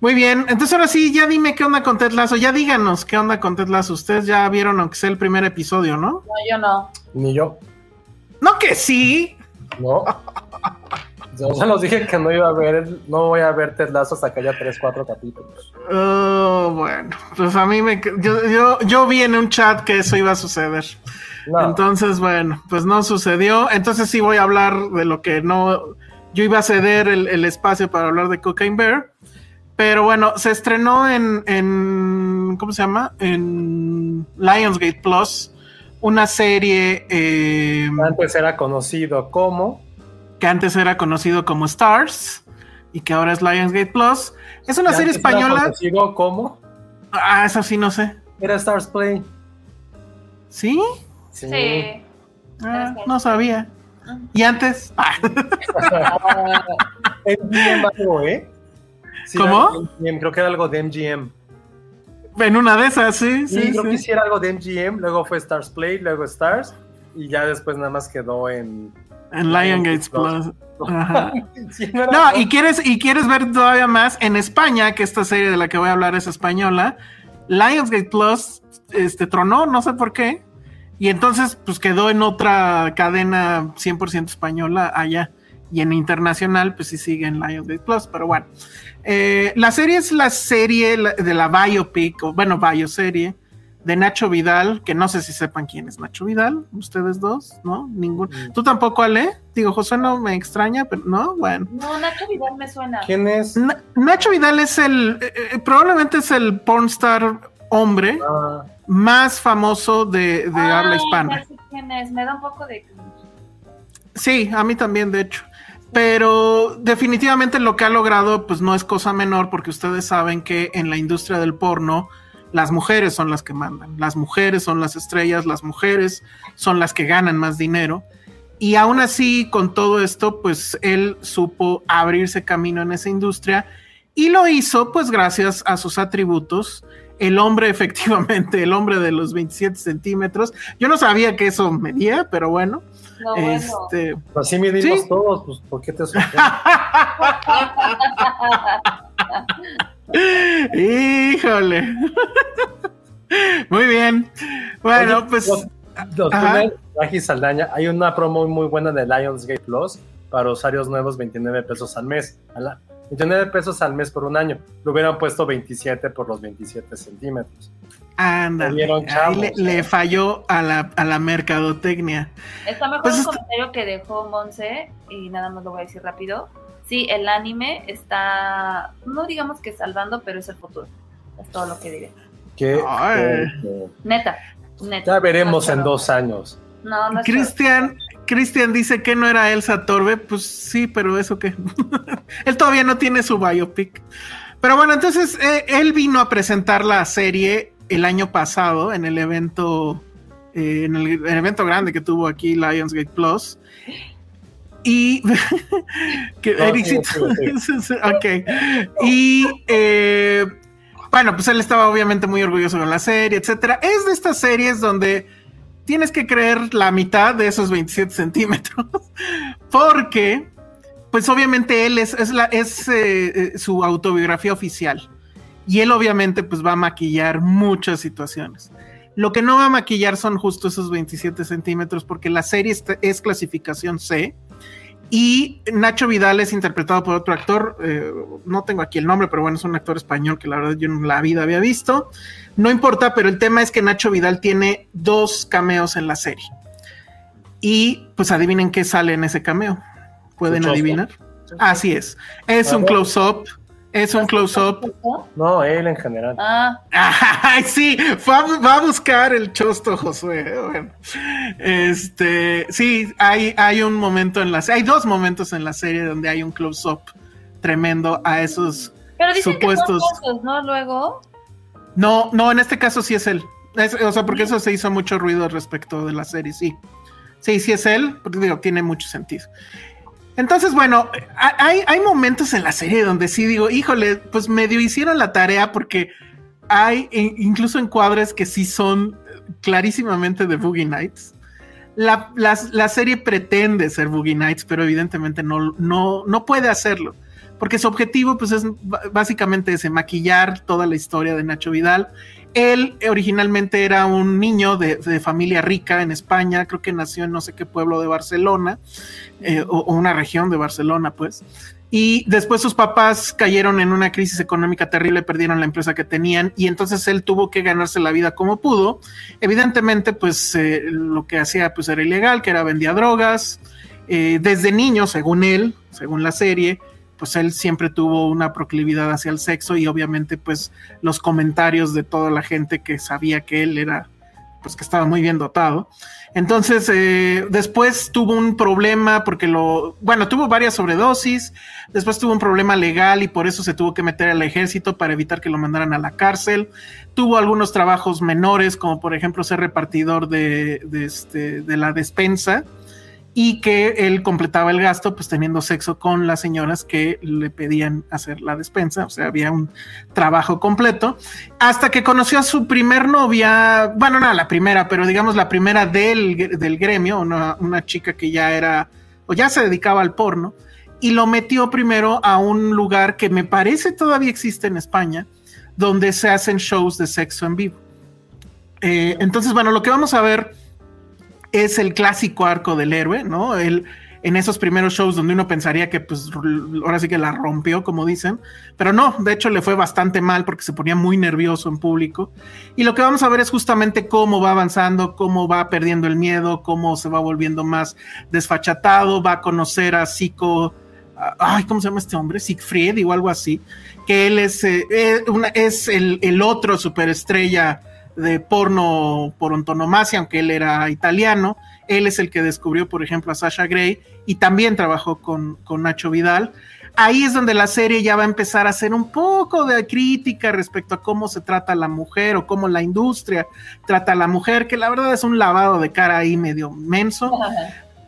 Muy bien, entonces ahora sí, ya dime qué onda con Ted Lasso. Ya díganos qué onda con Ted Lasso. Ustedes ya vieron aunque sea el primer episodio, ¿no? No, yo no. Ni yo. No que sí. No. Yo <laughs> ya los dije que no iba a ver, no voy a ver Ted Lasso hasta que haya 3, 4 capítulos. Oh, bueno, pues a mí me... Yo, yo, yo vi en un chat que eso iba a suceder. No. Entonces, bueno, pues no sucedió. Entonces sí voy a hablar de lo que no... Yo iba a ceder el, el espacio para hablar de Cocaine Bear. Pero bueno, se estrenó en, en ¿cómo se llama? En Lionsgate Plus, una serie eh, Antes era conocido como. que antes era conocido como Stars y que ahora es Lionsgate Plus. Es una serie española. conocido como. Ah, eso sí, no sé. Era Stars Play. ¿Sí? Sí. Ah, no sabía. ¿Y antes? <laughs> Ah. <laughs> MGM algo, ¿eh? Sí, ¿Cómo? MGM, creo que era algo de MGM. En una de esas, sí, Sí, sí. creo sí. que sí era algo de MGM, luego fue Stars Play, luego Stars, y ya después nada más quedó en. En Lionsgate Plus. <laughs> Ajá. No y quieres, y quieres ver todavía más en España, que esta serie de la que voy a hablar es española. Lionsgate Plus este, tronó, no sé por qué. Y entonces, pues quedó en otra cadena 100% española allá. Y en internacional, pues sí sigue en Lionsgate Plus, pero bueno. Eh, la serie es la serie de la biopic, o bueno, bioserie de Nacho Vidal, que no sé si sepan quién es Nacho Vidal, ustedes dos, ¿no? Ningún. Mm. ¿Tú tampoco, Ale? Digo, José no me extraña, pero no, bueno. No, Nacho Vidal me suena. ¿Quién es? Na- Nacho Vidal es el, eh, eh, probablemente es el pornstar hombre Ah, más famoso de, de habla hispana. ya sé quién es. Me da un poco de. Sí, a mí también, de hecho. Pero definitivamente lo que ha logrado, pues no es cosa menor, porque ustedes saben que en la industria del porno, las mujeres son las que mandan, las mujeres son las estrellas, las mujeres son las que ganan más dinero. Y aún así, con todo esto, pues él supo abrirse camino en esa industria y lo hizo, pues gracias a sus atributos. El hombre, <laughs> efectivamente, el hombre de los 27 centímetros. Yo no sabía que eso medía, pero bueno. No. Este, así medimos Sí. todos, pues ¿por qué te? <laughs> Híjole. Muy bien. Bueno, Oye, pues los- los primeros, Saldaña, hay una promo muy buena de Lionsgate Plus para usuarios nuevos, 29 pesos al mes. A la- 29 pesos al mes por un año. Lo hubieran puesto 27 por los 27 centímetros. Anda. Le, le falló a la, a la mercadotecnia. Está mejor Pues un está- comentario que dejó Monse, y nada más lo voy a decir rápido. Sí, el anime está, no digamos que salvando, pero es el futuro. Es todo lo que diré. Ay. que- Neta, neta. ya veremos No, en dos años. No, no es Cristian, Cristian dice que no era Elsa Torbe. Pues sí, pero eso qué. <laughs> él todavía no tiene su biopic. Pero bueno, entonces eh, él vino a presentar la serie el año pasado en el evento, eh, en el, el evento grande que tuvo aquí Lionsgate Plus. Y <laughs> que No, Ericito- sigue, sigue, <laughs> ok. Y eh, bueno, pues él estaba obviamente muy orgulloso de la serie, etcétera. Es de estas series donde tienes que creer la mitad de esos 27 centímetros, <laughs> porque pues obviamente él es, es, la, es eh, eh, su autobiografía oficial. Y él obviamente pues va a maquillar muchas situaciones. Lo que no va a maquillar son justo esos 27 centímetros porque la serie es clasificación C. Y Nacho Vidal es interpretado por otro actor, eh, no tengo aquí el nombre, pero bueno, es un actor español que la verdad yo en la vida había visto. No importa, pero el tema es que Nacho Vidal tiene dos cameos en la serie. Y pues adivinen qué sale en ese cameo. ¿Pueden adivinar? Así es. Es un close-up. Es un close-up. No, él en general. Ah. <laughs> Ay, sí, va, a buscar el chosto, Josué. Bueno, este, sí, hay, hay un momento en la hay dos momentos en la serie donde hay un close-up tremendo a esos Pero dicen supuestos. Que son ¿no? Luego. No, no, en este caso sí es él. o sea, porque eso se hizo mucho ruido respecto de la serie, sí. Sí, sí es él, porque digo, tiene mucho sentido. Entonces, bueno, hay, momentos en la serie donde sí digo, híjole, pues medio hicieron la tarea porque hay incluso encuadres que sí son clarísimamente de Boogie Nights. La, la, serie pretende ser Boogie Nights, pero evidentemente no, no, no puede hacerlo. Porque su objetivo, pues, es básicamente ese, maquillar toda la historia de Nacho Vidal él originalmente era un niño de, familia rica en España, creo que nació en no sé qué pueblo de Barcelona, eh, o, una región de Barcelona, pues. Y después sus papás cayeron en una crisis económica terrible, perdieron la empresa que tenían y entonces él tuvo que ganarse la vida como pudo. Evidentemente, pues eh, lo que hacía pues era ilegal, que era vendía drogas. Eh, desde niño, según él, según la serie, pues él siempre tuvo una proclividad hacia el sexo y obviamente pues los comentarios de toda la gente que sabía que él era pues que estaba muy bien dotado. Entonces, eh, después tuvo un problema porque lo, bueno, tuvo varias sobredosis, después tuvo un problema legal y por eso se tuvo que meter al ejército para evitar que lo mandaran a la cárcel. Tuvo algunos trabajos menores, como por ejemplo ser repartidor de, de, este, de la despensa y que él completaba el gasto pues teniendo sexo con las señoras que le pedían hacer la despensa, o sea, había un trabajo completo, hasta que conoció a su primer novia, bueno, no la primera, pero digamos la primera del, del gremio, una, una chica que ya era, o ya se dedicaba al porno, y lo metió primero a un lugar que me parece todavía existe en España, donde se hacen shows de sexo en vivo. Eh, entonces, bueno, lo que vamos a ver es el clásico arco del héroe, ¿no? Él en esos primeros shows donde uno pensaría que pues ahora sí que la rompió, como dicen, pero no, de hecho le fue bastante mal porque se ponía muy nervioso en público. Y lo que vamos a ver es justamente cómo va avanzando, cómo va perdiendo el miedo, cómo se va volviendo más desfachatado, va a conocer a Zico, ay, ¿cómo se llama este hombre? Siegfried o algo así, que él es, eh, eh, es el, el otro superestrella de porno por antonomasia, aunque él era italiano. Él es el que descubrió, por ejemplo, a Sasha Gray y también trabajó con, con Nacho Vidal. Ahí es donde la serie ya va a empezar a hacer un poco de crítica respecto a cómo se trata a la mujer o cómo la industria trata a la mujer, que la verdad es un lavado de cara ahí medio menso.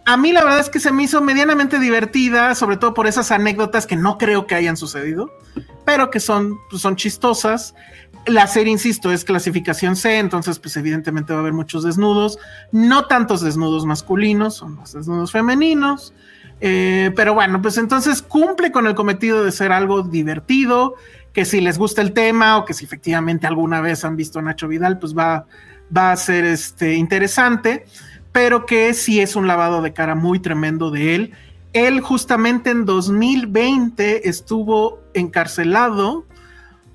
A mí la verdad es que se me hizo medianamente divertida, sobre todo por esas anécdotas que no creo que hayan sucedido, pero que son, pues, son chistosas. La serie, insisto, es clasificación C, entonces pues evidentemente va a haber muchos desnudos, no tantos desnudos masculinos, son los desnudos femeninos, eh, pero bueno, pues entonces cumple con el cometido de ser algo divertido, que si les gusta el tema o que si efectivamente alguna vez han visto a Nacho Vidal, pues va, va a ser este, interesante, pero que sí es un lavado de cara muy tremendo de él. Él justamente en 2020 estuvo encarcelado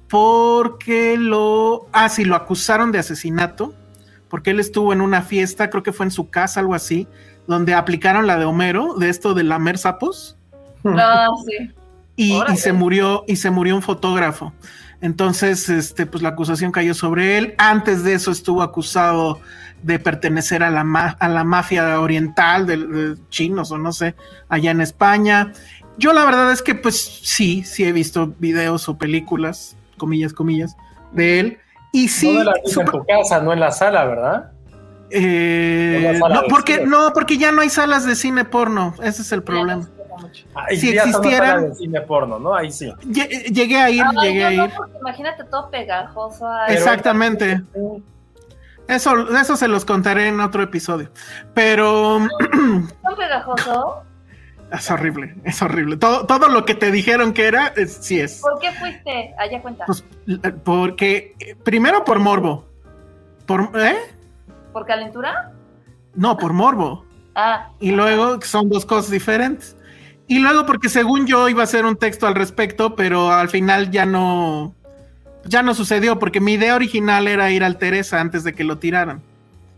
porque lo, ah, sí, lo acusaron de asesinato, porque él estuvo en una fiesta, creo que fue en su casa, algo así, donde aplicaron la de Homero, de esto de lamer sapos. Ah, sí. Y, se murió, y se murió un fotógrafo. Entonces, este, pues la acusación cayó sobre él. Antes de eso estuvo acusado de pertenecer a la, a la mafia oriental de, de, chinos o no sé, allá en España. Yo la verdad es que pues sí, sí he visto videos o películas comillas, comillas, de él. Y sí. No en tu casa, no en la sala, ¿verdad? Eh, no, porque, no, porque ya no hay salas de cine porno. Ese es el problema. si existieran. De cine porno, ¿no? Ahí sí. Llegué a ir, llegué a ir. imagínate todo pegajoso. Exactamente. Eso, eso se los contaré en otro episodio. Pero. ¿Todo pegajoso? Es horrible, es horrible. Todo, todo lo que te dijeron que era, es, sí es. ¿Por qué fuiste? Allá cuenta. Pues, porque, eh, primero por morbo. Por, ¿Eh? ¿Por calentura? No, por morbo. Ah, Y luego son dos cosas diferentes. Y luego porque según yo iba a hacer un texto al respecto, pero al final ya no, ya no sucedió, porque mi idea original era ir al Teresa antes de que lo tiraran.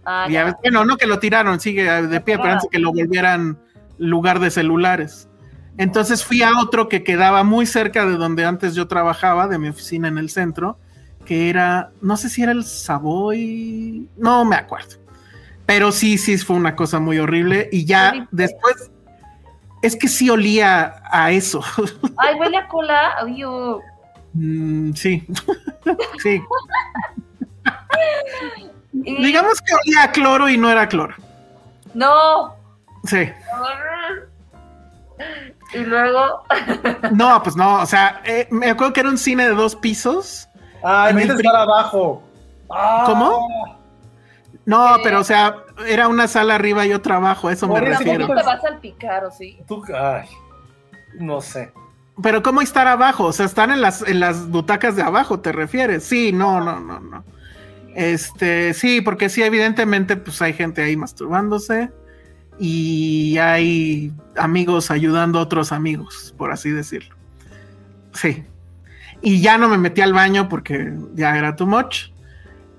ah, Y a veces- bueno, no que lo tiraron, sigue de pie, pero antes de que lo volvieran lugar de celulares. Entonces fui a otro que quedaba muy cerca de donde antes yo trabajaba, de mi oficina en el centro, que era, no sé si era el Savoy, no me acuerdo. Pero sí, sí, fue una cosa muy horrible. Y ¿Qué ya después, es que sí olía a eso. <laughs> Ay, huele a cola. Uh. Mm, sí, <laughs> sí. <laughs> Digamos que olía a cloro y no era cloro. No. Sí. Y luego. No, pues no, o sea, eh, me acuerdo que era un cine de dos pisos. Ay, En estar abajo. Ah. ¿Cómo? No, ¿Qué? pero o sea, era una sala arriba y otra abajo, a eso me Por eso, refiero. Tampoco te vas a salpicar, ¿o sí? Tú, ay, no sé. Pero ¿cómo estar abajo? O sea, están en las, en las butacas de abajo, ¿te refieres? Sí, no, no, no, no. Este, sí, porque sí, evidentemente, pues hay gente ahí masturbándose y hay amigos ayudando a otros amigos, por así decirlo. Sí. Y ya no me metí al baño porque ya era too much.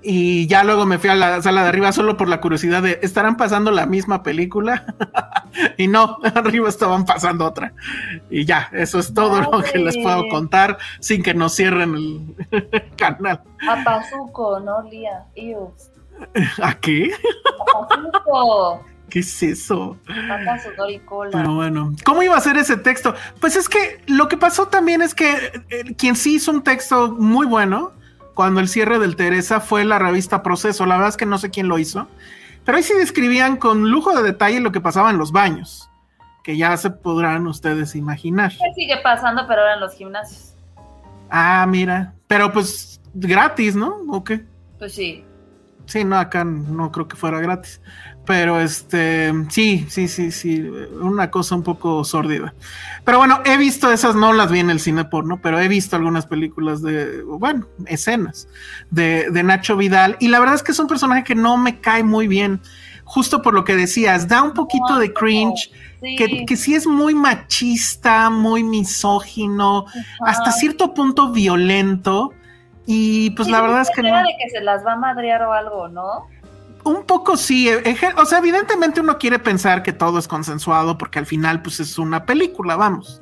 Y ya luego me fui a la sala de arriba solo por la curiosidad de, ¿estarán pasando la misma película? <laughs> y no, <laughs> arriba estaban pasando otra. Y ya, eso es todo lo que les puedo contar sin que nos cierren el <laughs> canal. A Pazuco, no Lía. ¿A qué? A Pazuco. ¿Qué es eso? Patas, sudor y cola. Pero bueno, ¿cómo iba a ser ese texto? Pues es que lo que pasó también es que eh, quien sí hizo un texto muy bueno cuando el cierre del Teresa fue la revista Proceso. La verdad es que no sé quién lo hizo, pero ahí sí describían con lujo de detalle lo que pasaba en los baños, que ya se podrán ustedes imaginar. ¿Qué sigue pasando, pero ahora en los gimnasios? Ah, mira, pero pues gratis, ¿no? ¿O qué? Pues sí. Sí, no, acá no creo que fuera gratis. Pero este, sí, sí, sí, sí, una cosa un poco sórdida. Pero bueno, he visto esas, no las vi en el cine porno, pero he visto algunas películas de, bueno, escenas de, de Nacho Vidal. Y la verdad es que es un personaje que no me cae muy bien, justo por lo que decías, da un poquito de cringe, Sí. que, que sí es muy machista, muy misógino, hasta cierto punto violento. Y pues Sí, la verdad es que no. de que se las va a madrear o algo, ¿no? Un poco sí, o sea, evidentemente uno quiere pensar que todo es consensuado porque al final pues es una película, vamos.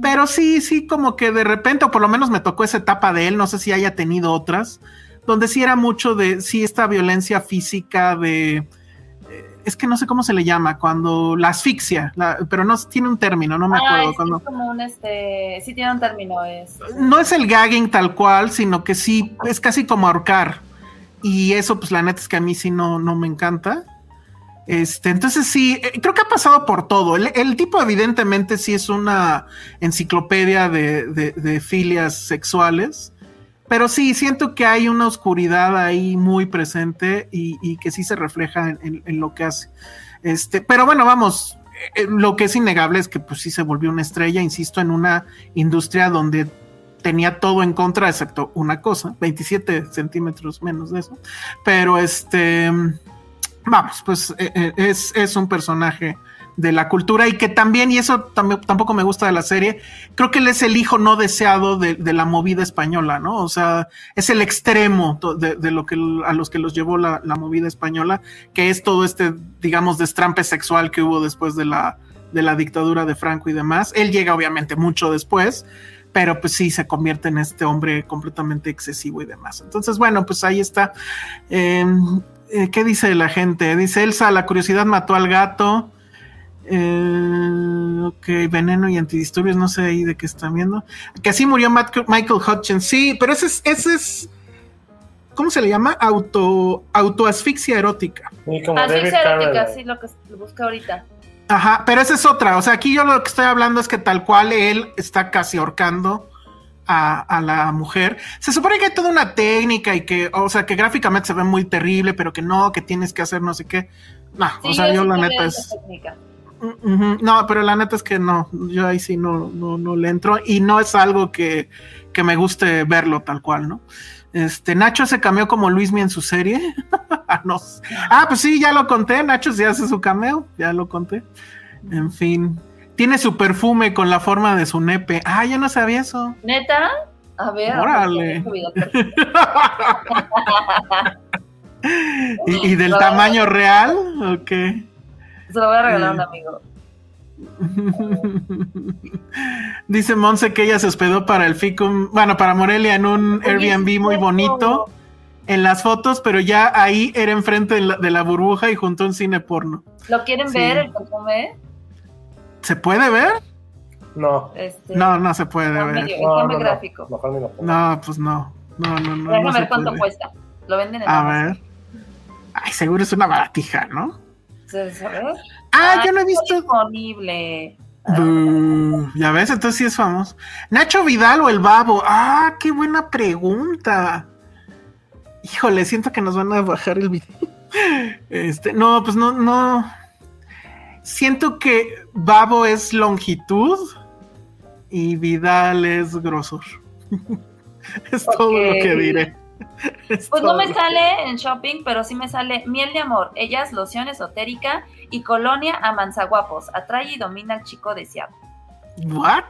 Pero sí, sí, como que de repente, o por lo menos me tocó esa etapa de él, no sé si haya tenido otras, donde sí era mucho de, sí, esta violencia física de, eh, es que no sé cómo se le llama, cuando la asfixia, la- pero no tiene un término, no me acuerdo. cuando, como un este. Sí, tiene un término. Es. no es el gagging tal cual, sino que sí, es casi como ahorcar. Y eso, pues la neta es que a mí sí no, no me encanta. Este, entonces sí, eh, creo que ha pasado por todo. El, tipo evidentemente sí es una enciclopedia de, de- filias sexuales, pero sí, siento que hay una oscuridad ahí muy presente y, y que sí se refleja en, en- lo que hace. Este, pero bueno, vamos, eh, lo que es innegable es que pues sí se volvió una estrella, insisto, en una industria donde tenía todo en contra, excepto una cosa, 27 centímetros menos de eso. Pero este, vamos, pues eh, eh, es, es un personaje de la cultura y que también, y eso también, tampoco me gusta de la serie, creo que él es el hijo no deseado de, de la movida española, ¿no? O sea, es el extremo de, de lo que a los que los llevó la, la movida española, que es todo este, digamos, destrampe sexual que hubo después de la, de la dictadura de Franco y demás. Él llega obviamente mucho después, pero pues sí se convierte en este hombre completamente excesivo y demás. Entonces, bueno, pues ahí está. Eh, eh, ¿Qué dice la gente? Dice Elsa, la curiosidad mató al gato. Eh, ok, veneno y antidisturbios, no sé ahí de qué están viendo. Que así murió Matt- Michael Hutchins, sí, pero ese es, ese es, ¿cómo se le llama? Auto, autoasfixia erótica. Sí, como David Asfixia erótica, sí, lo que busca ahorita. Ajá, pero esa es otra. O sea, aquí yo lo que estoy hablando es que tal cual él está casi ahorcando a, a la mujer. Se supone que hay toda una técnica y que, o sea, que gráficamente se ve muy terrible, pero que no, que tienes que hacer no sé qué. No, Sí, o sea, yo la neta es. Ujú, No, pero la neta es que no, yo ahí sí no, no, no le entro y no es algo que, que me guste verlo tal cual, ¿no? Este, Nacho se cambió como Luismi en su serie. <laughs> No sé. ah, pues sí, ya lo conté, Nacho sí hace su cameo, ya lo conté. En fin, tiene su perfume con la forma de su nepe. Ah, yo no sabía eso. ¿Neta? A ver. Órale. <laughs> ¿Y, y del tamaño real? ¿O qué? Se lo voy a regalar a un Mm. amigo. <laughs> Dice Monse que ella se hospedó para el FICUM, bueno, para Morelia en un Airbnb muy bonito en las fotos, pero ya ahí era enfrente de la, de la burbuja y junto a un cine porno. ¿Lo quieren Sí. ver el perfume? ¿Se puede ver? No. Este, No, no se puede ver. medio- No, gráfico. Pues no. No, no, no. Déjame ver cuánto puede. cuesta. Lo venden en A ver. Ay, seguro es una baratija, ¿no? ¿Sabes? Ah, yo no he visto. disponible. Ya ves, entonces sí es famoso. ¿Nacho Vidal o el Babo? Ah, qué buena pregunta. Híjole, siento que nos van a bajar el video. Este, no, pues no, no. Siento que Babo es longitud y Vidal es grosor. <laughs> es todo lo que diré. Es <laughs> Pues no me sale en shopping, pero sí me sale miel de amor, ellas, loción esotérica y colonia a manzaguapos. Atrae y domina al chico deseado. ¿What?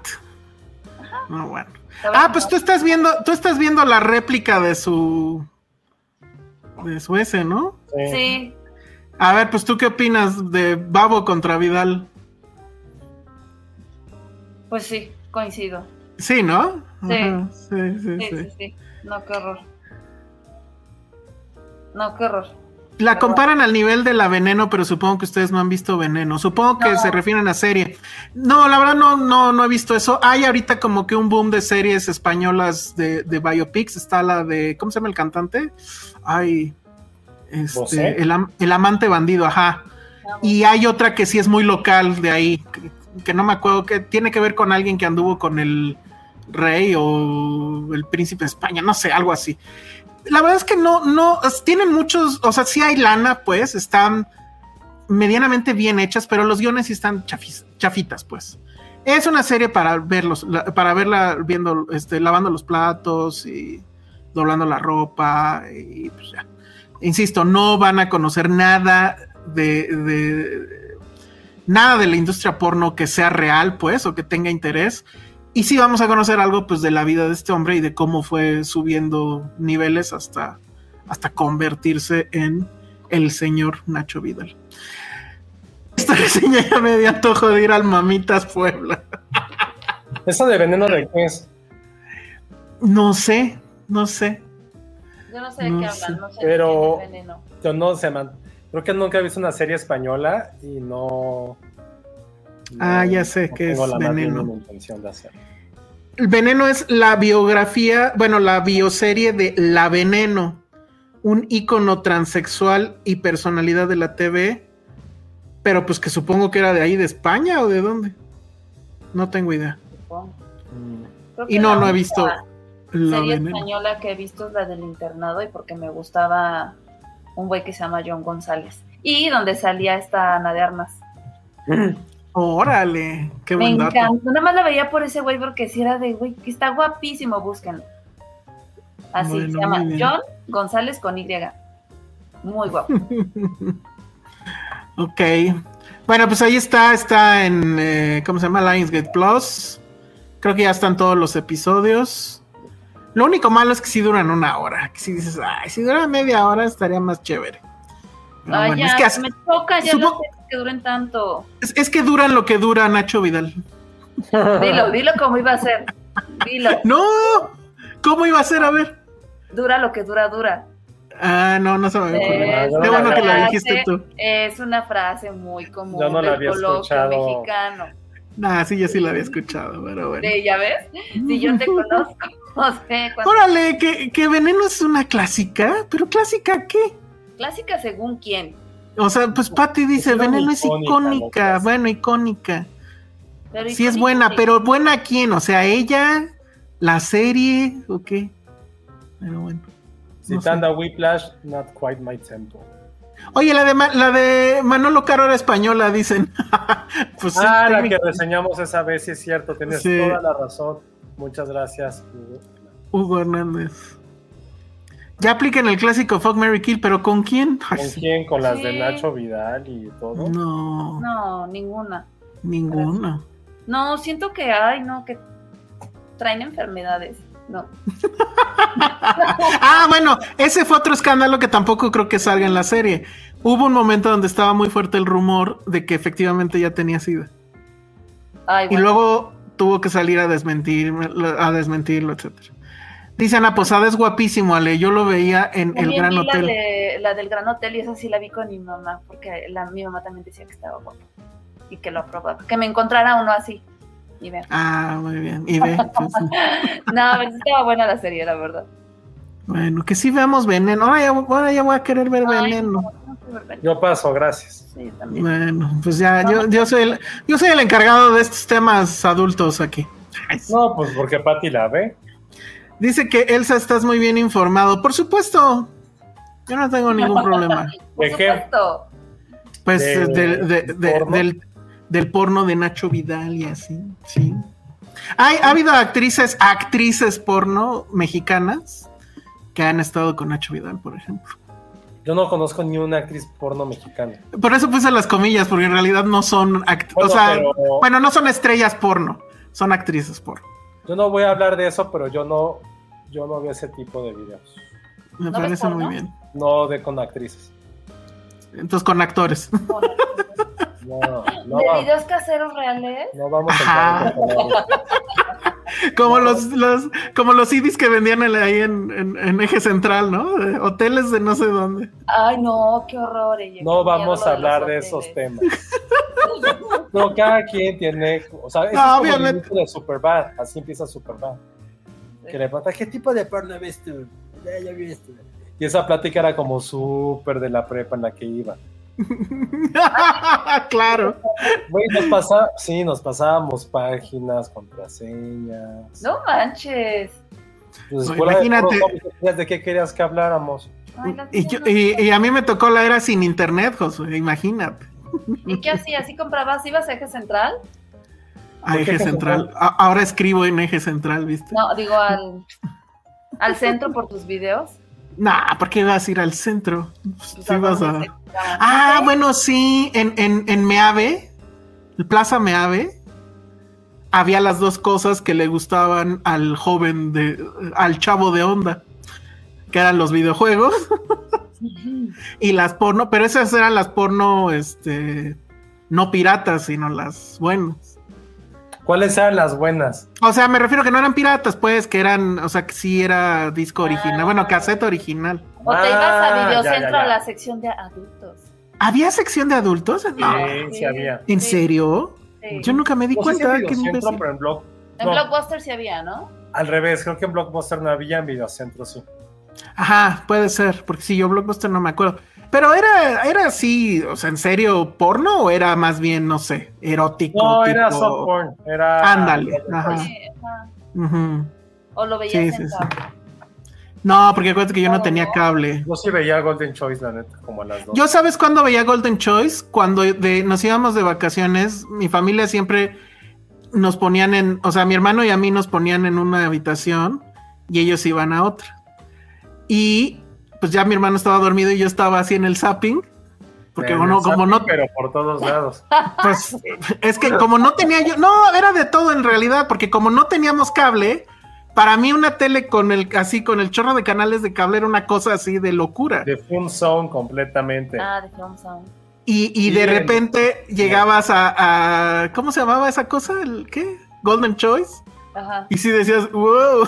No, bueno. Ah, pues tú estás viendo, tú estás viendo la réplica de su de su ese, ¿no? Sí. Sí, A ver, pues tú qué opinas de Babo contra Vidal? pues sí, coincido. Sí, ¿no? Sí. Ajá, sí, sí, Sí, sí. sí, sí. No, qué horror. No, qué horror. La comparan al nivel de la veneno, pero supongo que ustedes no han visto veneno. Supongo que No. se refieren a serie. No, la verdad no, no, no he visto eso. Hay ahorita como que un boom de series españolas de, de biopics. Está la de, ¿cómo se llama el cantante? Ay, este, el, am- el amante bandido, ajá. Y hay otra que sí es muy local de ahí, que, que no me acuerdo, que tiene que ver con alguien que anduvo con el rey o el príncipe de España, no sé, algo así. La verdad es que no, no, tienen muchos, o sea, sí hay lana, pues, están medianamente bien hechas, pero los guiones sí están chafitas, pues. Es una serie para verlos, para verla viendo, este, lavando los platos y doblando la ropa y pues ya. Insisto, no van a conocer nada de, de- nada de la industria porno que sea real, pues, o que tenga interés. Y sí vamos a conocer algo, pues, de la vida de este hombre y de cómo fue subiendo niveles hasta, hasta convertirse en el señor Nacho Vidal. Esta <laughs> reseña ya me dio antojo de ir al Mamitas Puebla. <laughs> ¿Eso de veneno de qué es? No sé, no sé. Yo no sé de No qué sé. hablan, no sé Pero- de qué es veneno. Yo no sé, man. Creo que nunca he visto una serie española y no. Ah, no- ya sé no que tengo es la veneno. intención de hacerlo. El Veneno es la biografía, bueno, la bioserie de La Veneno, un ícono transexual y personalidad de la TV, pero pues que supongo que era de ahí, de España o de dónde. No tengo idea. Y no, no he visto La serie Veneno. española que he visto es la del internado y porque me gustaba un güey que se llama John González. Y donde salía esta Ana de Armas. <clears throat> Órale, qué Me buen dato. encantó. Nada más la veía por ese güey porque si era de güey, que está guapísimo, búsquenlo. Así Bueno, se llama. John González con Y. Muy guapo. <laughs> Ok. Bueno, pues ahí está, está en, eh, ¿cómo se llama? Lionsgate Plus. Creo que ya están todos los episodios. Lo único malo es que sí duran una hora. Que si dices, ay, si dura media hora estaría más chévere. Pero Ay, bueno, ya, es, que, me toca, ya sé que duren tanto. es- es que duran lo que dura Nacho Vidal. Dilo, <laughs> dilo cómo iba a ser. Dilo. ¡No! ¿Cómo iba a ser? A ver. Dura lo que dura, dura. Ah, no, no se me había ocurrido. Es Qué bueno que lo frase- dijiste tú. Es una frase muy común Yo no la del había coloquio escuchado. mexicano. Nah, sí, yo sí la había escuchado, pero bueno. De, ¿Ya ves? Si yo te conozco, <laughs> no sé, cuando- Órale, que, que Veneno es una clásica, pero clásica qué? clásica según quién. O sea, pues Patty dice, Veneno es icónica, bueno, icónica. Pero Sí es buena, sí. pero ¿buena quién? O sea, ella, la serie, o qué? Pero bueno. no sé. Citando a Whiplash, not quite my tempo. Oye, la de, Ma- la de Manolo Caro era española, dicen. <laughs> pues sí, ah, la que reseñamos esa vez, sí es cierto, tienes Sí. toda la razón. Muchas gracias. Hugo. Hugo Hernández. Ya apliquen el clásico Fuck Mary Kill, pero ¿con quién? ¿Con quién? ¿Con las de. Nacho Vidal y todo? No, No, ninguna. ninguna. No, siento que hay, no, que traen enfermedades. No. <laughs> Ah, bueno, ese fue otro escándalo que tampoco creo que salga en la serie. Hubo un momento donde estaba muy fuerte el rumor de que efectivamente ya tenía SIDA. Ay, Y bueno. luego tuvo que salir a desmentir, a desmentirlo, etcétera. Dice Ana Posada es guapísimo, Ale. Yo lo veía en el Gran vi Hotel. La, de- la del Gran Hotel y esa sí la vi con mi mamá, porque la, mi mamá también decía que estaba guapo y que lo aprobaba. Que me encontrara uno así. Y ve. Ah, muy bien. Y ve, pues. <laughs> No, pero sí estaba buena la serie, la verdad. bueno, que sí veamos veneno. Ahora ya, ahora ya voy a querer ver Ay, veneno. no, no quiero ver veneno. Yo paso, gracias. Sí, también. Bueno, pues ya, yo, yo soy el, yo soy el encargado de estos temas adultos aquí. Ay, sí. No, pues porque Pati la ve. Dice que Elsa estás muy bien informado. Por supuesto. Yo no tengo ningún <laughs> problema. Por ¿De qué? supuesto. Pues ¿De- de- de- de- porno? del, del porno de Nacho Vidal y así, sí. Hay, ha habido actrices, actrices porno mexicanas que han estado con Nacho Vidal, por ejemplo. Yo no conozco ni una actriz porno mexicana. Por eso puse las comillas, porque en realidad no son Bueno, o sea, pero- bueno, no son estrellas porno, son actrices porno. Yo no voy a hablar de eso, pero yo no, yo no veo ese tipo de videos. Me ¿No parece muy bien. No de con actrices. Entonces con actores. No, no, ¿De videos caseros reales? no vamos a como los, los, como los CDs que vendían en- ahí en, en- en eje central, ¿no? De hoteles de no sé dónde. Ay, no, qué horror. ella, No qué vamos a hablar de esos temas. <laughs> No, cada quien tiene, o sea, No, es como obviamente. de Superbad, así empieza Superbad. Que le pregunta, ¿qué tipo de porno ves tú? Ya, ya vi esto. Y esa plática era como súper de la prepa en la que iba. <laughs> claro. Güey, nos pasa, sí, nos pasábamos páginas, contraseñas. No manches. Pues, No, escuela de imagínate. ¿De qué querías que habláramos? Ay, Y, yo- niñas y- y a mí me tocó la era sin internet, Josué, imagínate. ¿Y qué hacías? ¿Sí comprabas? ¿Ibas a eje central? A ¿Por qué eje central. A- ahora escribo en eje central, ¿viste? No, digo al, al centro por tus videos. Nah, ¿por qué vas a ir al centro? Pues, Pues, sí ¿a vas a-? Ah, sé. bueno, sí, en, en, en Meave, el Plaza Meave, había las dos cosas que le gustaban al joven de, al chavo de onda, que eran los videojuegos <laughs> y las porno, pero esas eran las porno, este, no piratas, sino las buenas. ¿Cuáles eran las buenas? O sea, me refiero que no eran piratas, pues, que eran, o sea, que sí era disco original, bueno, cassette original. O te ibas Ah, a ya, Videocentro a la sección de adultos. ¿Había sección de adultos? No. Sí, sí había. ¿En Sí, serio? sí. Yo nunca me di si cuenta en que Videocentro, imbécil. pero en Blog. En no, Blockbuster sí había, ¿no? Al revés, creo que en Blockbuster no había, en Videocentro sí. Ajá, puede ser, porque si yo Blockbuster no me acuerdo. Pero era, era así, o sea, ¿en serio porno o era más bien, no sé, erótico? No, era soft porn. Era. Ándale, ajá. Sí, ajá. O lo veías Sí, en sí. No, porque acuérdate que yo no No, tenía cable. Yo sí veía Golden Choice, la neta, como a las dos. Yo, ¿sabes cuándo veía Golden Choice? Cuando de- nos íbamos de vacaciones, mi familia siempre nos ponían en, o sea, mi hermano y a mí nos ponían en una habitación y ellos iban a otra. Y pues ya mi hermano estaba dormido y yo estaba así en el zapping. Porque el como zapping, no, Pero por todos lados. pues es que como no tenía yo, no, era de todo en realidad, porque como no teníamos cable, para mí una tele con el, así con el chorro de canales de cable era una cosa así de locura. De Fun Zone completamente. Ah, de Film Sound. Y, y de en- repente llegabas a, a- ¿cómo se llamaba esa cosa? ¿El qué? Golden Choice. Ajá. Y si decías, wow,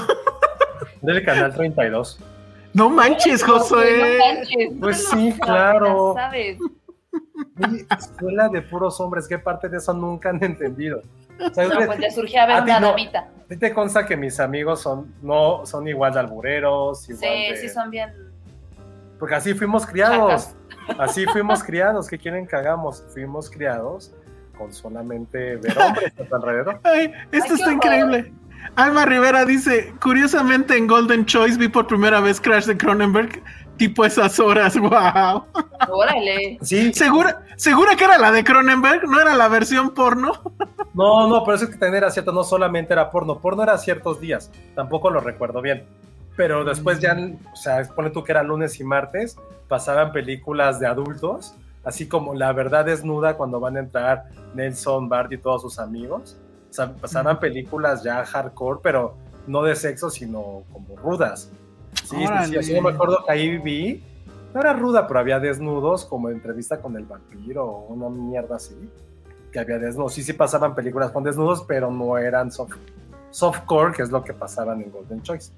Del canal 32. No manches, Josué. No manches, Pues no sí, claro. ¿Sabes? Escuela de puros hombres, ¿qué parte de eso nunca han entendido? O sea, No, es- pues ya surgía a ver una no. damita. ¿A ti te consta que mis amigos son, no, son igual de albureros? Igual Sí, de- sí son bien. Porque así fuimos criados. Chacas. Así fuimos criados. ¿Qué quieren que hagamos? Fuimos criados con solamente ver hombres a tu alrededor. Ay, esto Ay, está increíble. Alma Rivera dice, curiosamente en Golden Choice vi por primera vez Crash de Cronenberg, tipo esas horas, <laughs> wow. Órale. Sí, ¿Segura, ¿Segura que era la de Cronenberg? ¿No era la versión porno? <laughs> no, no, pero eso es que también era cierto, no solamente era porno, porno era ciertos días, tampoco lo recuerdo bien. Pero después ya, o sea, pone tú que era lunes y martes, pasaban películas de adultos, así como La Verdad Desnuda cuando van a entrar Nelson, Bart y todos sus amigos. Sea, pasaban películas ya hardcore, pero no de sexo, sino como rudas. Sí, sí, sí, yo me acuerdo que ahí vi, no era ruda, pero había desnudos, como entrevista con el vampiro o una mierda así, que había desnudos. Sí, sí pasaban películas con desnudos, pero no eran soft, softcore, que es lo que pasaban en Golden Choice.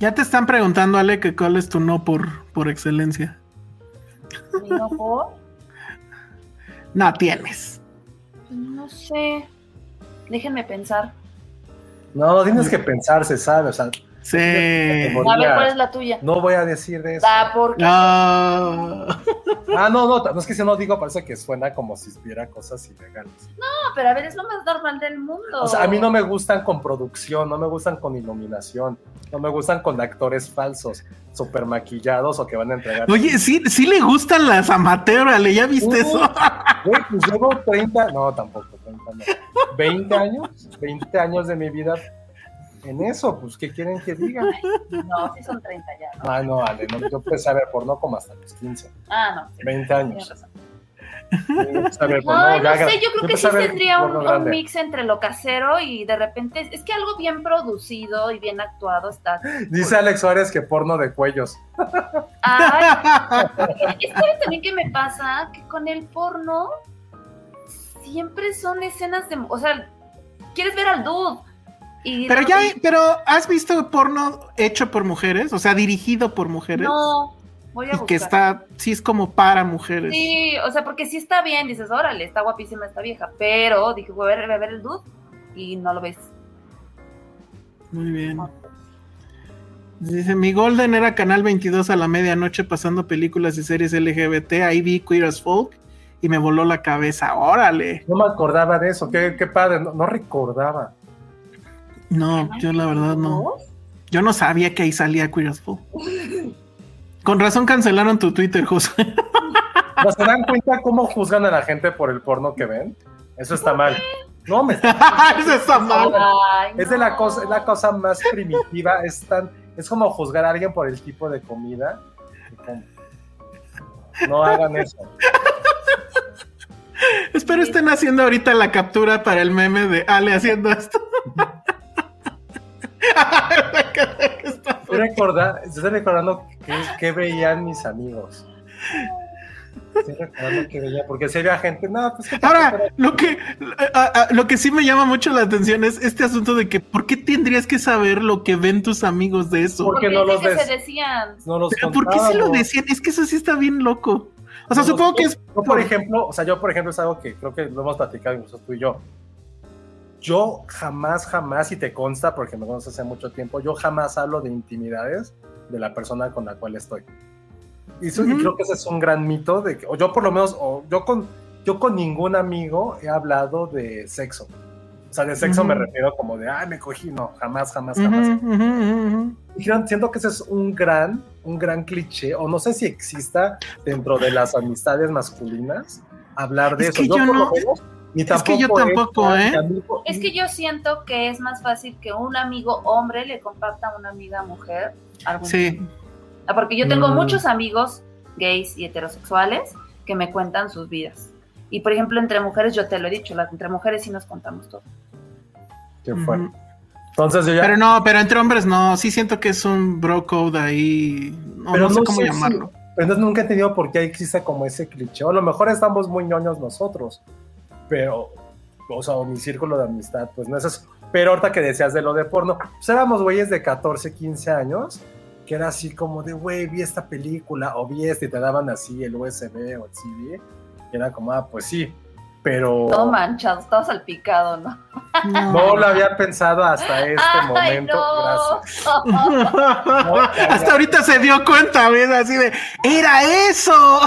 Ya te están preguntando, Ale, que cuál es tu no por, por excelencia. No, por- <laughs> No tienes. No sé. Déjenme pensar. No, tienes que pensar, se sabe, o sea, Sí. A ver. ¿cuál es la tuya? no voy a decir de eso. Ah, porque Ah. Ah, no, no, no es que si no digo, parece que suena como si viera cosas ilegales. No, pero a ver, es lo más normal del mundo. O sea, a mí no me gustan con producción, no me gustan con iluminación, no me gustan con actores falsos, super maquillados o que van a entregar. Oye, sí, sí le gustan las amateur, Ale, ¿ya viste Uh. eso? <laughs> Güey, pues llevo 30, no, tampoco, 30 no. 20 años, 20 años de mi vida en eso, pues, ¿qué quieren que diga? <laughs> No, sí son 30 ya. ¿no? Ah, no, Ale, no, yo empecé a ver porno como hasta los 15, Ah, no. sí, 20 tienes años. razón. A ver no ya sé, yo creo que sí tendría un, un mix entre lo casero y de repente es que algo bien producido y bien actuado está. <laughs> Dice Alex Suárez que porno de cuellos. Ay, <laughs> es que también que me pasa que con el porno siempre son escenas de, o sea, quieres ver al dude y Pero ya, pero ¿has visto porno hecho por mujeres? O sea, dirigido por mujeres. no voy a y buscar. que está, sí es como para mujeres. Sí, o sea, porque sí está bien, dices, órale, está guapísima esta vieja, pero dije, voy a ver, voy a ver el dude y no lo ves. Muy bien. Dice, mi Golden era Canal 22 a la medianoche pasando películas y series LGBT. Ahí vi Queer as Folk y me voló la cabeza. Órale. No me acordaba de eso, qué, qué padre, no, no recordaba. No, yo la verdad no. Yo no sabía que ahí salía Queer as. Con razón cancelaron tu Twitter, José. <laughs> ¿No se dan cuenta cómo juzgan a la gente por el porno que ven? Eso está mal. No, me <laughs> Eso está mal. Ay, es de la cosa, es la cosa más primitiva, es tan, es como juzgar a alguien por el tipo de comida. No hagan eso. Espero estén haciendo ahorita la captura para el meme de Ale haciendo esto. <laughs> Estoy, recorda- estoy recordando qué, qué veían mis amigos. Estoy recordando qué veían, porque si había gente, no, pues que Ahora, lo que, a- a- lo que sí me llama mucho la atención es este asunto de que ¿por qué tendrías que saber lo que ven tus amigos de eso? Porque Porque no los que ves. se decían. no los Pero ¿por qué se lo decían? Es que eso sí está bien loco. O sea, No, supongo que es Yo, por ejemplo, o sea, yo, por ejemplo, es algo que creo que lo hemos platicado incluso tú y yo. Yo jamás, jamás, y te consta, porque me conoces hace mucho tiempo, yo jamás hablo de intimidades de la persona con la cual estoy. Y, eso- y Ujú. creo que ese es un gran mito, de que, o yo por lo menos, o yo con, yo con ningún amigo he hablado de sexo. O sea, de sexo me Ujú. refiero como de, ay, me cogí, no, jamás, jamás, jamás. ujú, ujú, ujú. Y creo- siento que ese es un gran, un gran cliché, o no sé si exista dentro de las amistades masculinas hablar de Es eso. que yo, yo por lo no- menos, ni es que yo tampoco ni ¿eh? amigo- Es que yo siento que es más fácil que un amigo hombre le comparta a una amiga mujer algo Sí. Ah, Porque yo tengo Mm. muchos amigos gays y heterosexuales que me cuentan sus vidas. Y por ejemplo, entre mujeres, yo te lo he dicho, las, entre mujeres sí nos contamos todo. ¿Qué fue? Ujú. Entonces yo ya... Pero no, pero entre hombres no. Sí siento que es un bro code ahí. No, Pero no sé no cómo sé llamarlo. pero entonces nunca he entendido por qué existe como ese cliché. O a lo mejor estamos muy ñoños nosotros, pero, o sea, mi círculo de amistad, pues no es eso. Pero ahorita que decías de lo de porno, pues éramos güeyes de 14, 15 años, que era así como de, güey, vi esta película, o vi este, y te daban así el USB o el CD, y era como, ah, pues sí, pero Todo manchado, todo salpicado, ¿no? no lo había pensado hasta este Ay, momento. no. Gracias. <laughs> No, Hasta ahorita se dio cuenta, ¿ves? Así de, ¡era eso!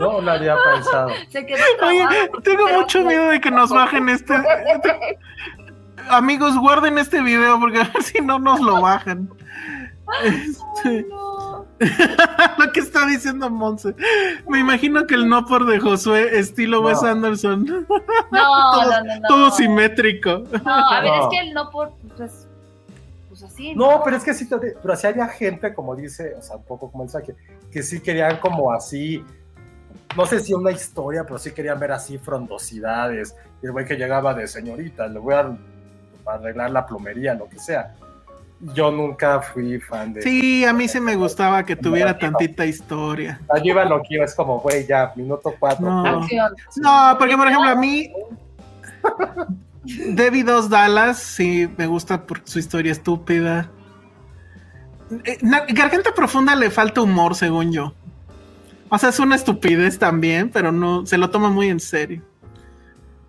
No lo había pensado. <laughs> Se quedó Oye, tengo mucho miedo de que nos bajen este. <laughs> Amigos, guarden este video porque a ver si no nos lo bajan. Este, No. <laughs> lo que está diciendo Monse. Me imagino que el no por de Josué, estilo No. Wes Anderson. No, todo, no, no, no. todo simétrico. No, a ver, No. es que el no por, pues, pues así. No, pero es que sí, te- pero sí había gente, como dice, o sea, un poco como el saque, que sí querían como así, no sé si una historia, pero sí querían ver así frondosidades. Y el güey que llegaba de señorita, le voy a arreglar la plomería, lo que sea. Yo nunca fui fan de. Sí, a mí sí me gustaba que tuviera tantita historia. Yo iba lo que iba, es como, güey, ya, minuto cuatro. No. Acción. No, porque por ejemplo a mí Debbie Dos Dallas sí me gusta por su historia estúpida. Eh, Garganta Profunda le falta humor, según yo. O sea, es una estupidez también, pero no se lo toma muy en serio.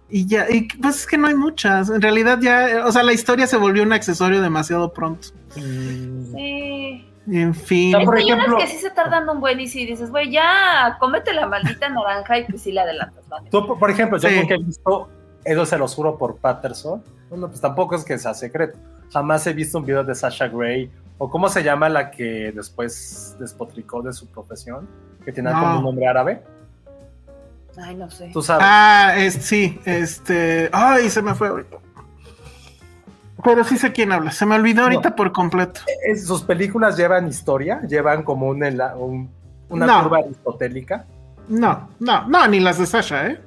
Y ya, y pues es que no hay muchas. En realidad ya, o sea, la historia se volvió un accesorio demasiado pronto. Mm, Sí. En fin. No, Es por que hay unas ejemplo- que sí se tardan un buen y si dices, güey, ya, cómete la maldita naranja y pues sí le adelantas, ¿vale? Tú, por- por ejemplo, yo Sí. nunca he visto, eso se los juro por Patterson. Bueno, pues tampoco es que sea secreto. Jamás he visto un video de Sasha Gray, o cómo se llama la que después despotricó de su profesión, que tiene No. como un nombre árabe. Ay, no sé. Tú sabes. Ah, es, sí, este. Ay, se me fue ahorita. Pero sí sé quién habla. Se me olvidó ahorita por completo. Es- sus películas llevan historia, llevan como un, una No. curva aristotélica. No, no, no, ni las de Sasha, ¿eh?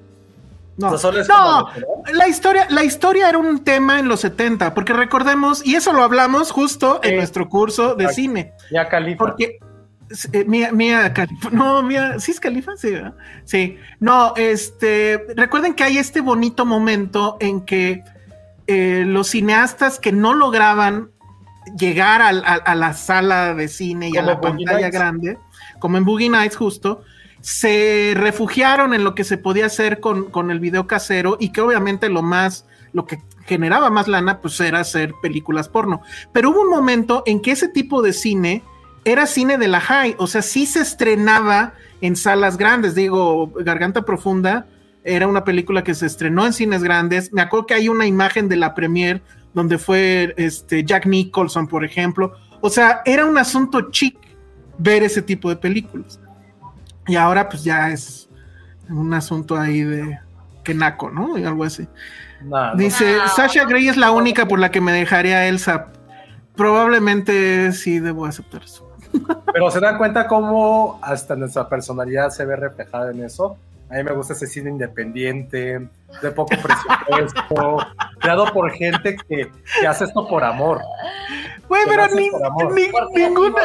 No, O sea, solo es no la, historia, la historia era un tema en los 70, porque recordemos, y eso lo hablamos justo en nuestro curso de cine, Ya Califa. porque eh, Mía, Mía Khalifa, no, Mía, ¿sí es Califa? Sí, ¿verdad? Sí, no, este, recuerden que hay este bonito momento en que eh, los cineastas que no lograban llegar a, a la sala de cine y a la pantalla Nights. grande, como en Boogie Nights justo, se refugiaron en lo que se podía hacer con, con el video casero y que obviamente lo más, lo que generaba más lana, pues era hacer películas porno. Pero hubo un momento en que ese tipo de cine era cine de la high, o sea, sí se estrenaba en salas grandes, digo, Garganta Profunda era una película que se estrenó en cines grandes, me acuerdo que hay una imagen de la premier donde fue este Jack Nicholson, por ejemplo, o sea, era un asunto chic ver ese tipo de películas. Y ahora pues ya es un asunto ahí de que naco, ¿no? Y algo así. No, no. Dice, No. Sasha Grey es la única por la que me dejaría a Elsa. Probablemente sí debo aceptar eso. Pero se dan cuenta cómo hasta nuestra personalidad se ve reflejada en eso. A mí me gusta ese cine independiente, de poco presupuesto, <laughs> creado por gente que, que hace esto por amor. Güey, pero ni, por amor. ni- ninguna.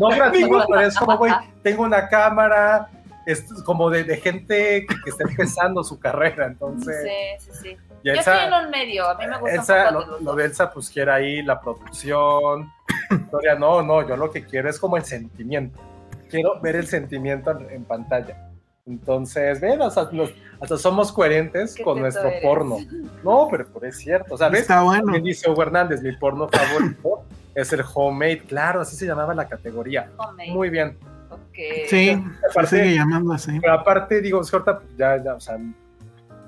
No gratuito, pero es como, güey, tengo una cámara, es como de, de gente que, que está empezando su carrera, entonces. Sí, sí, sí. y Yo Elsa- estoy en un medio, a mí me gusta Elsa, un poco de lo, los lo de Elsa, pues quiere ahí la producción. Historia, no, no, yo lo que quiero es como el sentimiento. Quiero ver el sentimiento en, en pantalla. Entonces, ven, hasta, los- hasta somos coherentes con nuestro eres. porno. No, pero, pero es cierto. O sea, ¿ves? Está bueno. También dice Hugo Hernández, mi porno favorito es el homemade. Claro, así se llamaba la categoría. Homemade. Muy bien. Ok. Sí, se Aparte- sigue llamando así. Pero aparte, digo, ahorita ya, ya, o sea,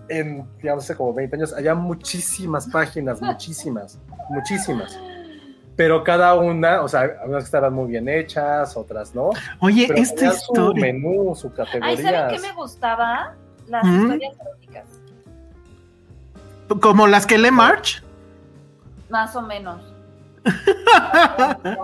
en, digamos, hace como 20 años, había muchísimas páginas, muchísimas, muchísimas. Pero cada una, o sea, algunas estaban muy bien hechas, otras no. Oye, Pero esta tenían su historia. menú, su Ay, categoría. ¿saben qué me gustaba? Las ¿Mm? historias eróticas. Como las que lee March. Más o menos. <laughs>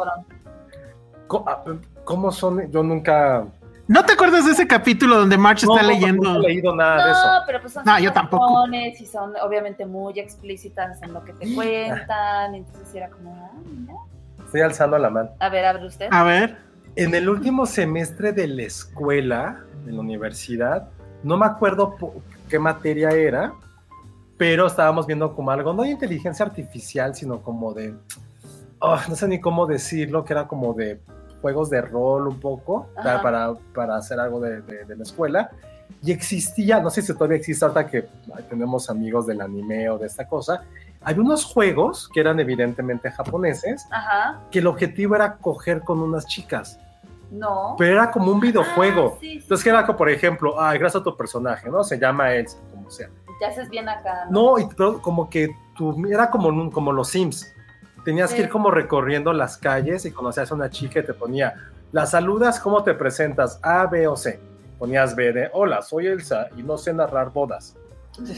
¿Cómo son? Yo nunca, ¿No te acuerdas de ese capítulo donde March no, está no, leyendo? nunca he leído nada de eso. No, pero pues son No, yo tampoco. y son obviamente muy explícitas en lo que te <gasps> cuentan. Entonces era como, ah, mira. Estoy alzando la mano. A ver, abre usted. A ver. En el último semestre de la escuela, de la universidad, no me acuerdo qué materia era, pero estábamos viendo como algo, no de inteligencia artificial, sino como de, oh, no sé ni cómo decirlo, que era como de juegos de rol un poco, para, para hacer algo de, de- de la escuela. Y existía, no sé si todavía existe ahorita que tenemos amigos del anime o de esta cosa, había unos juegos que eran evidentemente japoneses, Ajá. que el objetivo era coger con unas chicas, No. pero era como un videojuego. Ah, sí, sí, Entonces, que era como, por ejemplo, ay, gracias a tu personaje, ¿no? Se llama Elsa, como sea. Ya haces bien acá. ¿no? No, y, pero como que tú, era como, como los Sims. Tenías que ir como recorriendo las calles y conocías a una chica y te ponía, la saludas, ¿cómo te presentas? A, B o C. Ponías B de, hola, soy Elsa y no sé narrar bodas.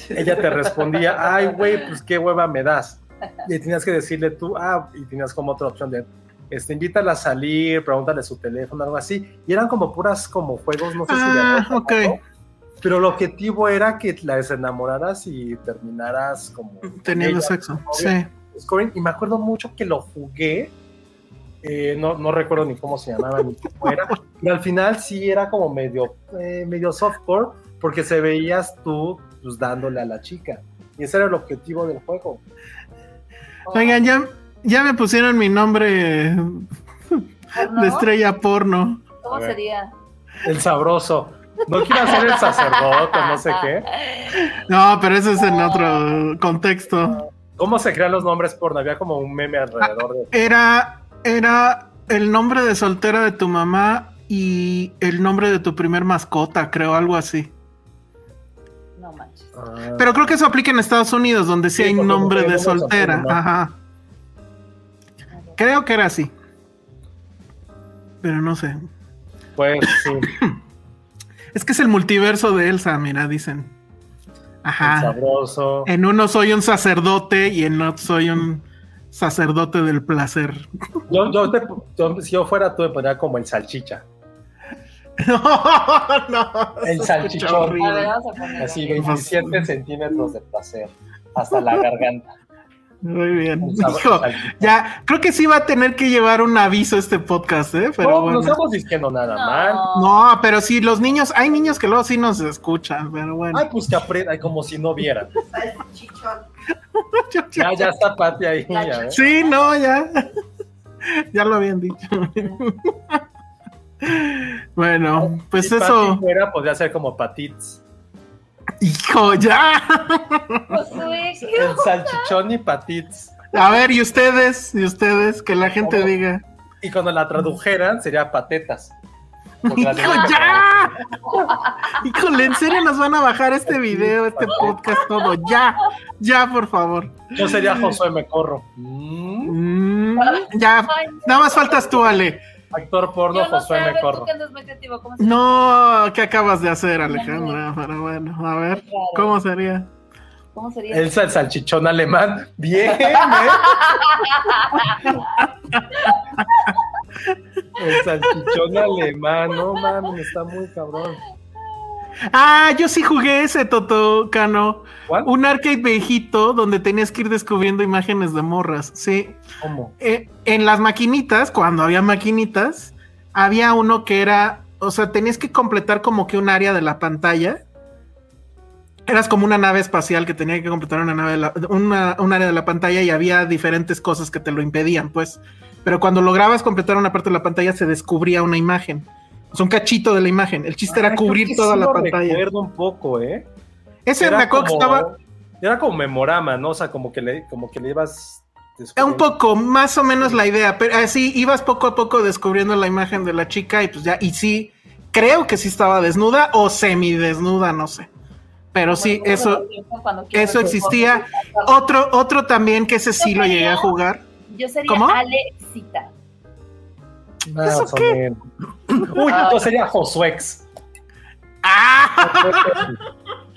Ella te respondía, <laughs> ay, güey, pues qué hueva me das. Y tenías que decirle tú, ah, y tenías como otra opción de, este, invítala a salir, pregúntale su teléfono, algo así. Y eran como puras como juegos, no sé si de Ah, amor, ok. ¿no? Pero el objetivo era que la desenamoraras y terminaras como... Teniendo ella, sexo. Sí. Scoring, y me acuerdo mucho que lo jugué. eh, no, no recuerdo ni cómo se llamaba ni cómo era. Y al final sí era como medio, eh, medio softcore, porque se veías tú pues, dándole a la chica. Y ese era el objetivo del juego. Oigan, ya, ya me pusieron mi nombre ¿no? de estrella porno. ¿Cómo sería? El sabroso. No quiero ser el sacerdote, no sé qué. <laughs> No, pero eso es en otro contexto. ¿Cómo se crean los nombres porno? Había como un meme alrededor de. Era, era el nombre de soltera de tu mamá y el nombre de tu primer mascota, creo, algo así. No manches. Ah, Pero creo que eso aplica en Estados Unidos, donde sí, Sí, hay nombre de soltera. Ajá. Creo que era así. Pero no sé. pues sí. <coughs> Es que es el multiverso de Elsa, mira, dicen. El Ajá. sabroso. En uno soy un sacerdote y en otro soy un sacerdote del placer. Yo, yo te- yo- si yo fuera tú, me pondría como el salchicha. <laughs> No, no. El salchichón. Así, 27 centímetros de placer. Hasta la <laughs> garganta. Muy bien. Hijo, ya, creo que sí va a tener que llevar un aviso este podcast, ¿eh? Pero no, bueno. no estamos diciendo nada mal. No, pero sí, los niños, hay niños que luego sí nos escuchan, pero bueno. Ay, pues que aprendan, como si no vieran. <laughs> Ya, ya está Pati ahí. Ya, ¿eh? Sí, no, ya. <laughs> Ya lo habían dicho. <laughs> Bueno, pues Si eso. Fuera, podría ser como Patits. Hijo, ya. Josué, ¿qué El salchichón y Patits. A ver, y ustedes, y ustedes, que la gente ¿Cómo? diga. Y cuando la tradujeran, sería Patetas. ¡Hijo, ya! Híjole, ¿en serio nos van a bajar este video, este podcast, todo? Ya, ya, por favor. Yo sería Josué Me Corro. Mm, ya, nada más faltas tú, Ale. Actor porno, Yo no sé, Josué a Me ver, tú Corro. que andas muy creativo, ¿cómo se No, ¿qué acabas de hacer, Alejandra? Pero bueno, a ver, ¿cómo sería? ¿Cómo sería? Elsa el salchichón alemán. Bien, ¿eh? El salchichón alemán, no mames, está muy cabrón. Ah, yo sí jugué ese Toto Cano. ¿Cuál? Un arcade viejito donde tenías que ir descubriendo imágenes de morras. Sí. ¿Cómo? Eh, en las maquinitas, cuando había maquinitas, había uno que era, o sea, tenías que completar como que un área de la pantalla. Eras como una nave espacial que tenía que completar una nave, de la- una, un área de la pantalla y había diferentes cosas que te lo impedían, pues. Pero cuando lograbas completar una parte de la pantalla se descubría una imagen. Un cachito de la imagen. El chiste era cubrir toda sí la lo pantalla. recuerdo un poco, ¿eh? Ese Era me acuerdo que como- estaba Era como memorama, ¿no? O sea, como que le, como que le ibas... un poco, más o menos la idea, pero así ibas poco a poco descubriendo la imagen de la chica y pues ya, y sí, creo que sí estaba desnuda o semidesnuda, no sé. Pero sí, eso, eso existía. Otro, otro también que ese sí lo llegué a jugar. Yo sería ¿Cómo? Alexita. Ah, ¿Eso qué? Uy, yo sería Josuex. ¡Ah!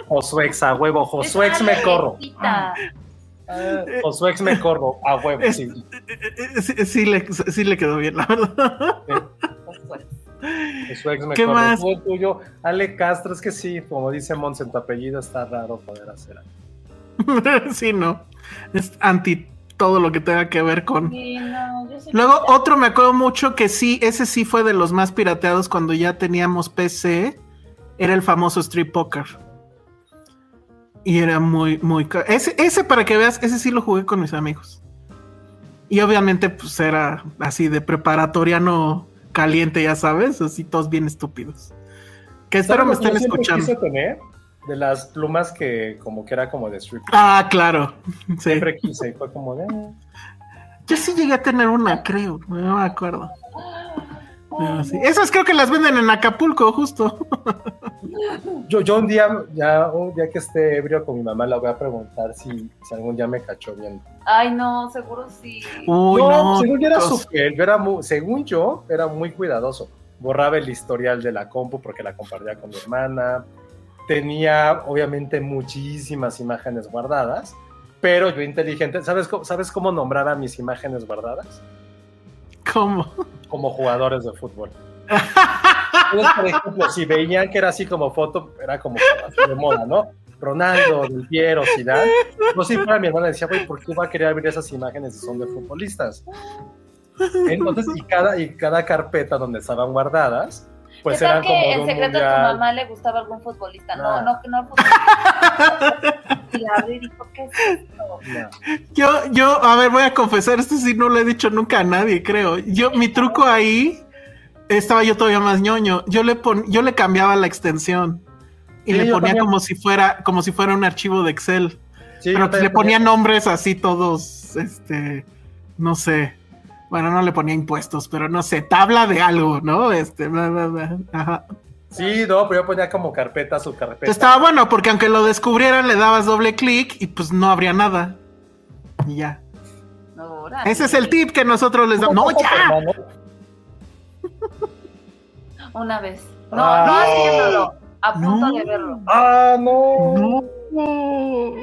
Josuex, a huevo. Josuex me corro. Ah, Josuex me corro, a huevo, Es- sí. Sí, sí le, sí le quedó bien, la verdad. Josué. Josuex me ¿Qué corro. más? El tuyo, Ale Castro, es que sí, como dice Mons en tu apellido, está raro poder hacer algo. <laughs> Sí, no. Es anti todo lo que tenga que ver con. Sí, no, yo soy- Luego otro me acuerdo mucho que sí, ese sí fue de los más pirateados cuando ya teníamos PC, era el famoso Street Poker. Y era muy, muy... Ese, ese para que veas, ese sí lo jugué con mis amigos. Y obviamente pues era así de preparatoriano caliente, ya sabes, así todos bien estúpidos. Que espero me ¿Sabes lo que estén escuchando. quise tener? De las plumas que como que era como de strip. Ah, claro. Sí. Siempre quise y fue como de... "Ah". Yo sí llegué a tener una, creo, no me acuerdo. Sí. Esas creo que las venden en Acapulco, justo. Yo, yo un día, ya un día que esté ebrio con mi mamá, le voy a preguntar si, si algún día me cachó bien. Ay, no, seguro sí. Uy, no, no. según yo era súper, yo era muy- según yo, era muy cuidadoso. Borraba el historial de la compu porque la compartía con mi hermana. Tenía, obviamente, muchísimas imágenes guardadas, pero yo inteligente, ¿sabes, cómo- ¿sabes cómo nombraba mis imágenes guardadas? ¿Cómo? Como jugadores de fútbol. <laughs> Entonces, por ejemplo, si veían que era así como foto, era como así de moda, ¿no? Ronaldo, Del Piero, Zidane. Pues sí, para mi hermana decía, güey, ¿por qué va a querer abrir esas imágenes si son de futbolistas? Entonces, y cada, y cada carpeta donde estaban guardadas, pues ¿Qué tal eran como que en secreto a tu mundial. mamá le gustaba algún futbolista? No, no, que no futbolista. <laughs> y la abrió y dijo, ¿qué es esto? No. Yo, yo, a ver, voy a confesar, esto sí no lo he dicho nunca a nadie, creo. Yo, mi truco ahí, estaba yo todavía más ñoño. Yo le pon, yo le cambiaba la extensión y Sí, le ponía también. como si fuera, como si fuera un archivo de Excel. Sí, pero pues le también ponía nombres así todos, este, no sé. Bueno, no le ponía impuestos, pero no sé, tabla de algo, ¿no? Este, bla, bla, bla. Ajá. Sí, no, pero yo ponía como carpeta su carpeta. Estaba bueno porque aunque lo descubrieran le dabas doble clic y pues no habría nada. Y ya. No. Ese es el tip que nosotros les damos. No, ya. <laughs> Una vez. No, Ah. no haciéndolo. A punto No. de verlo. Ah, no. No.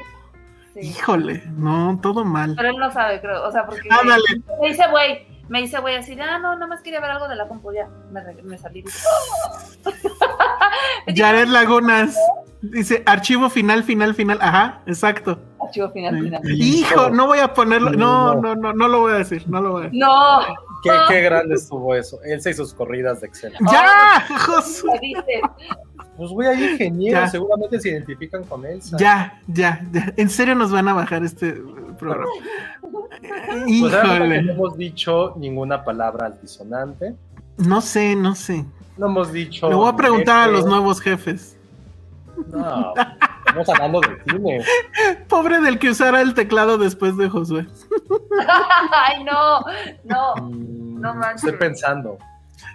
Sí. Híjole, no, todo mal. Pero él no sabe, creo. O sea, porque me dice, güey, me dice, güey, así, de, ah, no, nada más quería ver algo de la compu, ya. Me, salí. <laughs> Jared Lagunas dice archivo final, final, final. Ajá, exacto. Archivo final, final. Hijo, no voy a ponerlo. No, no, no, no lo voy a decir. No lo voy a decir. No, Qué, qué grande estuvo eso. Elsa y sus corridas de Excel. ¡Ya! Josu! Pues güey, hay ingenieros, Ya. seguramente se identifican con Elsa. Ya, ya, ya. En serio nos van a bajar este programa. <laughs> Pues realmente no Híjole. hemos dicho ninguna palabra altisonante. No sé, no sé. No hemos dicho. Le voy a preguntar a los nuevos jefes. No, estamos hablando de cine. <laughs> Pobre del que usara el teclado después de Josué. <laughs> Ay, no, no. Mm, No manches. Estoy pensando.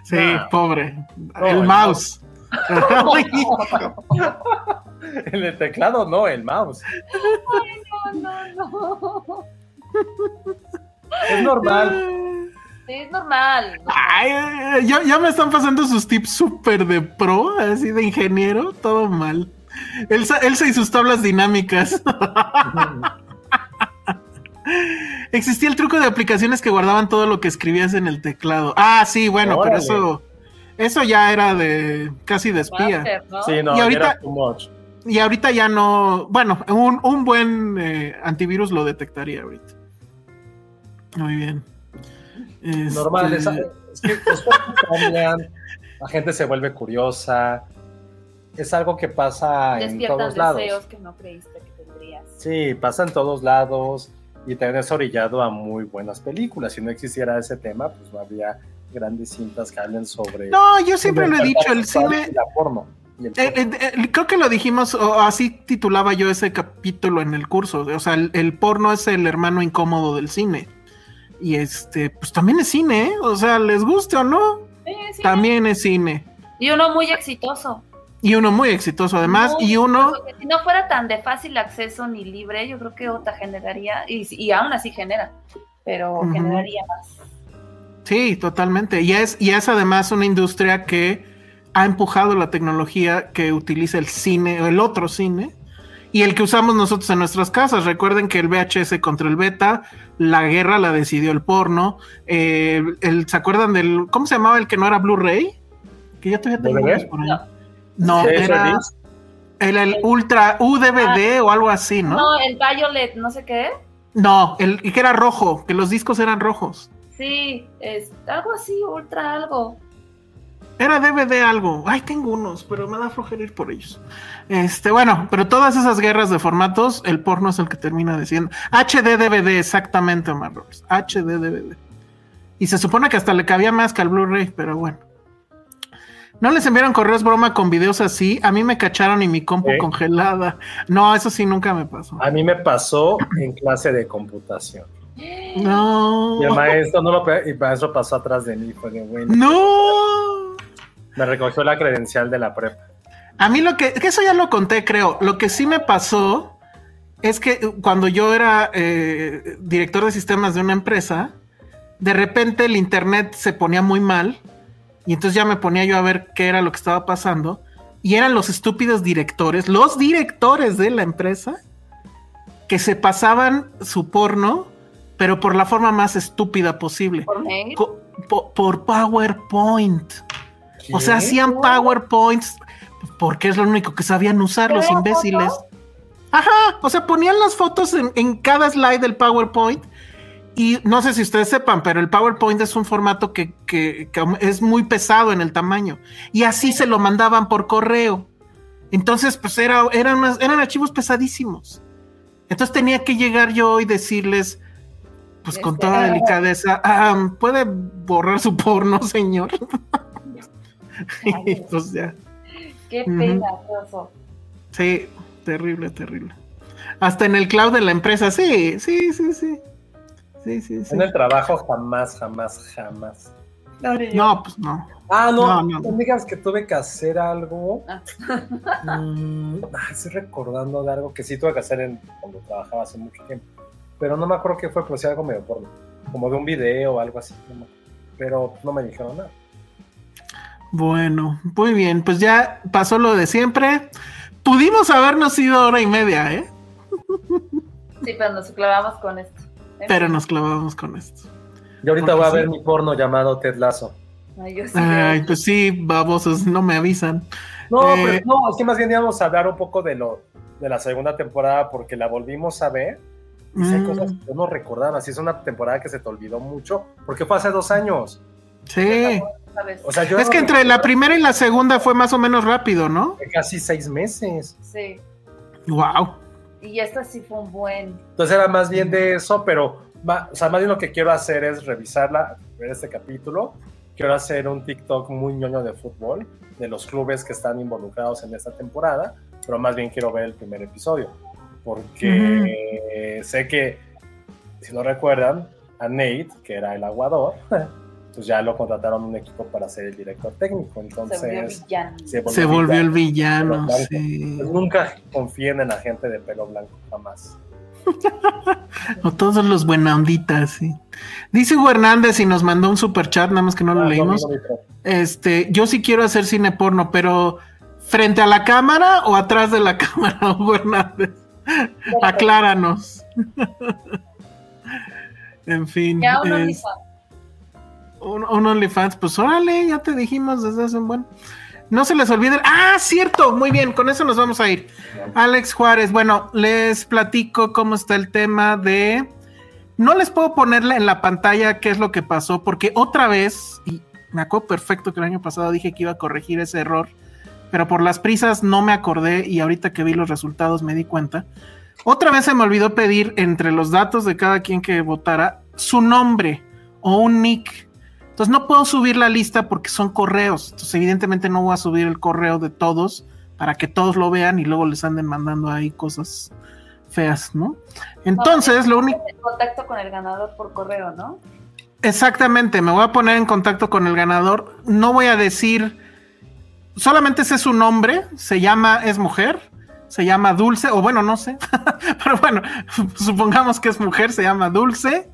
Sí, No. pobre. No, el el mouse. <laughs> En el teclado no, el mouse. No, no, no. Es normal. Sí, es normal. Ay, ya, ya me están pasando sus tips súper de pro, así de ingeniero, todo mal. Elsa, Elsa y sus tablas dinámicas. <laughs> Existía el truco de aplicaciones que guardaban todo lo que escribías en el teclado. Ah, sí, bueno, pero eso, eso ya era de casi de espía. Master, ¿no? Sí, no, Y ya ahorita- era too much. Y ahorita ya no, bueno, un, un buen eh, antivirus lo detectaría ahorita. Muy bien. Este, Normal, es, es que las <laughs> cosas cambian, la gente se vuelve curiosa. Es algo que pasa en todos lados. deseos que no creíste que tendrías. Sí, pasa en todos lados y también es orillado a muy buenas películas. Si no existiera ese tema, pues no habría grandes cintas que hablen sobre. No, yo siempre lo he dicho, el cine, porno. el Eh, eh, eh, creo que lo dijimos, o así titulaba yo ese capítulo en el curso. O sea, el, el porno es el hermano incómodo del cine. Y este, pues también es cine, ¿eh? O sea, les guste o no, Sí, también es cine. Y uno muy exitoso. Y uno muy exitoso además, Muy y uno, exitoso, Si no fuera tan de fácil acceso ni libre, yo creo que otra generaría, y, y aún así genera, pero generaría más. Sí, totalmente. Y es, y es además una industria que ha empujado la tecnología que utiliza el cine, o el otro cine, y el que usamos nosotros en nuestras casas. Recuerden que el VHS contra el beta, la guerra la decidió el porno. eh, el, ¿Se acuerdan del, cómo se llamaba el que no era Blu-ray? Que yo todavía tengo por ahí. No. No, ¿Sí, era, el Ultra UDVD o algo así, ¿no? No, el Violet, no sé qué. No, el que era rojo, que los discos eran rojos. Sí, es algo así, ultra algo. Era DVD algo. Ay, tengo unos, pero me da flojera ir por ellos. Este, bueno, pero todas esas guerras de formatos, el porno es el que termina diciendo. HD DVD, exactamente, Omar Robles. HD DVD. Y se supone que hasta le cabía más que al Blu-ray, pero bueno. ¿No les enviaron correos broma con videos así? A mí me cacharon y mi compu ¿Eh? congelada. No, eso sí nunca me pasó. A mí me pasó en clase de computación. No. Y el maestro no lo y el maestro pasó atrás de mí. Fue de bueno. No. Me recogió la credencial de la prepa. A mí lo que, que eso ya lo conté, creo. Lo que sí me pasó es que cuando yo era eh, director de sistemas de una empresa, de repente el internet se ponía muy mal y entonces ya me ponía yo a ver qué era lo que estaba pasando y eran los estúpidos directores, los directores de la empresa que se pasaban su porno, pero por la forma más estúpida posible. ¿Por mail? Por PowerPoint. O sea, hacían PowerPoints porque es lo único que sabían usar los ¿Pero imbéciles. foto? Ajá, o sea, ponían las fotos en, en cada slide del PowerPoint. Y no sé si ustedes sepan, pero el PowerPoint es un formato que, que- que es muy pesado en el tamaño. Y así se lo mandaban por correo. Entonces, pues era, eran, eran archivos pesadísimos. Entonces tenía que llegar yo y decirles, pues con Este, toda delicadeza, "Ah, ¿puede borrar su porno, señor? <laughs> y pues ya. Qué oso. Sí, terrible, terrible. Hasta en el cloud de la empresa, sí, sí, sí, sí. Sí, sí, sí. En el trabajo jamás, jamás, jamás. No, pues no. Ah, no, No, no, no. digas que tuve que hacer algo. Ah. Mm, estoy recordando de algo que sí tuve que hacer en, cuando trabajaba hace mucho tiempo. Pero no me acuerdo qué fue, pero sí algo medio porno. Como de un video o algo así. Pero no me dijeron nada. Bueno, muy bien, pues ya pasó lo de siempre. Pudimos habernos ido hora y media, ¿eh? Sí, pero nos clavamos con esto. Pero nos clavamos con esto. Y ahorita Porque voy a sí. ver mi porno llamado Ted Lazo. Ay, yo sí Ay, pues sí, babosos, no me avisan. No, Eh, pero no, es que más bien íbamos a hablar un poco de lo de la segunda temporada porque la volvimos a ver. Y hay Mm, cosas que yo no recordaba. Si es una temporada que se te olvidó mucho, porque fue hace dos años. sí. ¿Sabes? O sea, yo Es no que entre la primera y la segunda fue más o menos rápido, ¿no? casi seis meses. Sí. Wow. Y esta sí fue un buen. Entonces era más bien de eso, pero o sea, más bien lo que quiero hacer es revisarla, ver este capítulo. Quiero hacer un TikTok muy ñoño de fútbol, de los clubes que están involucrados en esta temporada, pero más bien quiero ver el primer episodio, porque sé que, si no recuerdan, a Nate, que era el aguador, <laughs> pues ya lo contrataron un equipo para ser el director técnico, Se volvió entonces villano. Se volvió el villano. villano, Blanco. sí. Pues nunca confíen en la gente de pelo blanco, jamás. <laughs> O todos los buena onditas, sí. Dice Hugo Hernández y nos mandó un super chat, nada más que no lo Ah, leímos. no, no, no, no. Este, yo sí quiero hacer cine porno, pero ¿frente a la cámara o atrás de la <laughs> cámara, Hugo Hernández? <laughs> Acláranos. <laughs> en fin. Ya es- dijo, un, un OnlyFans, pues órale, ya te dijimos desde hace un buen. No se les olvide. Ah, cierto, muy bien, con eso nos vamos a ir. Alex Juárez, bueno, les platico cómo está el tema de. No les puedo ponerle en la pantalla qué es lo que pasó, porque otra vez, y me acuerdo perfecto que el año pasado dije que iba a corregir ese error, pero por las prisas no me acordé y ahorita que vi los resultados me di cuenta. Otra vez se me olvidó pedir entre los datos de cada quien que votara su nombre o un nick. Entonces no puedo subir la lista porque son correos. Entonces evidentemente no voy a subir el correo de todos para que todos lo vean y luego les anden mandando ahí cosas feas, ¿no? Entonces lo único... en contacto con el ganador por correo, ¿no? Exactamente, me voy a poner en contacto con el ganador. No voy a decir, solamente sé su nombre, se llama, es mujer, se llama Dulce, o bueno, no sé, <laughs> pero bueno, <laughs> supongamos que es mujer, se llama Dulce.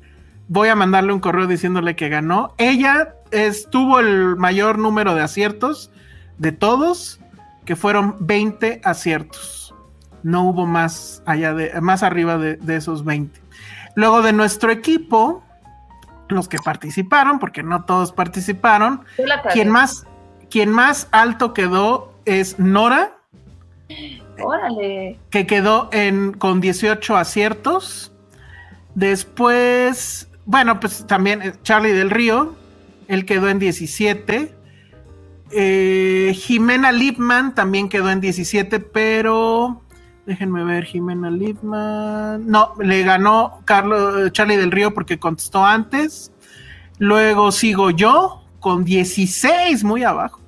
Voy a mandarle un correo diciéndole que ganó. Ella es, tuvo el mayor número de aciertos de todos, que fueron 20 aciertos. No hubo más allá de, más arriba de, de esos 20. Luego de nuestro equipo, los que participaron, porque no todos participaron. Quien más, quien más alto quedó es Nora, Órale. que quedó en, con 18 aciertos. Después, bueno, pues también eh, Charlie del Río, él quedó en 17. Eh, Jimena Lipman también quedó en 17, pero déjenme ver, Jimena Lipman. No, le ganó Carlos, Charlie del Río porque contestó antes. Luego sigo yo con 16, muy abajo.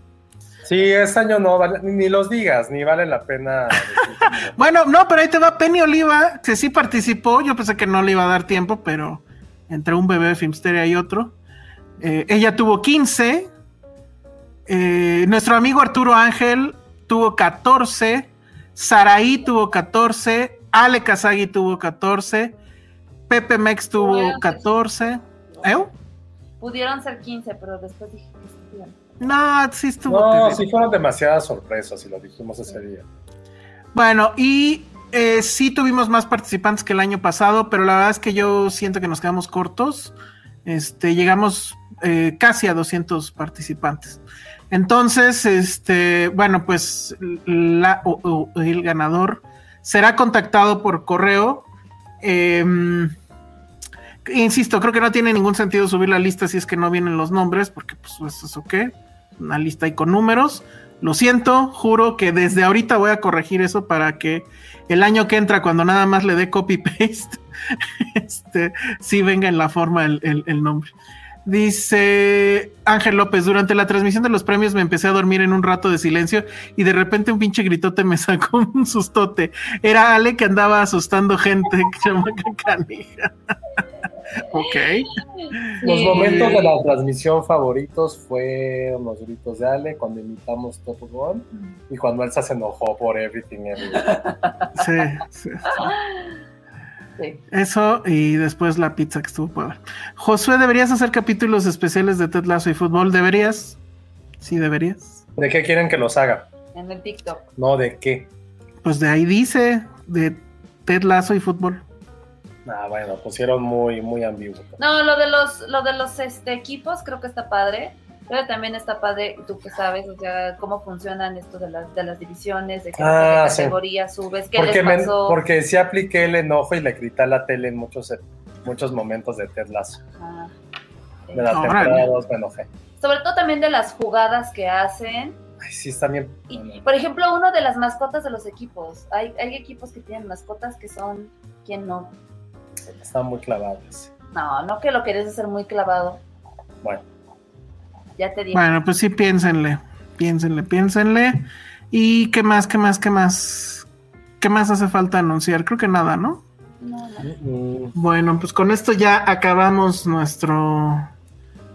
Sí, este año no, vale- ni los digas, ni vale la pena. <laughs> Bueno, no, pero ahí te va Penny Oliva, que sí participó. Yo pensé que no le iba a dar tiempo, pero entre un bebé de Filmsteria y otro. eh, ella tuvo 15. Eh, nuestro amigo Arturo Ángel tuvo 14. Saraí tuvo 14. Ale Kazagi tuvo 14. Pepe Mex tuvo Bueno, 14. ¿Eh? Pudieron ser 15, pero después dije que estuvieron. No, sí estuvo. No, terrible. sí fueron demasiadas sorpresas y lo dijimos ese día. Bueno, y eh, sí tuvimos más participantes que el año pasado, pero la verdad es que yo siento que nos quedamos cortos. Este, llegamos eh, casi a 200 participantes. Entonces, este, bueno, pues la- o- o- el ganador será contactado por correo. Em, insisto, creo que no tiene ningún sentido subir la lista si es que no vienen los nombres, porque pues eso es ok. Una lista ahí con números. Lo siento, juro que desde ahorita voy a corregir eso para que el año que entra, cuando nada más le dé copy paste, <laughs> este, sí venga en la forma el, el- nombre. Dice Ángel López, durante la transmisión de los premios me empecé a dormir en un rato de silencio y de repente un pinche gritote me <laughs> sacó un sustote. Era Ale que andaba asustando gente, <laughs> chamaca canija. Ok. Los momentos de la transmisión favoritos fueron los gritos de Ale cuando imitamos Top Gun y cuando Elsa se enojó por Everything Everywhere. Sí, sí. Sí. Eso y después la pizza que estuvo para Josué, ¿deberías hacer capítulos especiales de Ted Lasso y fútbol? ¿Deberías? Sí, deberías. ¿De qué quieren que los haga? En el TikTok. No, ¿de qué? Pues de ahí dice, de Ted Lasso y fútbol. Ah, bueno, pusieron muy, muy ambiguo. No, lo de los, lo de los este, equipos creo que está padre. Pero también está padre, tú que sabes, o sea, cómo funcionan esto de las, de las divisiones, de qué Ah, sí. categoría subes, qué Porque, les me- pasó. porque sí apliqué el enojo y le grité a la tele en muchos, muchos momentos de Ted Lasso. Ah, sí. De la temporada 2 me enojé. Sobre todo también de las jugadas que hacen. Ay, sí, está bien. Y, por ejemplo, uno de las mascotas de los equipos. Hay, hay equipos que tienen mascotas que son quien no. Está muy clavado ese. No, no que lo querés hacer muy clavado. Bueno, Ya te dije. Bueno, pues sí, piénsenle, piénsenle, piénsenle. ¿Y qué más, qué más, qué más? ¿Qué más hace falta anunciar? Creo que nada, ¿no? No, no. Bueno, pues con esto ya acabamos nuestro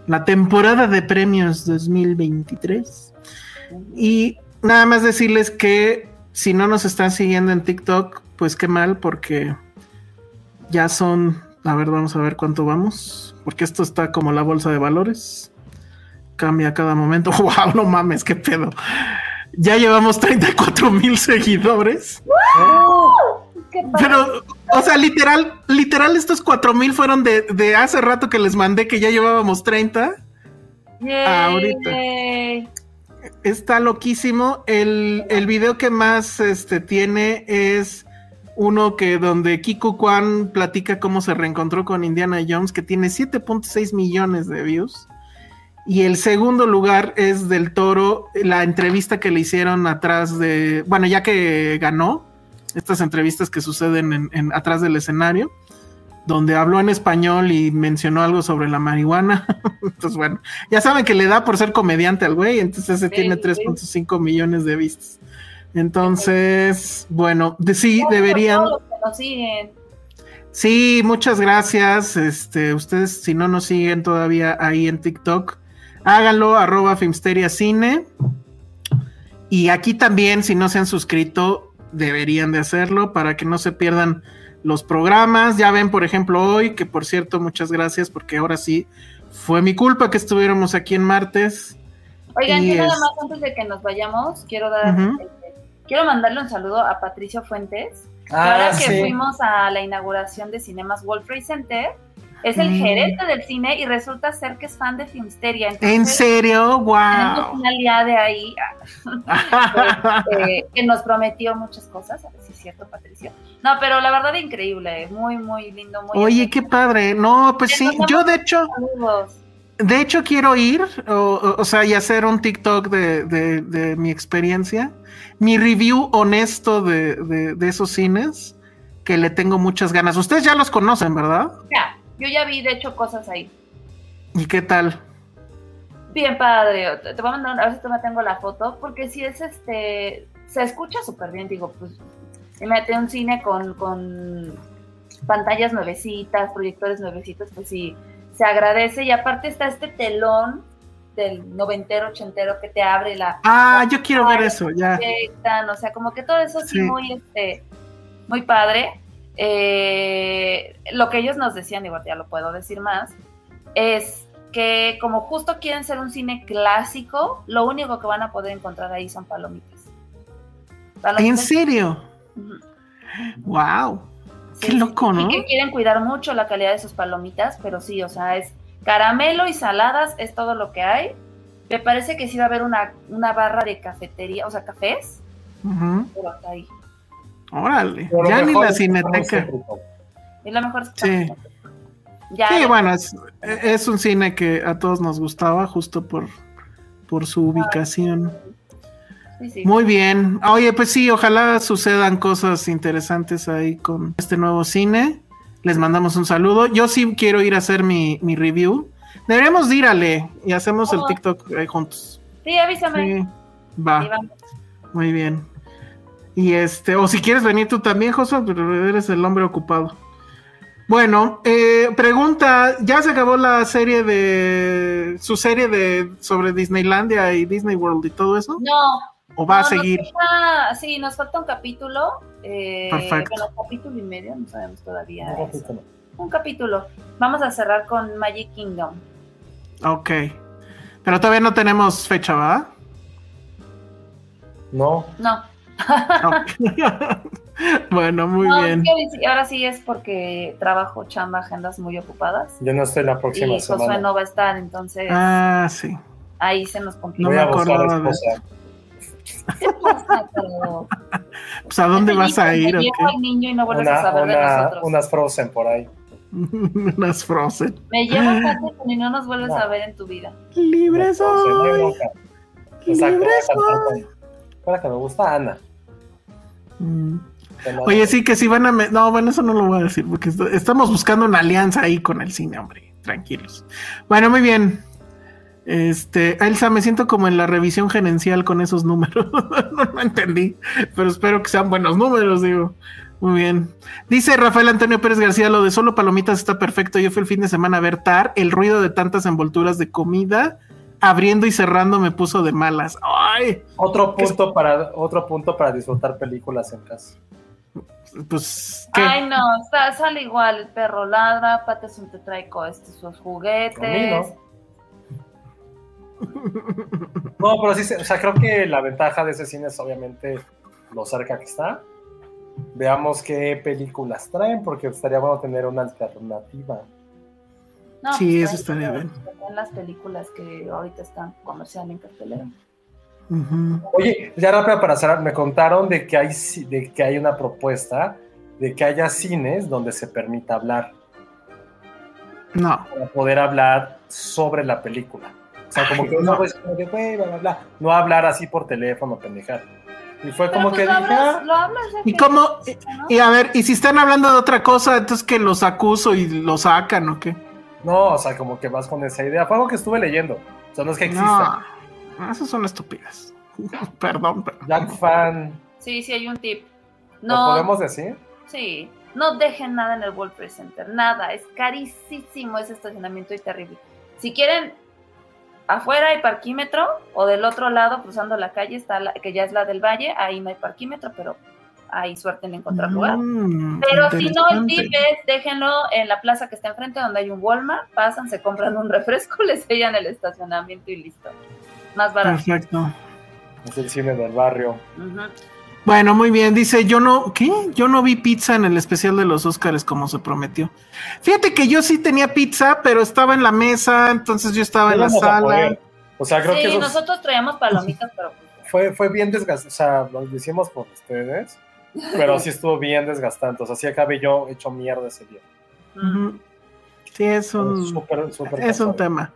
la temporada de premios 2023 y nada más decirles que si no nos están siguiendo en TikTok, pues qué mal porque ya son, a ver, vamos a ver cuánto vamos, porque esto está como la bolsa de valores. Cambia a cada momento. <laughs> Wow, no mames, qué pedo. Ya llevamos 34 mil seguidores. Pero, o sea, literal, literal, estos cuatro mil fueron de, de hace rato que les mandé que ya llevábamos 30. ahorita. Está loquísimo. El, el video que más este, tiene es uno que donde Kiko Kwan platica cómo se reencontró con Indiana Jones, que tiene 7.6 millones de views. Y el segundo lugar es del Toro, la entrevista que le hicieron atrás de, bueno, ya que ganó, estas entrevistas que suceden en, en- atrás del escenario, donde habló en español y mencionó algo sobre la marihuana. <laughs> entonces, bueno, ya saben que le da por ser comediante al güey, entonces ese Sí, tiene sí. 3.5 millones de vistas. Entonces, bueno, de- sí, deberían. Sí, muchas gracias. Este, ustedes, si no nos siguen todavía ahí en TikTok, háganlo, arroba Filmsteria Cine. Y aquí también, si no se han suscrito, deberían de hacerlo para que no se pierdan los programas. Ya ven, por ejemplo, hoy, que por cierto, muchas gracias, porque ahora sí fue mi culpa que estuviéramos aquí en martes. Oigan, Y yo nada es- más antes de que nos vayamos, quiero dar, quiero mandarle un saludo a Patricio Fuentes. Ah, Ahora que sí. fuimos a la inauguración de Cinemas World Trade Center, es el Mm. gerente del cine y resulta ser que es fan de Filmsteria. ¿En serio? Tenemos ¡Wow! una aliada de ahí ah, <laughs> eh, que nos prometió muchas cosas, a ver si es cierto, Patricio. No, pero la verdad increíble, muy, muy lindo, muy Oye, qué padre. No, pues sí, yo de hecho... saludos. De hecho, quiero ir, o, o- o sea, y hacer un TikTok de, de- de mi experiencia, mi review honesto de, esos cines, que le tengo muchas ganas. Ustedes ya los conocen, ¿verdad? Ya, yo ya vi de hecho cosas ahí. ¿Y qué tal? Bien padre, te voy a mandar, a ver si te tengo la foto, porque si es este, se escucha súper bien, digo, pues, imagínate un cine con, con pantallas nuevecitas, proyectores nuevecitos, pues sí, se agradece, y aparte está este telón del noventero, ochentero que te abre la... Ah, yo quiero ver eso, ya. proyectan, o sea, como que todo eso sí, Sí. muy, este, muy padre. Eh, lo que ellos nos decían, igual ya lo puedo decir más, es que como justo quieren ser un cine clásico, lo único que van a poder encontrar ahí son palomitas. ¿En serio? Wow. Qué loco, ¿no? Y que quieren cuidar mucho la calidad de sus palomitas, pero sí, o sea, es caramelo y saladas, es todo lo que hay. Me parece que sí va a haber una, una barra de cafetería, o sea, cafés, Ujú. pero hasta ahí. Órale. Pero Ya ni la es cineteca. Y lo mejor es que Sí. Ya, Sí, ya- bueno, es, es un cine que a todos nos gustaba justo por, por su ubicación. sí, sí. Muy bien. Oye, pues sí, ojalá sucedan cosas interesantes ahí con este nuevo cine. Les mandamos un saludo. Yo sí quiero ir a hacer mi, mi review. Deberíamos de ir Ale y hacemos el Oh. TikTok ahí juntos. Sí, avísame. Sí, va. Muy bien. Y este, o si quieres venir tú también, Josué, pero eres el hombre ocupado. Bueno, eh, pregunta, ¿ya se acabó la serie de su serie de sobre Disneylandia y Disney World y todo eso? No. ¿O va no, a seguir? Nos falta, sí, nos falta un capítulo. Eh, Perfecto. Bueno, capítulo y medio, no sabemos todavía. No, eso. justo no. Un capítulo. Vamos a cerrar con Magic Kingdom. Ok. Pero todavía no tenemos fecha, ¿va? No, No. <laughs> <laughs> Bueno, muy no, bien. es que ahora sí es porque trabajo, chamba, agendas muy ocupadas. yo no estoy la próxima Y Josué no va a estar, entonces Ah, sí. ahí se nos complica. No me acordaba de esposa. ¿Qué pasa, pero- Pues a dónde vas a ir te o llevo qué? al niño y no vuelves a Una, saber de una- nosotros. unas frozen por ahí. <laughs> Unas Frozen. Me llevo a Patterson <gasps> y no nos vuelves No. a ver en tu vida. Libre soy. Libre esa soy. canción. ¿Cuál es la que me gusta? Ana. Mm. Oye, sí, que si van a... me- No, bueno, eso no lo voy a decir, porque est- estamos buscando una alianza ahí con el cine, hombre. Tranquilos. Bueno, muy bien. Este, Elsa, me siento como en la revisión gerencial con esos números. <laughs> no, no entendí, pero espero que sean buenos números, digo. Muy bien. Dice Rafael Antonio Pérez García, lo de solo palomitas está perfecto. Yo fui el fin de semana a ver TAR. El ruido de tantas envolturas de comida abriendo y cerrando me puso de malas. ¡Ay! Otro punto para otro punto para disfrutar películas en casa. Pues, ¿qué? Ay, no, sa- sale igual. El perro ladra, Patterson te trae sus juguetes. Conmigo. No, pero sí, o sea, creo que la ventaja de ese cine es obviamente lo cerca que está. Veamos qué películas traen, porque estaría bueno tener una alternativa. No, Sí, pues, eso estaría bien. las películas que ahorita están comercial en cartelera. Ujú. Oye, ya rápido para cerrar, me contaron de que hay de que hay una propuesta de que haya cines donde se permita hablar, No. para poder hablar sobre la película. O sea, como que no. no es como que, güey, bla, bla, bla. No hablar así por teléfono, pendejar. Y fue Pero como pues que lo dije, hablas, ah, lo hablas ¿Y cómo? ¿no? Y a ver, y si están hablando de otra cosa, entonces que los acuso y los sacan o qué? no, o sea, como que vas con esa idea. Fue algo que estuve leyendo. O sea, no es que exista. No, esas son estúpidas. <laughs> Perdón, pero. Jack Fan, Sí, sí, hay un tip. ¿lo No, podemos decir? sí, no dejen nada en el World Trade Center, nada, es carísimo ese estacionamiento y terrible. Si quieren, afuera hay parquímetro o del otro lado, cruzando la calle, está la, que ya es la del Valle, ahí no hay parquímetro, pero hay suerte en encontrar lugar. Mm, Pero si no, el tip es déjenlo en la plaza que está enfrente donde hay un Walmart, pasan, se compran un refresco, <laughs> les sellan el estacionamiento y listo. Más barato. Perfecto. Es el cine del barrio. Ujú. Bueno, muy bien. Dice, yo no, ¿qué? Yo no vi pizza en el especial de los Óscares como se prometió. Fíjate que yo sí tenía pizza, pero estaba en la mesa, entonces yo estaba en la sala. O sea, creo que Sí, eso nosotros traíamos palomitas, pero pues, fue, fue bien desgastante. O sea, lo hicimos por ustedes, pero sí estuvo bien desgastante. O sea, sí acabé yo hecho mierda ese día. Sí, es un, Súper, súper es un tema.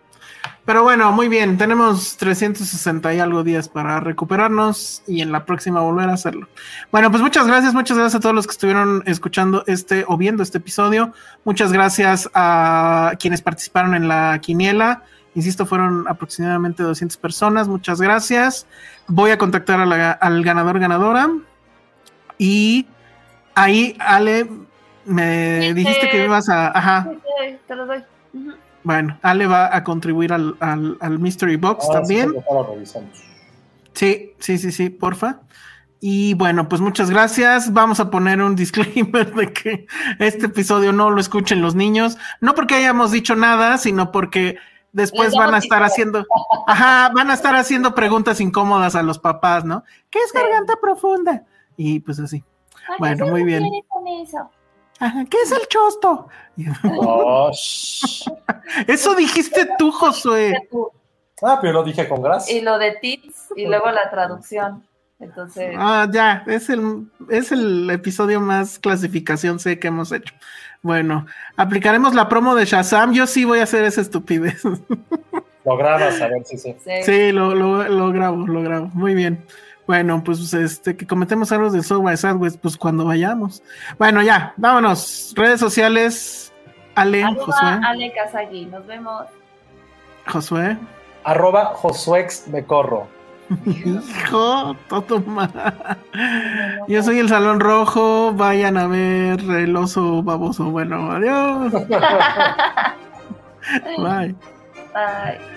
Pero bueno, muy bien. Tenemos 360 y algo días para recuperarnos y en la próxima volver a hacerlo. Bueno, pues muchas gracias, muchas gracias a todos los que estuvieron escuchando este o viendo este episodio. Muchas gracias a quienes participaron en la quiniela. Insisto, fueron aproximadamente 200 personas. Muchas gracias. Voy a contactar a la- al ganador ganadora. Y ahí, Ale, me dijiste que ibas a... Ajá. Te lo doy. Bueno, Ale va a contribuir al, al, al Mystery Box Ahora también. sí que lo revisamos. Sí, sí, sí, sí, porfa. Y bueno, pues muchas gracias. Vamos a poner un <laughs> disclaimer de que este episodio no lo escuchen los niños. No porque hayamos dicho nada, sino porque después van a estar haciendo, ajá, van a estar haciendo preguntas incómodas a los papás, ¿no? ¿Qué es Sí. garganta profunda? Y pues así. Bueno, ¿qué muy bien. refiere con eso? Ajá, ¿Qué es el chosto? Oh. <laughs> Eso dijiste tú, Josué. Ah, pero lo dije con gracia. Y lo de tips y luego la traducción. Entonces, Ah, ya, es el, es el episodio más clasificación C que hemos hecho. Bueno, aplicaremos la promo de Shazam. Yo sí voy a hacer esa estupidez. <laughs> Lo grabas a ver si sí. sí. Sí, lo, lo, lo grabo, lo grabo. Muy bien. Bueno, pues este, que cometemos algo de by Southwest, pues cuando vayamos. Bueno, ya, vámonos. Redes sociales. Ale, Josué. Ale Kazagi. Nos vemos. Josué. Arroba Josuex me corro. Hijo, todo mal. Yo soy el Salón Rojo. Vayan a ver el oso baboso. Bueno, adiós. <laughs> Bye. Bye.